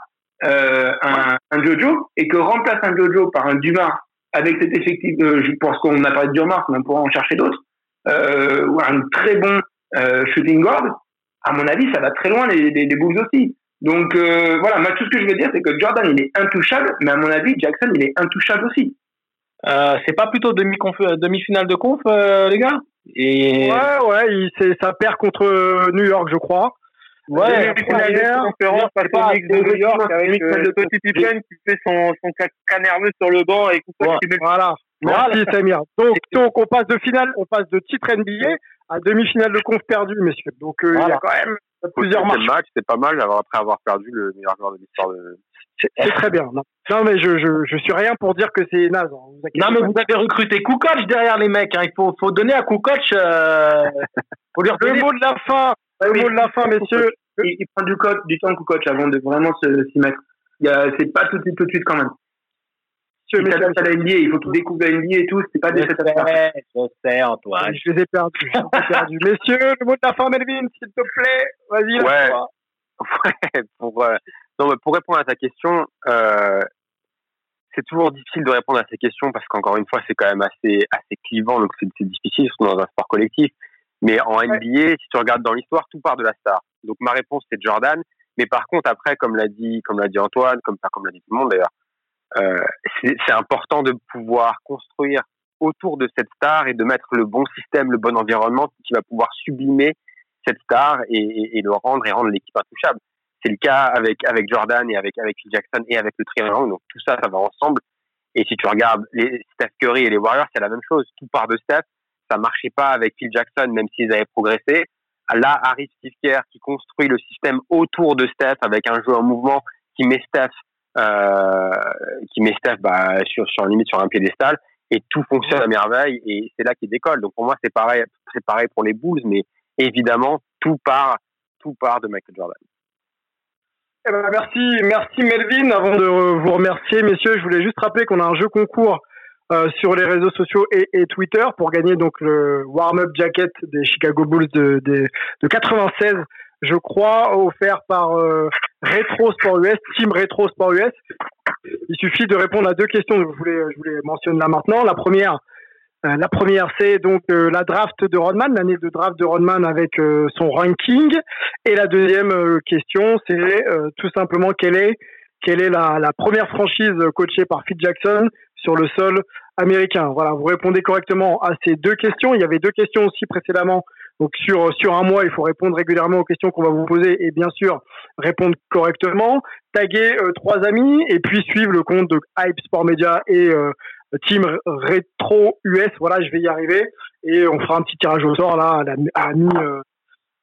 euh, un, un, Jojo et que remplace un Jojo par un Dumas avec cet effectif, de, je pense qu'on a parlé de Dumas, mais on pourra en chercher d'autres, euh, ou un très bon euh, shooting guard, à mon avis, ça va très loin les, les, les Bulls aussi. Donc euh, voilà, moi tout ce que je veux dire, c'est que Jordan il est intouchable, mais à mon avis, Jackson il est intouchable aussi. Euh, c'est pas plutôt demi demi-finale de conf, euh, les gars? Et... Ouais, ouais, il, ça perd contre New York, je crois. Ouais, première conférence face au Knicks de New York avec euh, le petit Pippen qui fait son, son caca nerveux sur le banc et ouais, Voilà. Merci Samir. Donc, donc on passe de finale, on passe de titre NBA à demi-finale de conf perdu, messieurs. Donc euh, il y a quand même plusieurs matchs. match, c'est pas mal après avoir perdu le meilleur joueur de l'histoire de. C'est très bien. Non. non, mais je, je, je suis rien pour dire que c'est naze. Hein. Non, mais vous avez recruté Kukoc derrière les mecs. Hein. Il faut, faut donner à Kukoc. Euh, faut lui le mot de la fin. Le mot de la fin, messieurs. Il, prend du, coach, du temps Kukoc avant de vraiment s'y mettre. C'est pas tout de suite, tout de suite quand même. Il s'adapte à la NBA, il faut qu'il découvre la NBA et tout, c'est pas des choses à. Je sais, Antoine. Je les ai perdus, perdu. Messieurs, le mot de la fin, Melvin, s'il te plaît, vas-y. Ouais. ouais, pour, euh, non, pour répondre à ta question, euh, c'est toujours difficile de répondre à ces questions parce qu'encore une fois, c'est quand même assez, assez clivant, donc c'est difficile, surtout dans un sport collectif. Mais en NBA, si tu regardes dans l'histoire, tout part de la star. Donc ma réponse c'est Jordan. Mais par contre, après, comme l'a dit, comme l'a dit Antoine, comme comme l'a dit tout le monde d'ailleurs, c'est important de pouvoir construire autour de cette star et de mettre le bon système, le bon environnement qui va pouvoir sublimer cette star et, et, le rendre et rendre l'équipe intouchable. C'est le cas avec avec Jordan et avec avec Phil Jackson et avec le triangle. Donc tout ça, ça va ensemble. Et si tu regardes les Steph Curry et les Warriors, c'est la même chose. Tout part de Steph. Ça marchait pas avec Phil Jackson, même s'ils avaient progressé. Là arrive Steve Kerr qui construit le système autour de Steph avec un jeu en mouvement qui met Steph euh, qui met Steph bah, sur, sur limite sur un piédestal et tout fonctionne à merveille et c'est là qu'il décolle. Donc pour moi c'est pareil, c'est pareil pour les Bulls, mais évidemment tout part, tout part de Michael Jordan. Eh ben, merci, merci Melvin. Avant de vous remercier, messieurs, je voulais juste rappeler qu'on a un jeu concours euh, sur les réseaux sociaux et, et, Twitter pour gagner donc le warm-up jacket des Chicago Bulls de, de, de 96 je crois, offert par euh, Retro Sport US, Team Retro Sport US. Il suffit de répondre à deux questions que je voulais, je voulais mentionner là maintenant. La première, euh, la première, c'est donc euh, la draft de Rodman, l'année de draft de Rodman avec son ranking. Et la deuxième question, c'est tout simplement quelle est, quelle est la, la première franchise coachée par Phil Jackson sur le sol américain? Voilà, vous répondez correctement à ces deux questions. Il y avait deux questions aussi précédemment donc sur sur un mois, il faut répondre régulièrement aux questions qu'on va vous poser et bien sûr répondre correctement. Taguer euh, trois amis et puis suivre le compte de Hype Sport Media et euh, Team Retro US. Voilà, je vais y arriver et on fera un petit tirage au sort là à la, à mi, euh,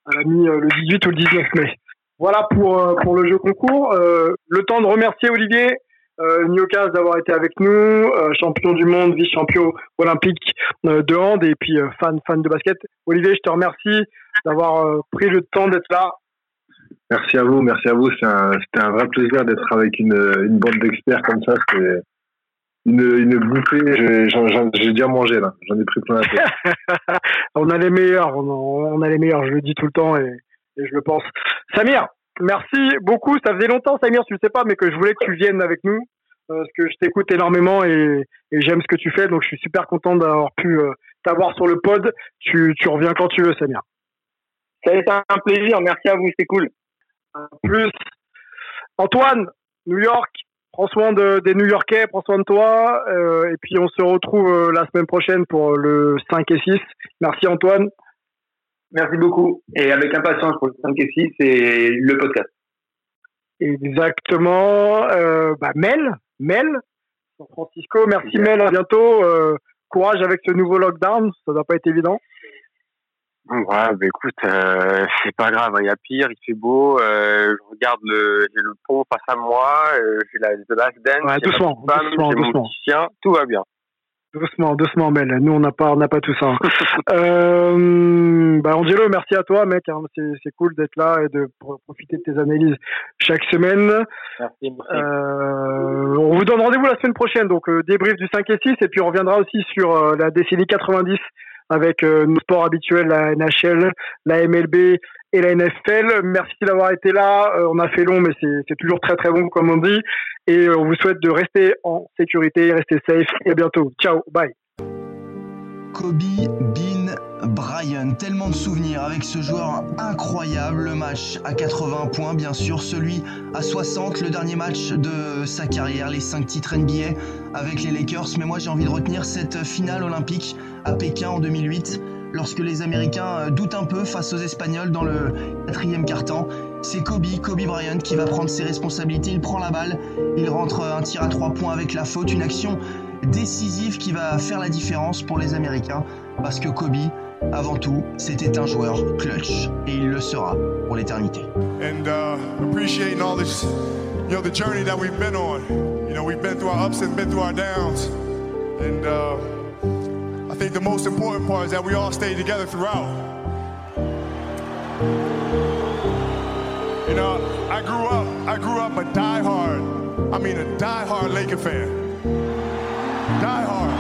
à la mi le 18 ou le 19 mai. Voilà pour pour le jeu concours. le temps de remercier Olivier euh, d'avoir été avec nous, euh, champion du monde, vice-champion olympique euh, de hand et puis euh, fan fan de basket. Olivier, je te remercie d'avoir pris le temps d'être là. Merci à vous, merci à vous. C'était un, vrai plaisir d'être avec une, une bande d'experts comme ça. C'est une, une bouffée. J'ai déjà mangé là. J'en ai pris plein la tête. on a les meilleurs, on a, on a, les meilleurs. Je le dis tout le temps et, et je le pense. Samir, Merci beaucoup. Ça faisait longtemps, Samir, tu le sais pas, mais que je voulais que tu viennes avec nous. Euh, parce que je t'écoute énormément et, et j'aime ce que tu fais. Donc, je suis super content d'avoir pu euh, t'avoir sur le pod. Tu, tu reviens quand tu veux, Samir. Ça a été un plaisir. Merci à vous. C'est cool. plus, Antoine, New York, prends soin de, des New Yorkais, prends soin de toi. Euh, et puis, on se retrouve euh, la semaine prochaine pour le 5 et 6. Merci, Antoine. Merci beaucoup. Et avec impatience pour le 5 et 6 et le podcast. Exactement. Euh, bah, Mel, Mel, San Francisco. Merci Mel, à bientôt. Courage avec ce nouveau lockdown, ça va pas être évident. Ouais, bah écoute, euh, c'est pas grave, il hein, y a pire, il fait beau, euh, je regarde le, j'ai le pont face à moi, euh, j'ai la The Last Dance, ouais, doucement, femme, doucement, doucement. mon petit chien, tout va bien. Doucement, doucement, Mel. Nous, on n'a pas, on n'a pas tout ça. euh, bah, Angelo, merci à toi, mec. Hein. C'est cool d'être là et de profiter de tes analyses chaque semaine. Merci. Euh, on vous donne rendez-vous la semaine prochaine, donc euh, débrief du 5 et 6, et puis on reviendra aussi sur euh, la décennie 90 avec euh, nos sports habituels, la NHL, la MLB et la NFL. Merci d'avoir été là. Euh, on a fait long, mais c'est toujours très très bon comme on dit. Et euh, on vous souhaite de rester en sécurité, rester safe. Et à bientôt. Ciao, bye. Kobe Bean Bryant. Tellement de souvenirs avec ce joueur incroyable. Le match à 80 points, bien sûr. Celui à 60, le dernier match de sa carrière. Les 5 titres NBA avec les Lakers. Mais moi, j'ai envie de retenir cette finale olympique à Pékin en 2008 lorsque les Américains euh, doutent un peu face aux Espagnols dans le quatrième quart-temps. C'est Kobe, Kobe Bryant qui va prendre ses responsabilités. Il prend la balle, il rentre un tir à trois points avec la faute, une action décisive qui va faire la différence pour les Américains parce que Kobe, avant tout, c'était un joueur clutch et il le sera pour l'éternité. Uh, you know, the journey that we've been on. You know, we've been through our ups and been through our downs. And uh, I think the most important part is that we all stayed together throughout. You know, I grew up, I grew up a diehard, I mean a diehard Laker fan. Die hard.